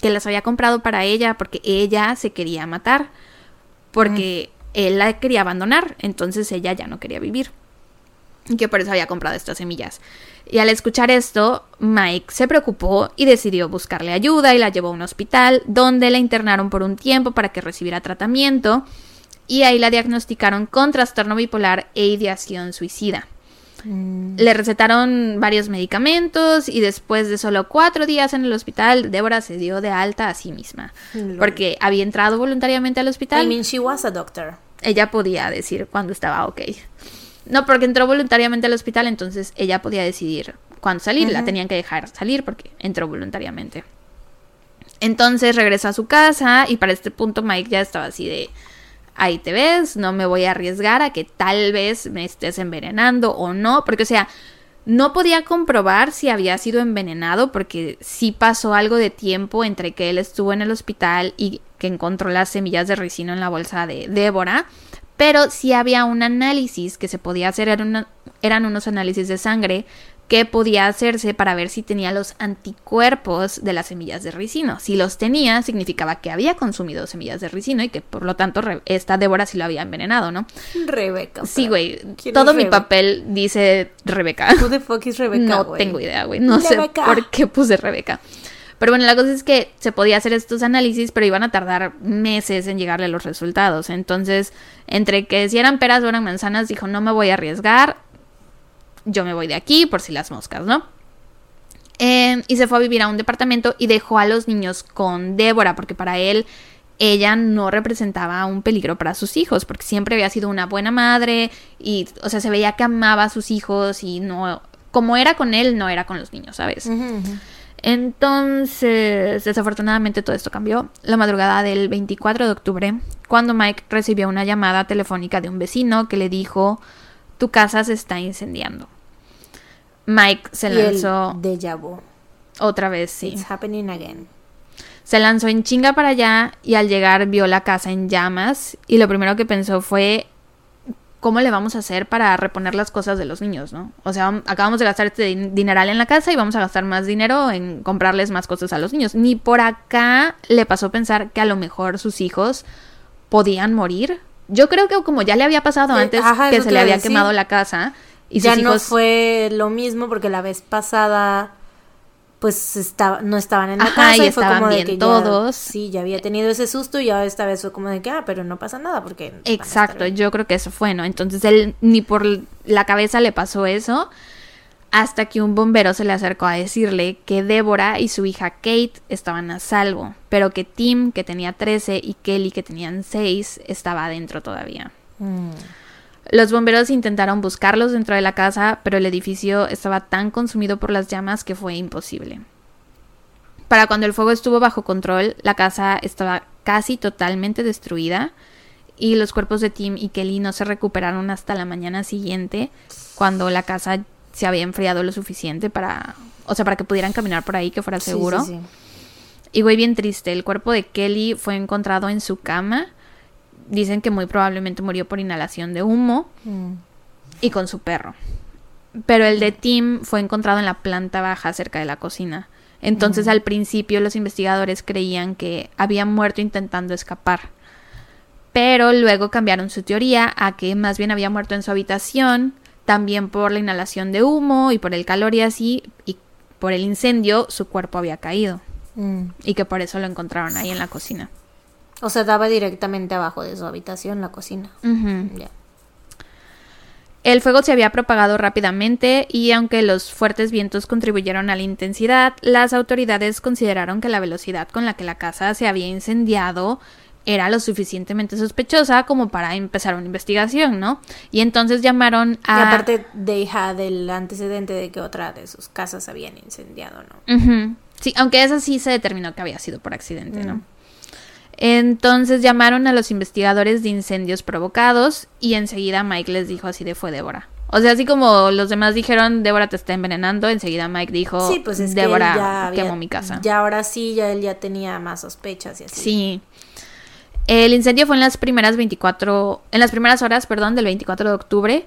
que las había comprado para ella porque ella se quería matar, porque él la quería abandonar, entonces ella ya no quería vivir. Y que por eso había comprado estas semillas. Y al escuchar esto, Mike se preocupó y decidió buscarle ayuda y la llevó a un hospital donde la internaron por un tiempo para que recibiera tratamiento y ahí la diagnosticaron con trastorno bipolar e ideación suicida. Le recetaron varios medicamentos y después de solo cuatro días en el hospital, Débora se dio de alta a sí misma. Porque había entrado voluntariamente al hospital. I mean, she was a doctor. ella podía decir cuando estaba ok. No, porque entró voluntariamente al hospital, entonces ella podía decidir cuándo salir. La tenían que dejar salir porque entró voluntariamente. Entonces regresó a su casa y para este punto Mike ya estaba así de, ahí te ves, no me voy a arriesgar a que tal vez me estés envenenando o no, porque o sea, no podía comprobar si había sido envenenado porque sí pasó algo de tiempo entre que él estuvo en el hospital y que encontró las semillas de ricino en la bolsa de Débora, pero sí había un análisis que se podía hacer, eran unos análisis de sangre que podía hacerse para ver si tenía los anticuerpos de las semillas de ricino. Si los tenía, significaba que había consumido semillas de ricino y que por lo tanto esta Débora sí lo había envenenado, ¿no? Rebeca. Sí, güey. ¿Quién Todo mi papel dice Rebeca. Who the fuck is Rebeca, no tengo idea, güey. No sé por qué puse Rebeca. Pero bueno, la cosa es que se podía hacer estos análisis, pero iban a tardar meses en llegarle los resultados. Entonces, entre que si eran peras o eran manzanas, dijo, no me voy a arriesgar. Yo me voy de aquí por si las moscas, ¿no? Eh, y se fue a vivir a un departamento y dejó a los niños con Débora, porque para él ella no representaba un peligro para sus hijos, porque siempre había sido una buena madre y, o sea, se veía que amaba a sus hijos y no, como era con él, no era con los niños, ¿sabes? Entonces, desafortunadamente todo esto cambió la madrugada del 24 de octubre, cuando Mike recibió una llamada telefónica de un vecino que le dijo, tu casa se está incendiando. Mike se Y lanzó déjà vu. otra vez, sí. It's happening again. Se lanzó en chinga para allá y al llegar vio la casa en llamas y lo primero que pensó fue ¿cómo le vamos a hacer para reponer las cosas de los niños, no? O sea, acabamos de gastar este din- dineral en la casa y vamos a gastar más dinero en comprarles más cosas a los niños. Ni por acá le pasó pensar que a lo mejor sus hijos podían morir. Yo creo que como ya le había pasado antes ajá, que se le había decir. quemado la casa y ya no hijos fue lo mismo porque la vez pasada pues estaba, no estaban en la Ajá, casa y y, fue como de bien que ya- todos. sí, ya había tenido ese susto y ya esta vez fue como de que, ah, pero no pasa nada porque... Exacto, yo creo que eso fue, ¿no? Entonces él ni por la cabeza le pasó eso hasta que un bombero se le acercó a decirle que Débora y su hija Kate estaban a salvo, pero que Tim, que tenía 13, y Kelly, que tenían 6, estaba adentro todavía. Mm. Los bomberos intentaron buscarlos dentro de la casa, pero el edificio estaba tan consumido por las llamas que fue imposible. Para cuando el fuego estuvo bajo control, la casa estaba casi totalmente destruida y los cuerpos de Tim y Kelly no se recuperaron hasta la mañana siguiente, cuando la casa se había enfriado lo suficiente para, o sea, para que pudieran caminar por ahí, que fuera Sí, seguro. sí, sí. Y güey, bien triste, el cuerpo de Kelly fue encontrado en su cama. Dicen que muy probablemente murió por inhalación de humo Mm. y con su perro. Pero el de Tim fue encontrado en la planta baja cerca de la cocina. Entonces al principio los investigadores creían que había muerto intentando escapar. Pero luego cambiaron su teoría a que más bien había muerto en su habitación, también por la inhalación de humo y por el calor y así, y por el incendio su cuerpo había caído. Mm. Y que por eso lo encontraron ahí en la cocina. O sea, daba directamente abajo de su habitación la cocina. El fuego se había propagado rápidamente y aunque los fuertes vientos contribuyeron a la intensidad, las autoridades consideraron que la velocidad con la que la casa se había incendiado era lo suficientemente sospechosa como para empezar una investigación, ¿no? Y entonces llamaron Y a... aparte deja del antecedente de que otra de sus casas habían incendiado, ¿no? Sí, aunque esa sí se determinó que había sido por accidente, ¿no? Mm. Entonces llamaron a los investigadores de incendios provocados y enseguida Mike les dijo así de fue Débora. O sea, así como los demás dijeron Débora te está envenenando, enseguida Mike dijo Sí, pues es Débora que él ya había- quemó mi casa. Ya ahora sí, ya él ya tenía más sospechas y así. Sí. El incendio fue en las primeras 24, en las primeras horas, perdón, del 24 de octubre.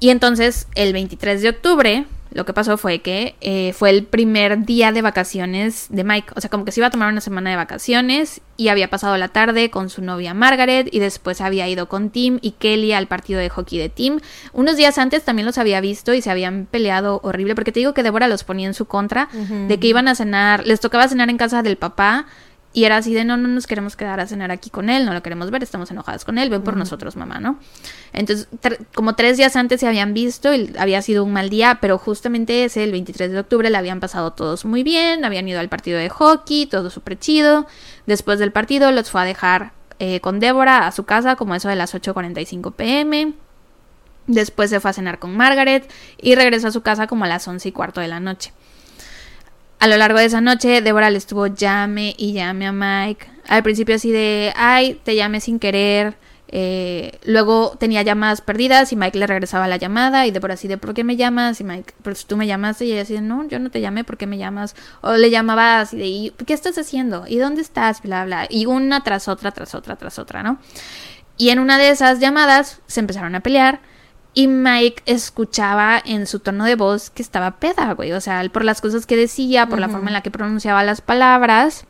Y entonces, el 23 de octubre, lo que pasó fue que eh, fue el primer día de vacaciones de Mike. O sea, como que se iba a tomar una semana de vacaciones y había pasado la tarde con su novia Margaret y después había ido con Tim y Kelly al partido de hockey de Tim. Unos días antes también los había visto y se habían peleado horrible porque te digo que Débora los ponía en su contra de que iban a cenar, les tocaba cenar en casa del papá y era así de, no, no nos queremos quedar a cenar aquí con él, no lo queremos ver, estamos enojadas con él, ven por nosotros, mamá, ¿no? Entonces, como tres días antes se habían visto, y había sido un mal día, pero justamente ese, el 23 de octubre, le habían pasado todos muy bien, habían ido al partido de hockey, todo súper chido. Después del partido los fue a dejar eh, con Débora a su casa, como eso de las 8.45 pm. Después se fue a cenar con Margaret y regresó a su casa como a las 11 y cuarto de la noche. A lo largo de esa noche, Débora le estuvo llame y llame a Mike. Al principio así de, ay, te llamé sin querer. Eh, luego tenía llamadas perdidas y Mike le regresaba la llamada y Débora así de, ¿por qué me llamas? Y Mike, pues tú me llamaste y ella así de, no, yo no te llamé, ¿por qué me llamas? O le llamaba así de, ¿qué estás haciendo? ¿Y dónde estás? Bla, bla. Y una tras otra, tras otra, tras otra, ¿no? Y en una de esas llamadas se empezaron a pelear y Mike escuchaba en su tono de voz que estaba peda, güey. O sea, por las cosas que decía, por la forma en la que pronunciaba las palabras.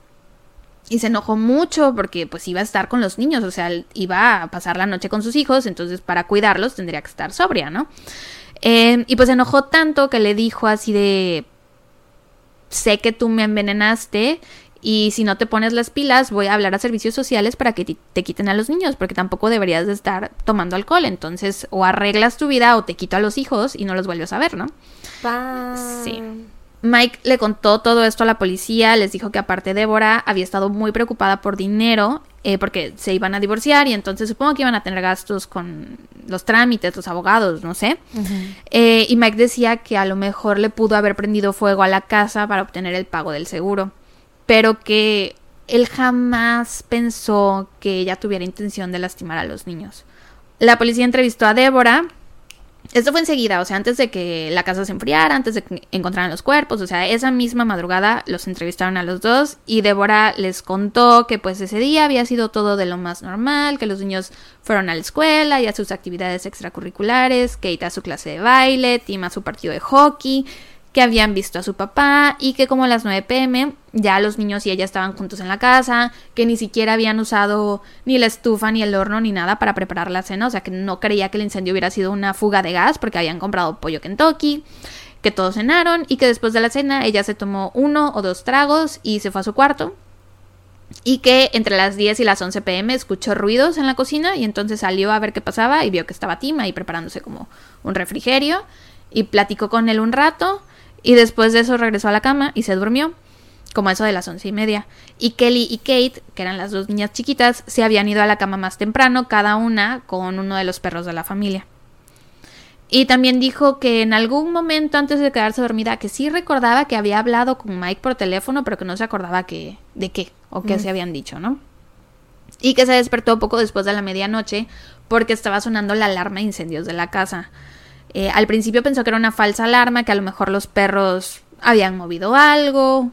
Y se enojó mucho porque pues iba a estar con los niños, o sea, iba a pasar la noche con sus hijos, entonces para cuidarlos tendría que estar sobria, ¿no? Eh, y pues se enojó tanto que le dijo así de, sé que tú me envenenaste y si no te pones las pilas, voy a hablar a servicios sociales para que te quiten a los niños, porque tampoco deberías de estar tomando alcohol. Entonces, o arreglas tu vida o te quito a los hijos y no los vuelves a ver, ¿no? Sí. Mike le contó todo esto a la policía, les dijo que aparte Débora había estado muy preocupada por dinero eh, porque se iban a divorciar y entonces supongo que iban a tener gastos con los trámites, los abogados, no sé. Eh, y Mike decía que a lo mejor le pudo haber prendido fuego a la casa para obtener el pago del seguro pero que él jamás pensó que ella tuviera intención de lastimar a los niños. La policía entrevistó a Débora. Esto fue enseguida, o sea, antes de que la casa se enfriara, antes de que encontraran los cuerpos, o sea, esa misma madrugada los entrevistaron a los dos y Débora les contó que pues ese día había sido todo de lo más normal, que los niños fueron a la escuela y a sus actividades extracurriculares, Kate a su clase de baile, Tim a su partido de hockey, que habían visto a su papá y que como a las 9 pm ya los niños y ella estaban juntos en la casa, que ni siquiera habían usado ni la estufa ni el horno ni nada para preparar la cena, o sea que no creía que el incendio hubiera sido una fuga de gas porque habían comprado pollo Kentucky, que todos cenaron y que después de la cena ella se tomó uno o dos tragos y se fue a su cuarto. Y que entre las 10 y las 11 pm escuchó ruidos en la cocina y entonces salió a ver qué pasaba y vio que estaba Tim ahí preparándose como un refrigerio y platicó con él un rato y después de eso regresó a la cama y se durmió, como eso de las once y media. Y Kelly y Kate, que eran las dos niñas chiquitas, se habían ido a la cama más temprano, cada una con uno de los perros de la familia. Y también dijo que en algún momento antes de quedarse dormida, que sí recordaba que había hablado con Mike por teléfono, pero que no se acordaba que, de qué o qué se habían dicho, ¿no? Y que se despertó poco después de la medianoche porque estaba sonando la alarma de incendios de la casa. Eh, al principio pensó que era una falsa alarma, que a lo mejor los perros habían movido algo,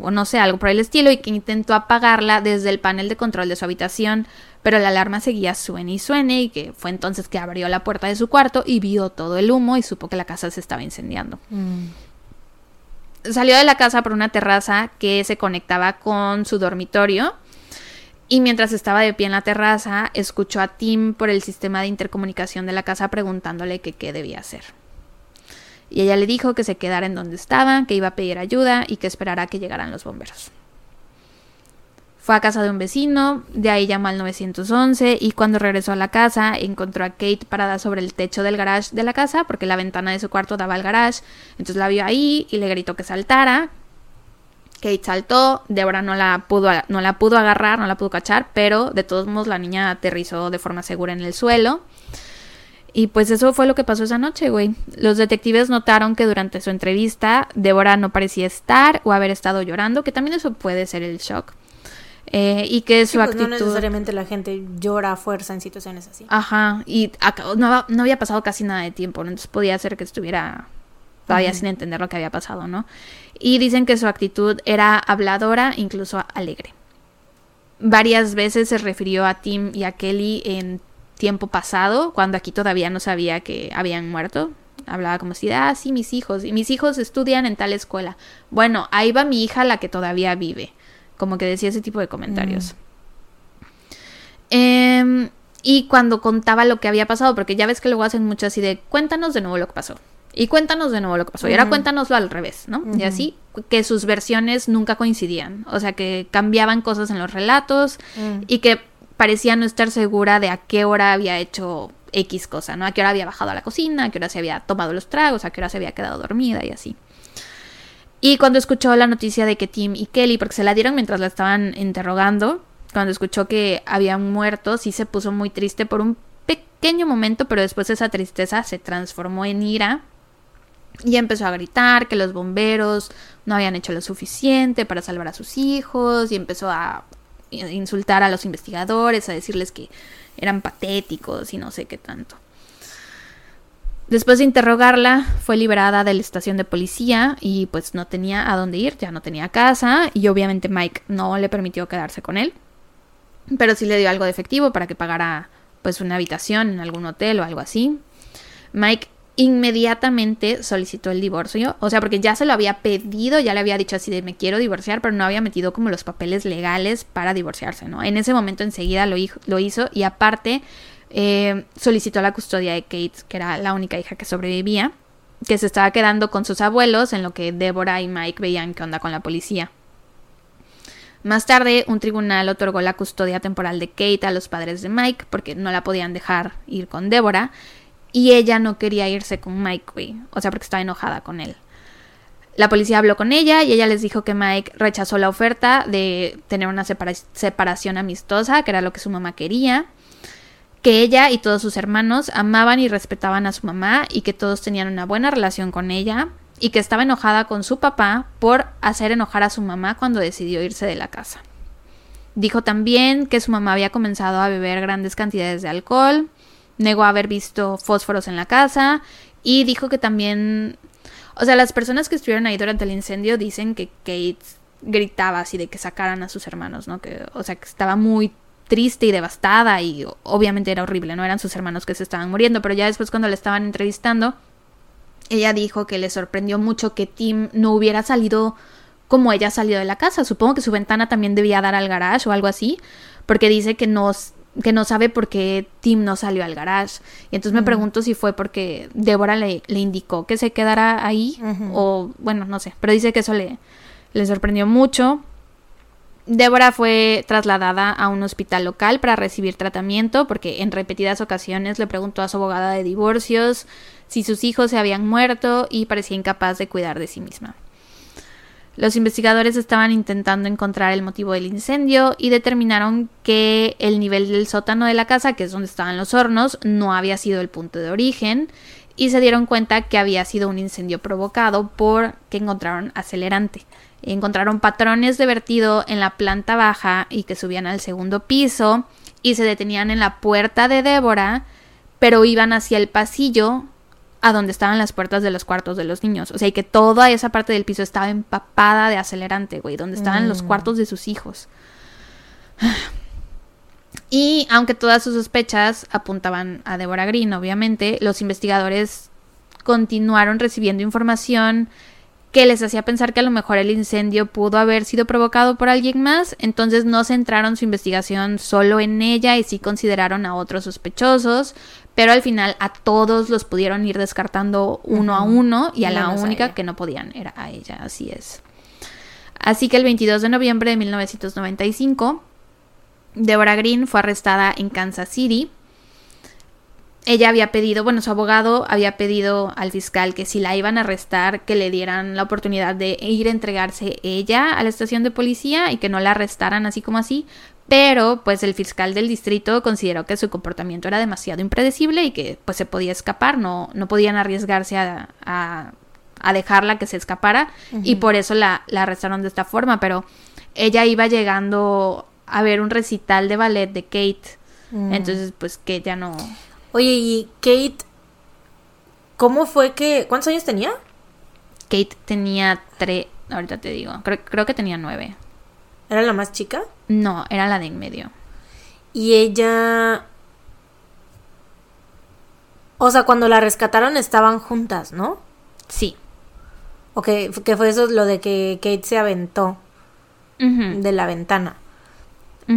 o no sé, algo por el estilo, y que intentó apagarla desde el panel de control de su habitación, pero la alarma seguía suene y suene, y que fue entonces que abrió la puerta de su cuarto y vio todo el humo y supo que la casa se estaba incendiando. Mm. Salió de la casa por una terraza que se conectaba con su dormitorio y mientras estaba de pie en la terraza, escuchó a Tim por el sistema de intercomunicación de la casa preguntándole que qué debía hacer. Y ella le dijo que se quedara en donde estaba, que iba a pedir ayuda y que esperara que llegaran los bomberos. Fue a casa de un vecino, de ahí llamó al 911 y cuando regresó a la casa encontró a Kate parada sobre el techo del garage de la casa porque la ventana de su cuarto daba al garage. Entonces la vio ahí y le gritó que saltara, Kate saltó, Deborah no la pudo, no la pudo agarrar, no la pudo cachar, pero de todos modos la niña aterrizó de forma segura en el suelo. Y pues eso fue lo que pasó esa noche, güey. Los detectives notaron que durante su entrevista Deborah no parecía estar o haber estado llorando, que también eso puede ser el shock. Eh, y que su actitud... Pues no necesariamente la gente llora a fuerza en situaciones así. Ajá, y no, no había pasado casi nada de tiempo, entonces podía ser que estuviera todavía sin entender lo que había pasado, ¿no? Y dicen que su actitud era habladora, incluso alegre. Varias veces se refirió a Tim y a Kelly en tiempo pasado, cuando aquí todavía no sabía que habían muerto. Hablaba como si, ah, sí, mis hijos, y mis hijos estudian en tal escuela. Bueno, ahí va mi hija, la que todavía vive. Como que decía ese tipo de comentarios. Em, y cuando contaba lo que había pasado, porque ya ves que luego hacen mucho así de, cuéntanos de nuevo lo que pasó. Y cuéntanos de nuevo lo que pasó. Y ahora cuéntanoslo al revés, ¿no? Y así, que sus versiones nunca coincidían. O sea, que cambiaban cosas en los relatos Mm. y que parecía no estar segura de a qué hora había hecho X cosa, ¿no? A qué hora había bajado a la cocina, a qué hora se había tomado los tragos, a qué hora se había quedado dormida y así. Y cuando escuchó la noticia de que Tim y Kelly, porque se la dieron mientras la estaban interrogando, cuando escuchó que habían muerto, sí se puso muy triste por un pequeño momento, pero después esa tristeza se transformó en ira y empezó a gritar que los bomberos no habían hecho lo suficiente para salvar a sus hijos y empezó a insultar a los investigadores, a decirles que eran patéticos y no sé qué tanto. Después de interrogarla, fue liberada de la estación de policía y pues no tenía a dónde ir, ya no tenía casa y obviamente Mike no le permitió quedarse con él, pero sí le dio algo de efectivo para que pagara pues una habitación en algún hotel o algo así. Mike inmediatamente solicitó el divorcio, o sea, porque ya se lo había pedido, ya le había dicho así de me quiero divorciar, pero no había metido como los papeles legales para divorciarse, ¿no? En ese momento enseguida lo, lo hizo y aparte eh, solicitó la custodia de Kate, que era la única hija que sobrevivía, que se estaba quedando con sus abuelos, en lo que Deborah y Mike veían qué onda con la policía. Más tarde, un tribunal otorgó la custodia temporal de Kate a los padres de Mike porque no la podían dejar ir con Deborah y ella no quería irse con Mike, güey, o sea, porque estaba enojada con él. La policía habló con ella y ella les dijo que Mike rechazó la oferta de tener una separa- separación amistosa, que era lo que su mamá quería, que ella y todos sus hermanos amaban y respetaban a su mamá y que todos tenían una buena relación con ella y que estaba enojada con su papá por hacer enojar a su mamá cuando decidió irse de la casa. Dijo también que su mamá había comenzado a beber grandes cantidades de alcohol, negó haber visto fósforos en la casa y dijo que también, o sea, las personas que estuvieron ahí durante el incendio dicen que Kate gritaba así de que sacaran a sus hermanos, ¿no? Que, o sea, que estaba muy triste y devastada y obviamente era horrible, no eran sus hermanos que se estaban muriendo, pero ya después cuando le estaban entrevistando, ella dijo que le sorprendió mucho que Tim no hubiera salido como ella salió de la casa. Supongo que su ventana también debía dar al garage o algo así, porque dice que no, que no sabe por qué Tim no salió al garage. Y entonces me pregunto si fue porque Débora le, le indicó que se quedara ahí o bueno, no sé, pero dice que eso le, le sorprendió mucho. Débora fue trasladada a un hospital local para recibir tratamiento porque en repetidas ocasiones le preguntó a su abogada de divorcios si sus hijos se habían muerto y parecía incapaz de cuidar de sí misma. Los investigadores estaban intentando encontrar el motivo del incendio y determinaron que el nivel del sótano de la casa, que es donde estaban los hornos, no había sido el punto de origen y se dieron cuenta que había sido un incendio provocado por que encontraron acelerante. Encontraron patrones de vertido en la planta baja y que subían al segundo piso y se detenían en la puerta de Débora, pero iban hacia el pasillo a donde estaban las puertas de los cuartos de los niños. O sea, y que toda esa parte del piso estaba empapada de acelerante, güey, donde estaban los Mm. cuartos de sus hijos. Y aunque todas sus sospechas apuntaban a Deborah Green, obviamente, los investigadores continuaron recibiendo información que les hacía pensar que a lo mejor el incendio pudo haber sido provocado por alguien más, entonces no centraron su investigación solo en ella y sí consideraron a otros sospechosos, pero al final a todos los pudieron ir descartando uno a uno y a la Menos única que no podían era a ella, así es. Así que el 22 de noviembre de 1995, Deborah Green fue arrestada en Kansas City. Ella había pedido, bueno, su abogado había pedido al fiscal que si la iban a arrestar, que le dieran la oportunidad de ir a entregarse ella a la estación de policía y que no la arrestaran así como así. Pero, pues, el fiscal del distrito consideró que su comportamiento era demasiado impredecible y que, pues, se podía escapar, no, no podían arriesgarse a, a, a dejarla que se escapara y por eso la, la arrestaron de esta forma. Pero ella iba llegando a ver un recital de ballet de Kate. Mm. Entonces, pues, que ya no... Oye, y Kate, ¿cómo fue que... ¿Cuántos años tenía? Kate tenía tres, ahorita te digo, creo, creo que tenía nueve. ¿Era la más chica? No, era la de en medio. Y ella... O sea, cuando la rescataron estaban juntas, ¿no? Sí. O que, fue eso lo de que Kate se aventó de la ventana.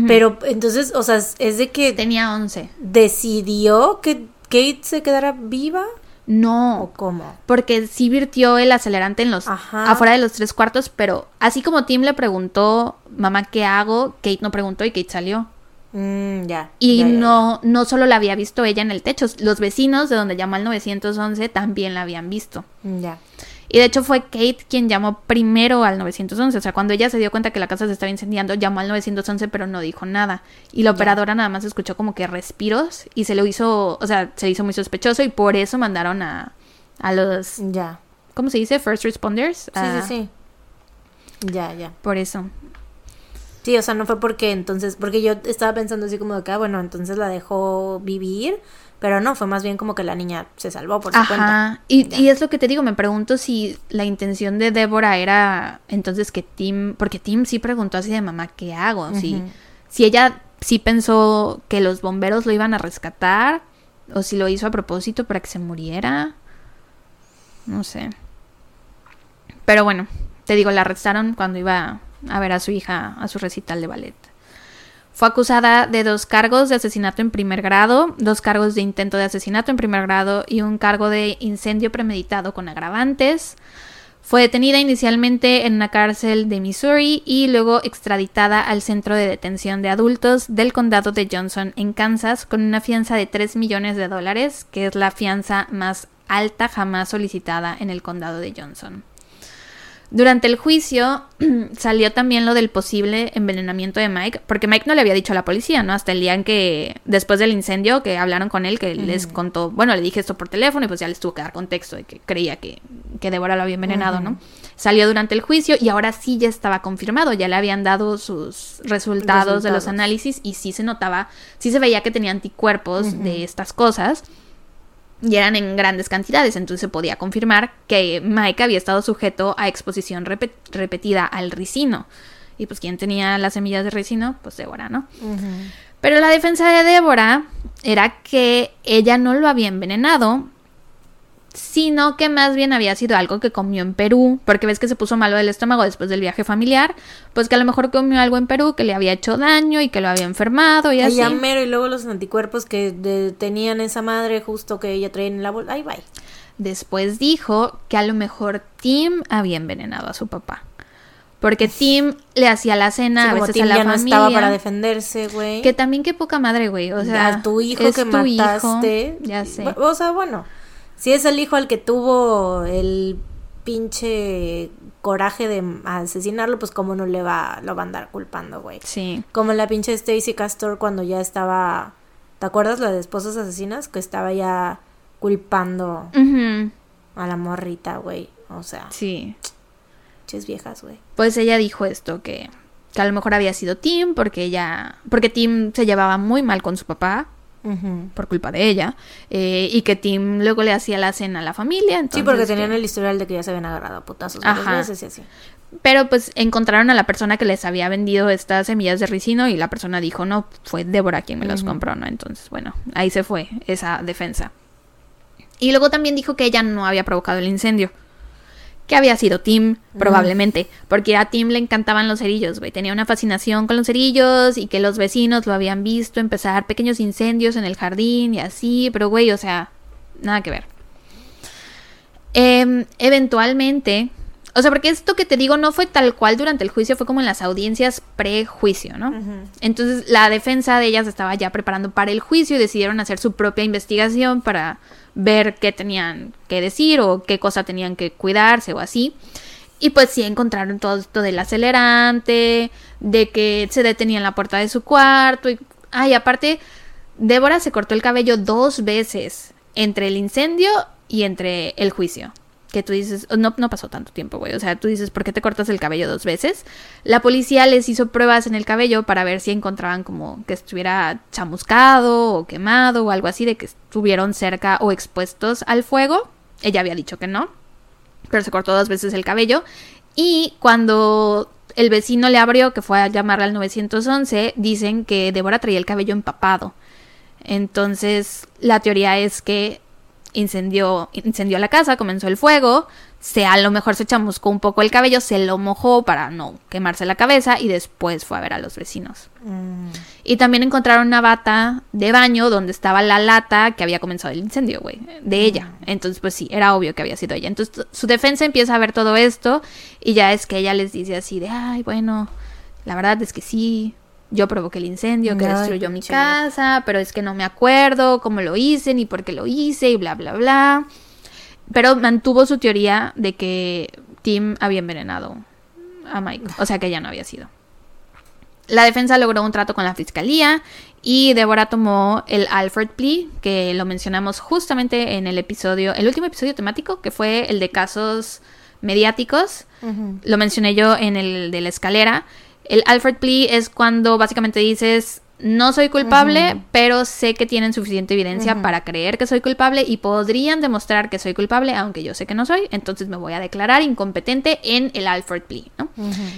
Pero entonces, o sea, es de que tenía 11. decidió que Kate se quedara viva No, o cómo. porque sí virtió el acelerante en los Ajá. afuera de los tres cuartos, pero así como Tim le preguntó, mamá, ¿qué hago? Kate no preguntó y Kate salió. Mm, ya. Y ya, ya, no, no solo la había visto ella en el techo, los vecinos de donde llamó al 911 también la habían visto. ya. Y de hecho fue Kate quien llamó primero al 911. O sea, cuando ella se dio cuenta que la casa se estaba incendiando, llamó al 911 pero no dijo nada. Y la operadora nada más escuchó como que respiros y se lo hizo, o sea, se hizo muy sospechoso y por eso mandaron a, a los, Ya. ¿cómo se dice? First responders. Sí, Ah, sí, sí. Ya, ya. Por eso. Sí, o sea, no fue porque entonces, porque yo estaba pensando así como de que, ah, bueno, entonces la dejó vivir, pero no, fue más bien como que la niña se salvó por su cuenta. Y, y es lo que te digo, me pregunto si la intención de Débora era entonces que Tim, porque Tim sí preguntó así de mamá, ¿qué hago? Si, Ujú. si ella sí pensó que los bomberos lo iban a rescatar o si lo hizo a propósito para que se muriera. No sé. Pero bueno, te digo, la arrestaron cuando iba a ver a su hija a su recital de ballet. Fue acusada de dos cargos de asesinato en primer grado, dos cargos de intento de asesinato en primer grado y un cargo de incendio premeditado con agravantes. Fue detenida inicialmente en una cárcel de Missouri y luego extraditada al centro de detención de adultos del condado de Johnson en Kansas con una fianza de 3 millones de dólares, que es la fianza más alta jamás solicitada en el condado de Johnson. Durante el juicio salió también lo del posible envenenamiento de Mike, porque Mike no le había dicho a la policía, ¿no? Hasta el día en que, después del incendio, que hablaron con él, que les contó, bueno, le dije esto por teléfono y pues ya les tuvo que dar contexto de que creía que, que Débora lo había envenenado, ¿no? Salió durante el juicio y ahora sí ya estaba confirmado, ya le habían dado sus resultados, de los análisis y sí se notaba, sí se veía que tenía anticuerpos de estas cosas y eran en grandes cantidades, entonces se podía confirmar que Mike había estado sujeto a exposición repe- repetida al ricino. Y pues quien tenía las semillas de ricino, pues Débora, ¿no? Pero la defensa de Débora era que ella no lo había envenenado, sino que más bien había sido algo que comió en Perú, porque ves que se puso malo del estómago después del viaje familiar, pues que a lo mejor comió algo en Perú que le había hecho daño y que lo había enfermado y así. Allá mero y luego los anticuerpos que de- tenían esa madre justo que ella traía en la bolsa. Ay, bye. Después dijo que a lo mejor Tim había envenenado a su papá. Porque Tim le hacía la cena Sí, a veces Tim a la ya no estaba para defenderse, güey. que también qué poca madre, güey. O sea, a tu hijo es que tu hijo, mataste. ya sé. O sea, bueno, si es el hijo al que tuvo el pinche coraje de asesinarlo, pues cómo no le va, lo va a andar culpando, güey. Sí. Como la pinche Stacy Castor cuando ya estaba, ¿te acuerdas la de esposas asesinas? Que estaba ya culpando a la morrita, güey. O sea, Sí. ches viejas, güey. Pues ella dijo esto, que, que a lo mejor había sido Tim, porque ella. Porque Tim se llevaba muy mal con su papá, Por culpa de ella. eh, y que Tim luego le hacía la cena a la familia. Sí, porque que- tenían el historial de que ya se habían agarrado a putazos Ajá. veces y así. Pero pues encontraron a la persona que les había vendido estas semillas de ricino y la persona dijo, no, fue Débora quien me los compró, ¿no? Entonces, bueno, ahí se fue esa defensa. Y luego también dijo que ella no había provocado el incendio. Que había sido Tim, probablemente. Porque a Tim le encantaban los cerillos, güey. Tenía una fascinación con los cerillos y que los vecinos lo habían visto empezar pequeños incendios en el jardín y así. Pero, güey, o sea, nada que ver. Em, eventualmente, o sea, porque esto que te digo no fue tal cual durante el juicio, fue como en las audiencias pre-juicio, ¿no? Entonces la defensa de ellas estaba ya preparando para el juicio y decidieron hacer su propia investigación para ver qué tenían que decir o qué cosa tenían que cuidarse o así. Y pues sí encontraron todo esto del acelerante, de que se detenía en la puerta de su cuarto. Y, ay, aparte, Débora se cortó el cabello dos veces entre el incendio y entre el juicio. Que tú dices, no, no pasó tanto tiempo, güey. O sea, tú dices, ¿por qué te cortas el cabello dos veces? La policía les hizo pruebas en el cabello para ver si encontraban como que estuviera chamuscado o quemado o algo así, de que estuvieron cerca o expuestos al fuego. Ella había dicho que no, pero se cortó dos veces el cabello. Y cuando el vecino le abrió, que fue a llamarle al 911, dicen que Débora traía el cabello empapado. Entonces, la teoría es que incendió, incendió la casa, comenzó el fuego, se a lo mejor se chamuscó un poco el cabello, se lo mojó para no quemarse la cabeza y después fue a ver a los vecinos. Mm. Y también encontraron una bata de baño donde estaba la lata que había comenzado el incendio, güey, de ella. Entonces, pues sí, era obvio que había sido ella. Entonces, su defensa empieza a ver todo esto y ya es que ella les dice así de, ay, bueno, la verdad es que sí, yo provoqué el incendio que Ay, destruyó mi casa, pero es que no me acuerdo cómo lo hice ni por qué lo hice y bla, bla, bla. Pero mantuvo su teoría de que Tim había envenenado a Mike, o sea que ella no había sido. La defensa logró un trato con la fiscalía y Deborah tomó el Alfred plea, que lo mencionamos justamente en el episodio, el último episodio temático, que fue el de casos mediáticos. Lo mencioné yo en el de la escalera. El Alfred plea es cuando básicamente dices, no soy culpable, pero sé que tienen suficiente evidencia para creer que soy culpable y podrían demostrar que soy culpable, aunque yo sé que no soy, entonces me voy a declarar incompetente en el Alfred plea, ¿no?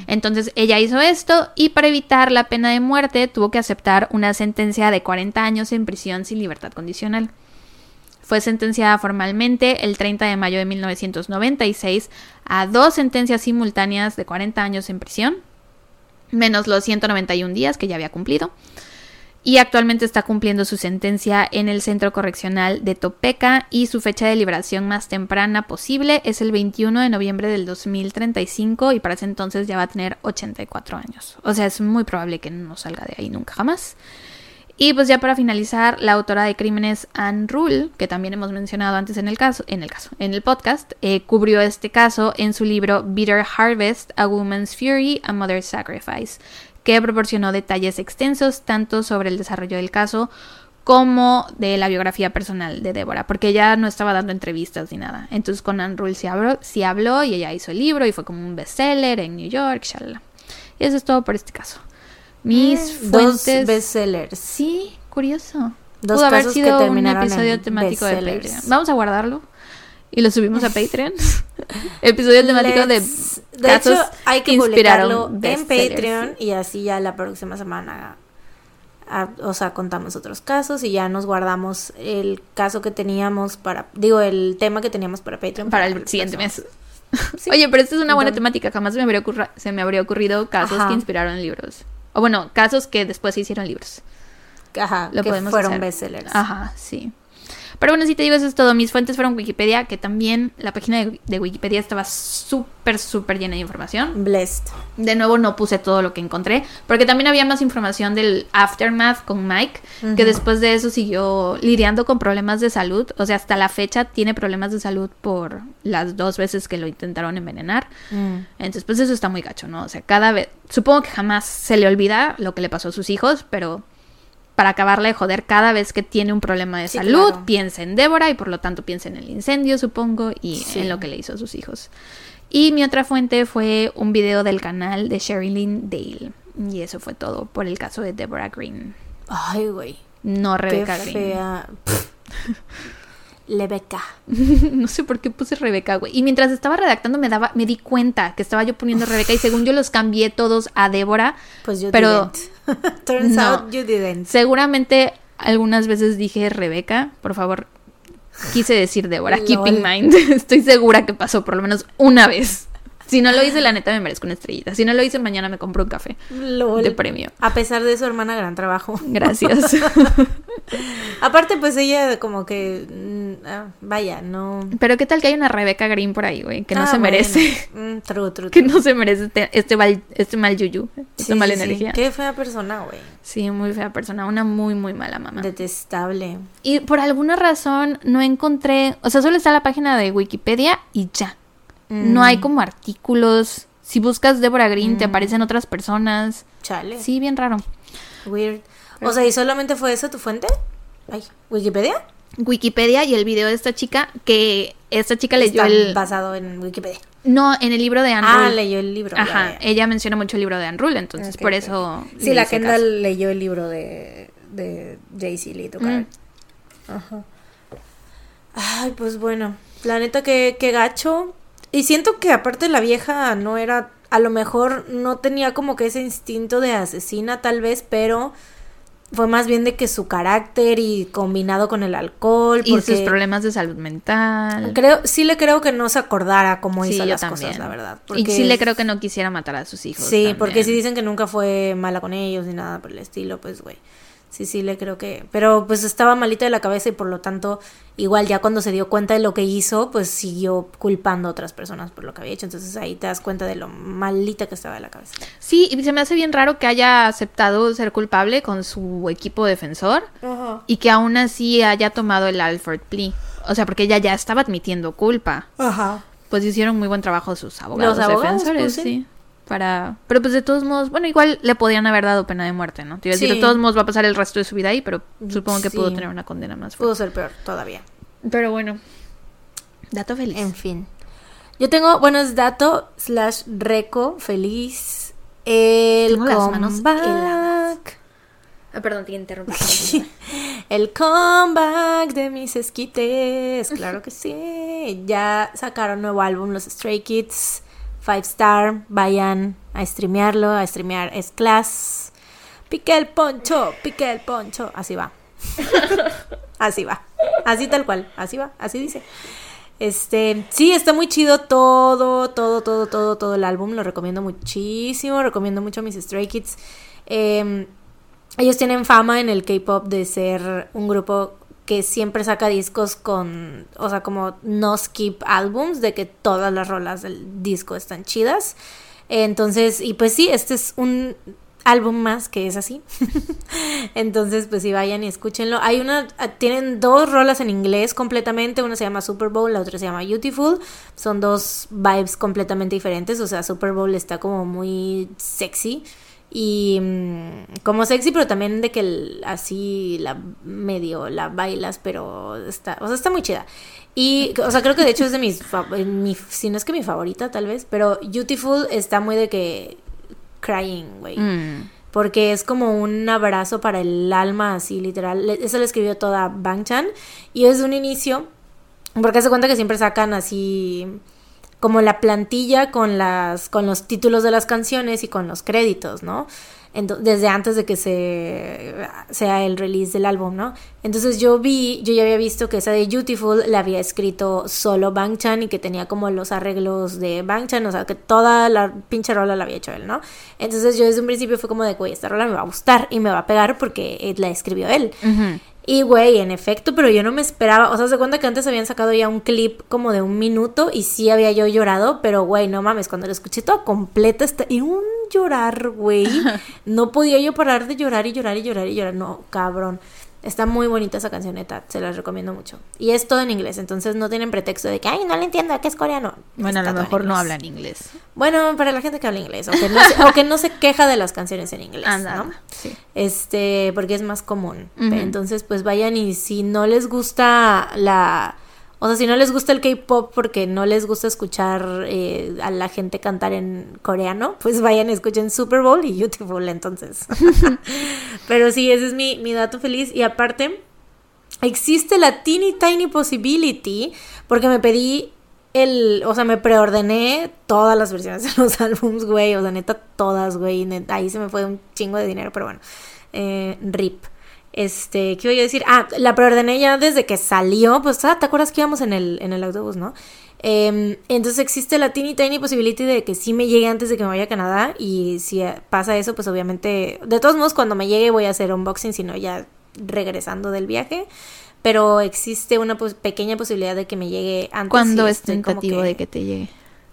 Entonces ella hizo esto y para evitar la pena de muerte tuvo que aceptar una sentencia de 40 años en prisión sin libertad condicional. Fue sentenciada formalmente el 30 de mayo de 1996 a dos sentencias simultáneas de 40 años en prisión, menos los 191 días que ya había cumplido. Y actualmente está cumpliendo su sentencia en el centro correccional de Topeka y su fecha de liberación más temprana posible es el 21 de noviembre del 2035 y para ese entonces ya va a tener 84 años. O sea, es muy probable que no salga de ahí nunca jamás. Y pues ya para finalizar, la autora de crímenes Anne Rule, que también hemos mencionado antes en el caso, en el caso, en el podcast, eh, cubrió este caso en su libro Bitter Harvest: A Woman's Fury, A Mother's Sacrifice, que proporcionó detalles extensos tanto sobre el desarrollo del caso como de la biografía personal de Débora, porque ella no estaba dando entrevistas ni nada. Entonces con Anne Rule sí habló, habló y ella hizo el libro y fue como un bestseller en New York, shalala. Y eso es todo por este caso. Mis Mm, Dos fuentes... bestsellers. Sí, curioso. Dos Pudo haber casos que sido un episodio temático de. Patreon. Vamos a guardarlo y lo subimos a Patreon. episodio temático de Let's- De casos hecho, hay que, inspiraron en. Patreon y así ya la próxima semana, o sea, contamos otros casos y ya nos guardamos el caso que teníamos para, digo, el tema que teníamos para Patreon. para el siguiente mes. Sí. Oye, pero esta es una buena temática. Jamás me habría ocurra- se me habría ocurrido casos Ajá. que inspiraron libros. O bueno, casos que después se hicieron libros. Ajá, Lo que podemos fueron bestsellers. Ajá, sí. Pero bueno, si te digo eso es todo. Mis fuentes fueron Wikipedia, que también la página de, de Wikipedia estaba súper, súper llena de información. Blessed. De nuevo no puse todo lo que encontré, porque también había más información del aftermath con Mike, que después de eso siguió lidiando con problemas de salud, o sea, hasta la fecha tiene problemas de salud por las dos veces que lo intentaron envenenar. Mm. Entonces, pues eso está muy gacho, ¿no? O sea, cada vez, supongo que jamás se le olvida lo que le pasó a sus hijos, pero para acabarle de joder, cada vez que tiene un problema de Sí, salud, claro. piensa en Débora y por lo tanto piensa en el incendio, supongo, y Sí. en lo que le hizo a sus hijos. Y mi otra fuente fue un video del canal de Sherilyn Dale. Y eso fue todo por el caso de Deborah Green. Ay, güey. No Qué Rebecca Green. fea. Lebeca. no sé por qué puse Rebeca, güey. Y mientras estaba redactando me daba, me di cuenta que estaba yo poniendo Rebeca y según yo los cambié todos a Débora. Pues yo Pero- didn't. Turns No. out you didn't. Seguramente algunas veces dije Rebeca, por favor. Quise decir Débora, keep in mind. Estoy segura que pasó por lo menos una vez. Si no lo hice, la neta me merezco una estrellita. Si no lo hice, mañana me compro un café Lol. de premio. A pesar de eso, hermana, gran trabajo. Gracias. Aparte, pues ella como que... mm, ah, vaya, no... Pero qué tal que hay una Rebeca Green por ahí, güey, que no Ah, se bueno. merece. Mm, true, true, Que no se merece este, este mal, este mal yuyu, esta Sí, mala sí, sí. energía. Qué fea persona, güey. Sí, muy fea persona, una muy, muy mala mamá. Detestable. Y por alguna razón no encontré, o sea, solo está la página de Wikipedia y ya. Mm. No hay como artículos. Si buscas Deborah Green, te aparecen otras personas. Chale. Sí, bien raro. Weird. O sea, ¿y solamente fue esa tu fuente? Ay, ¿Wikipedia? Wikipedia y el video de esta chica, que esta chica leyó Está el... basado en Wikipedia. No, en el libro de Anne Ah, Rule. leyó el libro. Ajá, ya. ella menciona mucho el libro de Anne Rule, entonces por eso... Sí, la Kendall caso. leyó el libro de, de JC Lee Mm. Ajá. Ay, pues bueno. La neta que, que gacho. Y siento que aparte la vieja no era. A lo mejor no tenía como que ese instinto de asesina, tal vez, pero fue más bien de que su carácter y combinado con el alcohol. Y sus problemas de salud mental. Creo, sí le creo que no se acordara cómo Sí, hizo las también. cosas, la verdad. Y sí le creo que no quisiera matar a sus hijos. Sí, porque si dicen que nunca fue mala con ellos ni nada por el estilo, pues güey. Sí, sí, le creo que... Pero pues estaba malita de la cabeza y por lo tanto, igual ya cuando se dio cuenta de lo que hizo, pues siguió culpando a otras personas por lo que había hecho. Entonces ahí te das cuenta de lo malita que estaba de la cabeza. Sí, y se me hace bien raro que haya aceptado ser culpable con su equipo defensor y que aún así haya tomado el Alford plea. O sea, porque ella ya estaba admitiendo culpa. Ajá. Pues hicieron muy buen trabajo sus abogados, Los abogados, defensores, pues, sí. sí. Para... Pero pues de todos modos, bueno, igual le podían haber dado pena de muerte, ¿no? Te iba a decir, Sí. de todos modos va a pasar el resto de su vida ahí, pero supongo que pudo tener una condena más Pudo fuerte. ser peor todavía. Pero bueno, dato feliz. En fin. Yo tengo, bueno, es dato slash reco feliz. El Tengo las manos comeback. Ah, perdón, te interrumpí. El comeback de mis esquites. Claro que sí. Ya sacaron nuevo álbum los Stray Kids. Five Star. Vayan a streamearlo. A streamear es class. Pique el poncho. Pique el poncho. Así va. Así va. Así tal cual. Así va. Así dice. Este, sí, está muy chido todo, todo, todo, todo, todo el álbum. Lo recomiendo muchísimo. Recomiendo mucho a mis Stray Kids. Em, ellos tienen fama en el K-pop de ser un grupo que siempre saca discos con, o sea, como no skip albums, de que todas las rolas del disco están chidas. Entonces, y pues sí, este es un álbum más que es así. Entonces, pues sí, vayan y escúchenlo. Hay una, ah, tienen dos rolas en inglés completamente. Una se llama Super Bowl, la otra se llama Beautiful. Son dos vibes completamente diferentes. O sea, Super Bowl está como muy sexy. Y mm, como sexy, pero también de que el- así la medio la bailas, pero está, o sea, está muy chida. Y, o sea, creo que de hecho es de mis, eh, mi, si no es que mi favorita tal vez, pero Beautiful está muy de que crying, güey. Mm. Porque es como un abrazo para el alma, así literal. Eso lo escribió toda Bangchan. Y desde un inicio, porque hace cuenta que siempre sacan así como la plantilla con las con los títulos de las canciones y con los créditos, ¿no? Desde antes de que se sea el release del álbum, ¿no? Entonces yo vi, yo ya había visto que esa de Beautiful la había escrito solo Bangchan y que tenía como los arreglos de Bangchan, o sea, que toda la pinche rola la había hecho él, ¿no? Entonces yo desde un principio fue como de, güey, esta rola me va a gustar y me va a pegar porque eh, la escribió él. Y güey, en efecto, pero yo no me esperaba, o sea, se cuenta que antes habían sacado ya un clip como de un minuto y sí había yo llorado, pero güey, no mames, cuando lo escuché toda completa, está y un llorar, güey. No podía yo parar de llorar y llorar y llorar y llorar, no, cabrón. Está muy bonita esa cancioneta, se las recomiendo mucho. Y es todo en inglés, entonces no tienen pretexto de que, ay, no le entiendo, que es coreano. Bueno, a lo mejor no hablan inglés. Bueno, para la gente que habla inglés, o que no se, o que no se queja de las canciones en inglés, Anda, ¿no? anda, sí. Este, porque es más común. Entonces, pues vayan y si no les gusta la... O sea, si no les gusta el K-pop porque no les gusta escuchar eh, a la gente cantar en coreano, pues vayan y escuchen Super Bowl y Beautiful entonces. Pero sí, ese es mi, mi dato feliz. Y aparte, existe la teeny tiny possibility porque me pedí el, o sea, me preordené todas las versiones de los álbums, güey, o sea, neta todas, güey, neta, ahí se me fue un chingo de dinero, pero bueno, eh, rip. Este, ¿qué yo a decir? Ah, la preordené ya desde que salió, pues, ah, ¿te acuerdas que íbamos en el, en el autobús, no? Em, entonces existe la teeny tiny possibility de que sí me llegue antes de que me vaya a Canadá y si eh, pasa eso, pues obviamente, de todos modos, cuando me llegue voy a hacer unboxing, sino ya regresando del viaje. Pero existe una pos- pequeña posibilidad de que me llegue antes. ¿Cuándo es tentativo que- de que te llegue?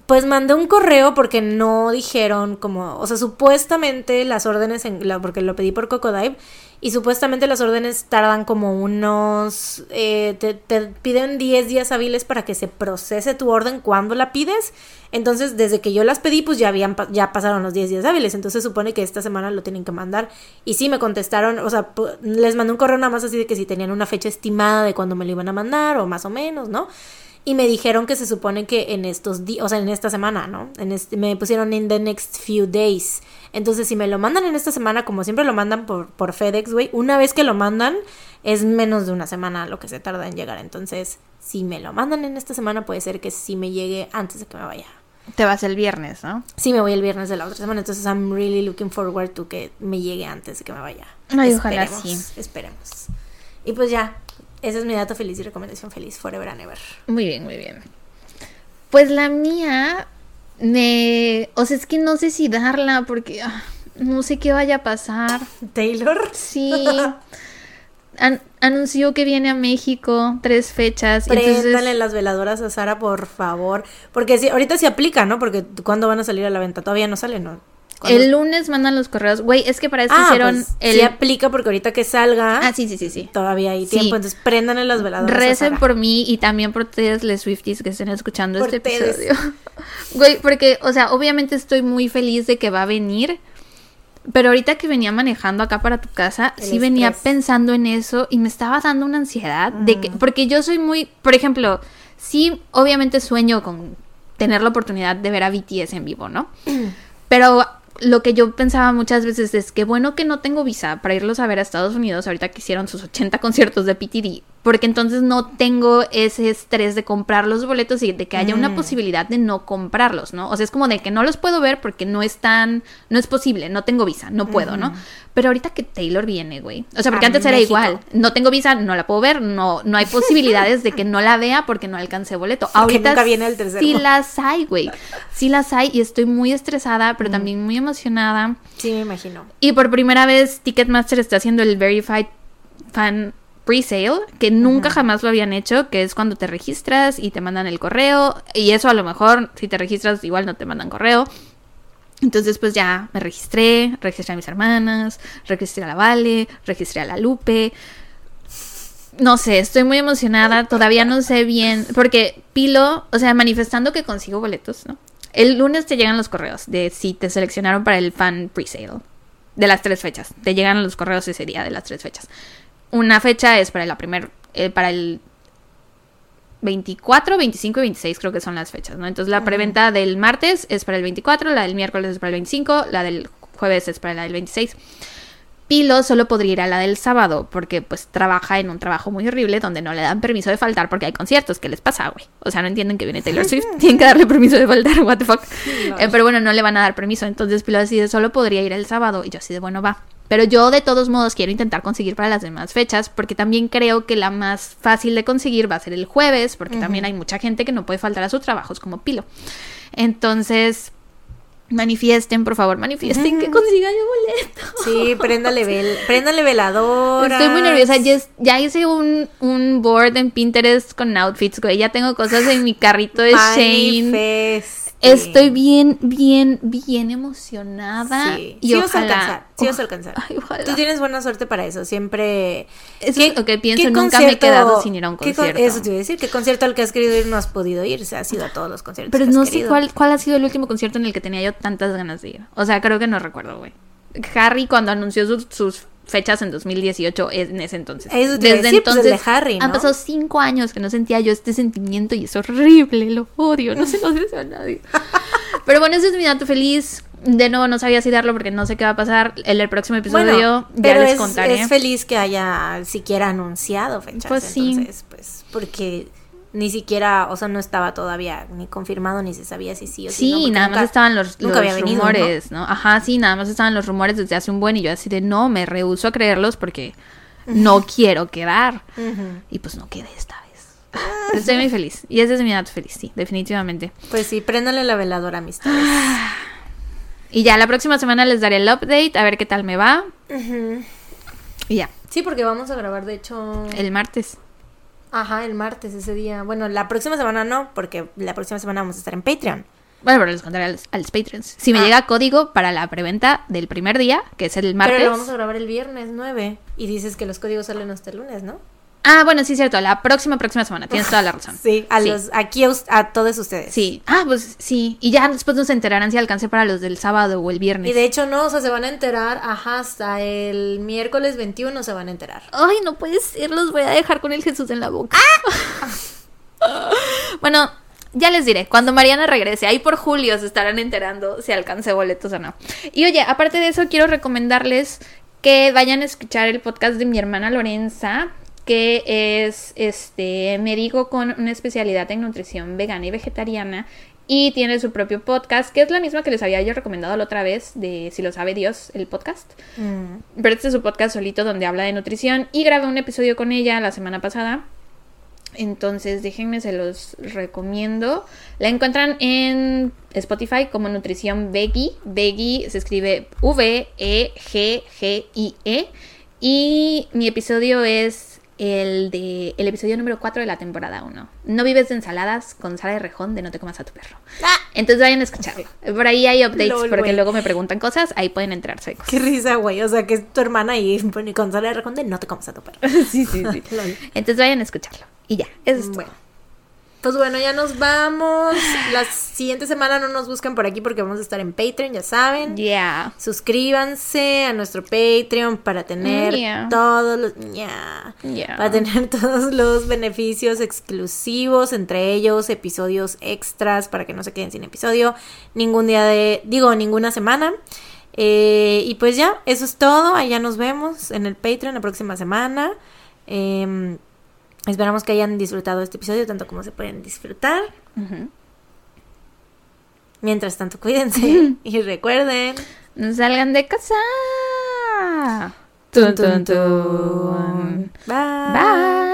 Pues mandé un correo porque no dijeron como, o sea, supuestamente las órdenes, en, la- porque lo pedí por Cocodive, y supuestamente las órdenes tardan como unos, eh, te, piden 10 días hábiles para que se procese tu orden cuando la pides. Entonces, desde que yo las pedí, pues ya habían, ya pasaron los 10 días hábiles. Entonces, supone que esta semana lo tienen que mandar. Y sí, me contestaron, o sea, les mandé un correo nada más así de que si tenían una fecha estimada de cuándo me lo iban a mandar, o más o menos, ¿no? Y me dijeron que se supone que en estos días, o sea, en esta semana, ¿no? En este, me pusieron in the next few days. Entonces, si me lo mandan en esta semana, como siempre lo mandan por, por FedEx, güey, una vez que lo mandan, es menos de una semana lo que se tarda en llegar. Entonces, si me lo mandan en esta semana, puede ser que sí me llegue antes de que me vaya. Te vas el viernes, ¿no? Sí, me voy el viernes de la otra semana, entonces I'm really looking forward to que me llegue antes de que me vaya. Ay, ojalá sí. Esperemos. Y pues ya, ese es mi dato feliz y recomendación feliz, forever and ever. Muy bien, muy bien. Pues la mía me... O sea, es que no sé si darla porque ah, no sé qué vaya a pasar. ¿Taylor? Sí. anunció que viene a México tres fechas. Préndale entonces... las veladoras a Sara, por favor. Porque si, ahorita se aplica, ¿no? Porque ¿cuándo van a salir a la venta? Todavía no sale, ¿no? El lunes mandan los correos. Güey, es que para eso ah, hicieron pues, el. Sí aplica porque ahorita que salga. Ah, sí, sí, sí, sí. Todavía hay tiempo. Entonces préndanle las veladoras. Recen por mí y también por ustedes, les Swifties, que estén escuchando este episodio. Güey, porque, o sea, obviamente estoy muy feliz de que va a venir. Pero ahorita que venía manejando acá para tu casa, sí venía pensando en eso y me estaba dando una ansiedad de que, mm. porque yo soy muy, por ejemplo, sí, obviamente sueño con tener la oportunidad de ver a BTS en vivo, ¿no? Pero lo que yo pensaba muchas veces es que bueno que no tengo visa para irlos a ver a Estados Unidos ahorita que hicieron sus 80 conciertos de PTD, porque entonces no tengo ese estrés de comprar los boletos y de que haya una mm. posibilidad de no comprarlos, ¿no? O sea, es como de que no los puedo ver porque no están, no es posible, no tengo visa, no puedo, ¿no? Pero ahorita que Taylor viene, güey. O sea, porque antes era igual, no tengo visa, no la puedo ver, no, no hay posibilidades de que no la vea porque no alcancé boleto. ahorita nunca viene el tercero. sí las hay, güey. Sí las hay y estoy muy estresada, pero también muy emocionada. Sí, me imagino. Y por primera vez Ticketmaster está haciendo el Verified Fan pre-sale, que nunca jamás lo habían hecho, que es cuando te registras y te mandan el correo, y eso a lo mejor si te registras igual no te mandan correo. Entonces pues ya me registré, registré a mis hermanas, registré a la Vale, registré a la Lupe. No sé, estoy muy emocionada, todavía no sé bien, porque Pilo, o sea, manifestando que consigo boletos, ¿no? El lunes te llegan los correos de si te seleccionaron para el fan pre-sale. De las tres fechas. Te llegan los correos ese día de las tres fechas. Una fecha es para la primer, eh, para el 24, 25 y 26 creo que son las fechas, ¿no? Entonces la preventa del martes es para el 24, la del miércoles es para el 25, la del jueves es para la del 26. Pilo solo podría ir a la del sábado porque pues trabaja en un trabajo muy horrible donde no le dan permiso de faltar porque hay conciertos. ¿Qué les pasa, güey? O sea, no entienden que viene Taylor Swift. Tienen que darle permiso de faltar, what the fuck. Eh, pero bueno, no le van a dar permiso. Entonces Pilo así de solo podría ir el sábado y yo así de bueno va. Pero yo de todos modos quiero intentar conseguir para las demás fechas porque también creo que la más fácil de conseguir va a ser el jueves porque también hay mucha gente que no puede faltar a sus trabajos como Pilo. Entonces, manifiesten, por favor, manifiesten que consiga yo boleto. Sí, préndale, vel préndale velador. Estoy muy nerviosa. Ya, hice un, un, board en Pinterest con outfits, güey. Ya tengo cosas en mi carrito de Shane. Estoy bien, bien, bien emocionada. Sí, y sí vas a alcanzar. Sí vas a alcanzar. Tú tienes buena suerte para eso. Siempre. Eso es lo que pienso. Nunca me he quedado sin ir a un concierto. eso te iba a decir. ¿Qué concierto al que has querido ir no has podido ir? Se ha sido a todos los conciertos. Pero no sé cuál, cuál ha sido el último concierto en el que tenía yo tantas ganas de ir. O sea, creo que no recuerdo, güey. Harry, cuando anunció sus, sus fechas en 2018 en ese entonces. Eso Desde pues, entonces Harry, han pasado cinco años que no sentía yo este sentimiento y es horrible, lo odio, no se lo deseo a nadie. Pero bueno, ese es mi dato feliz. De nuevo, no sabía si darlo porque no sé qué va a pasar. En el próximo episodio ya les contaré. Es feliz que haya siquiera anunciado fechas. Pues sí. Entonces, pues, porque ni siquiera, o sea, no estaba todavía ni confirmado ni se sabía si sí o sí. Sí, nada más estaban los, rumores, ¿no? Ajá, sí, nada más estaban los rumores desde hace un buen y yo así de no, me rehuso a creerlos porque no quiero quedar. Y pues no quedé esta vez. Pero estoy muy feliz. Y ese es mi dato feliz, sí, definitivamente. Pues sí, préndale la veladora, amistades. y ya la próxima semana les daré el update, a ver qué tal me va. Y ya. Sí, porque vamos a grabar, de hecho. El martes. Ajá, el martes, ese día. Bueno, la próxima semana no, porque la próxima semana vamos a estar en Patreon. Bueno, pero les contaré a los, Patreons. Si me ah. llega código para la preventa del primer día, que es el martes. Pero lo vamos a grabar el viernes 9. Y dices que los códigos salen hasta el lunes, ¿no? Ah, bueno, sí, cierto. La próxima, próxima semana. Tienes toda la razón. Sí, a los, aquí a, todos ustedes. Sí. Ah, pues sí. Y ya después nos enterarán si alcancé para los del sábado o el viernes. Y de hecho, no, o sea, se van a enterar, ajá, hasta el miércoles 21 se van a enterar. Ay, no puede ser, los voy a dejar con el Jesús en la boca. ¡Ah! bueno, ya les diré, cuando Mariana regrese, ahí por julio se estarán enterando si alcancé boletos o no. Y oye, aparte de eso, quiero recomendarles que vayan a escuchar el podcast de mi hermana Lorenza que es este médico con una especialidad en nutrición vegana y vegetariana Y tiene su propio podcast, que es la misma que les había yo recomendado la otra vez, de Si lo sabe Dios, el podcast. Mm. Pero este es su podcast solito donde habla de nutrición. Y grabé un episodio con ella la semana pasada. Entonces, déjenme, se los recomiendo. La encuentran en Spotify como Nutrición Veggie. Veggie se escribe V-E-G-G-I-E. Y mi episodio es el de el episodio número 4 de la temporada 1. No vives de ensaladas con sal de rejón de no te comas a tu perro. Entonces vayan a escucharlo. Por ahí hay updates Lol, porque luego me preguntan cosas, ahí pueden enterarse de cosas. Qué risa, güey. O sea, que es tu hermana y con sal de reconde, no te comas a tu perro. sí, sí, sí. Entonces vayan a escucharlo. Y ya, eso es todo. Pues bueno, ya nos vamos. La siguiente semana no nos buscan por aquí porque vamos a estar en Patreon, ya saben. Yeah. Suscríbanse a nuestro Patreon para tener Yeah. todos los ya, Yeah. para tener todos los beneficios exclusivos, entre ellos episodios extras para que no se queden sin episodio ningún día de digo ninguna semana. Eh, y pues ya, eso es todo. Allá nos vemos en el Patreon la próxima semana. Em, esperamos que hayan disfrutado este episodio tanto como se pueden disfrutar. Mientras tanto, cuídense y recuerden. No salgan de casa. Tun, tun, tun. Bye. Bye.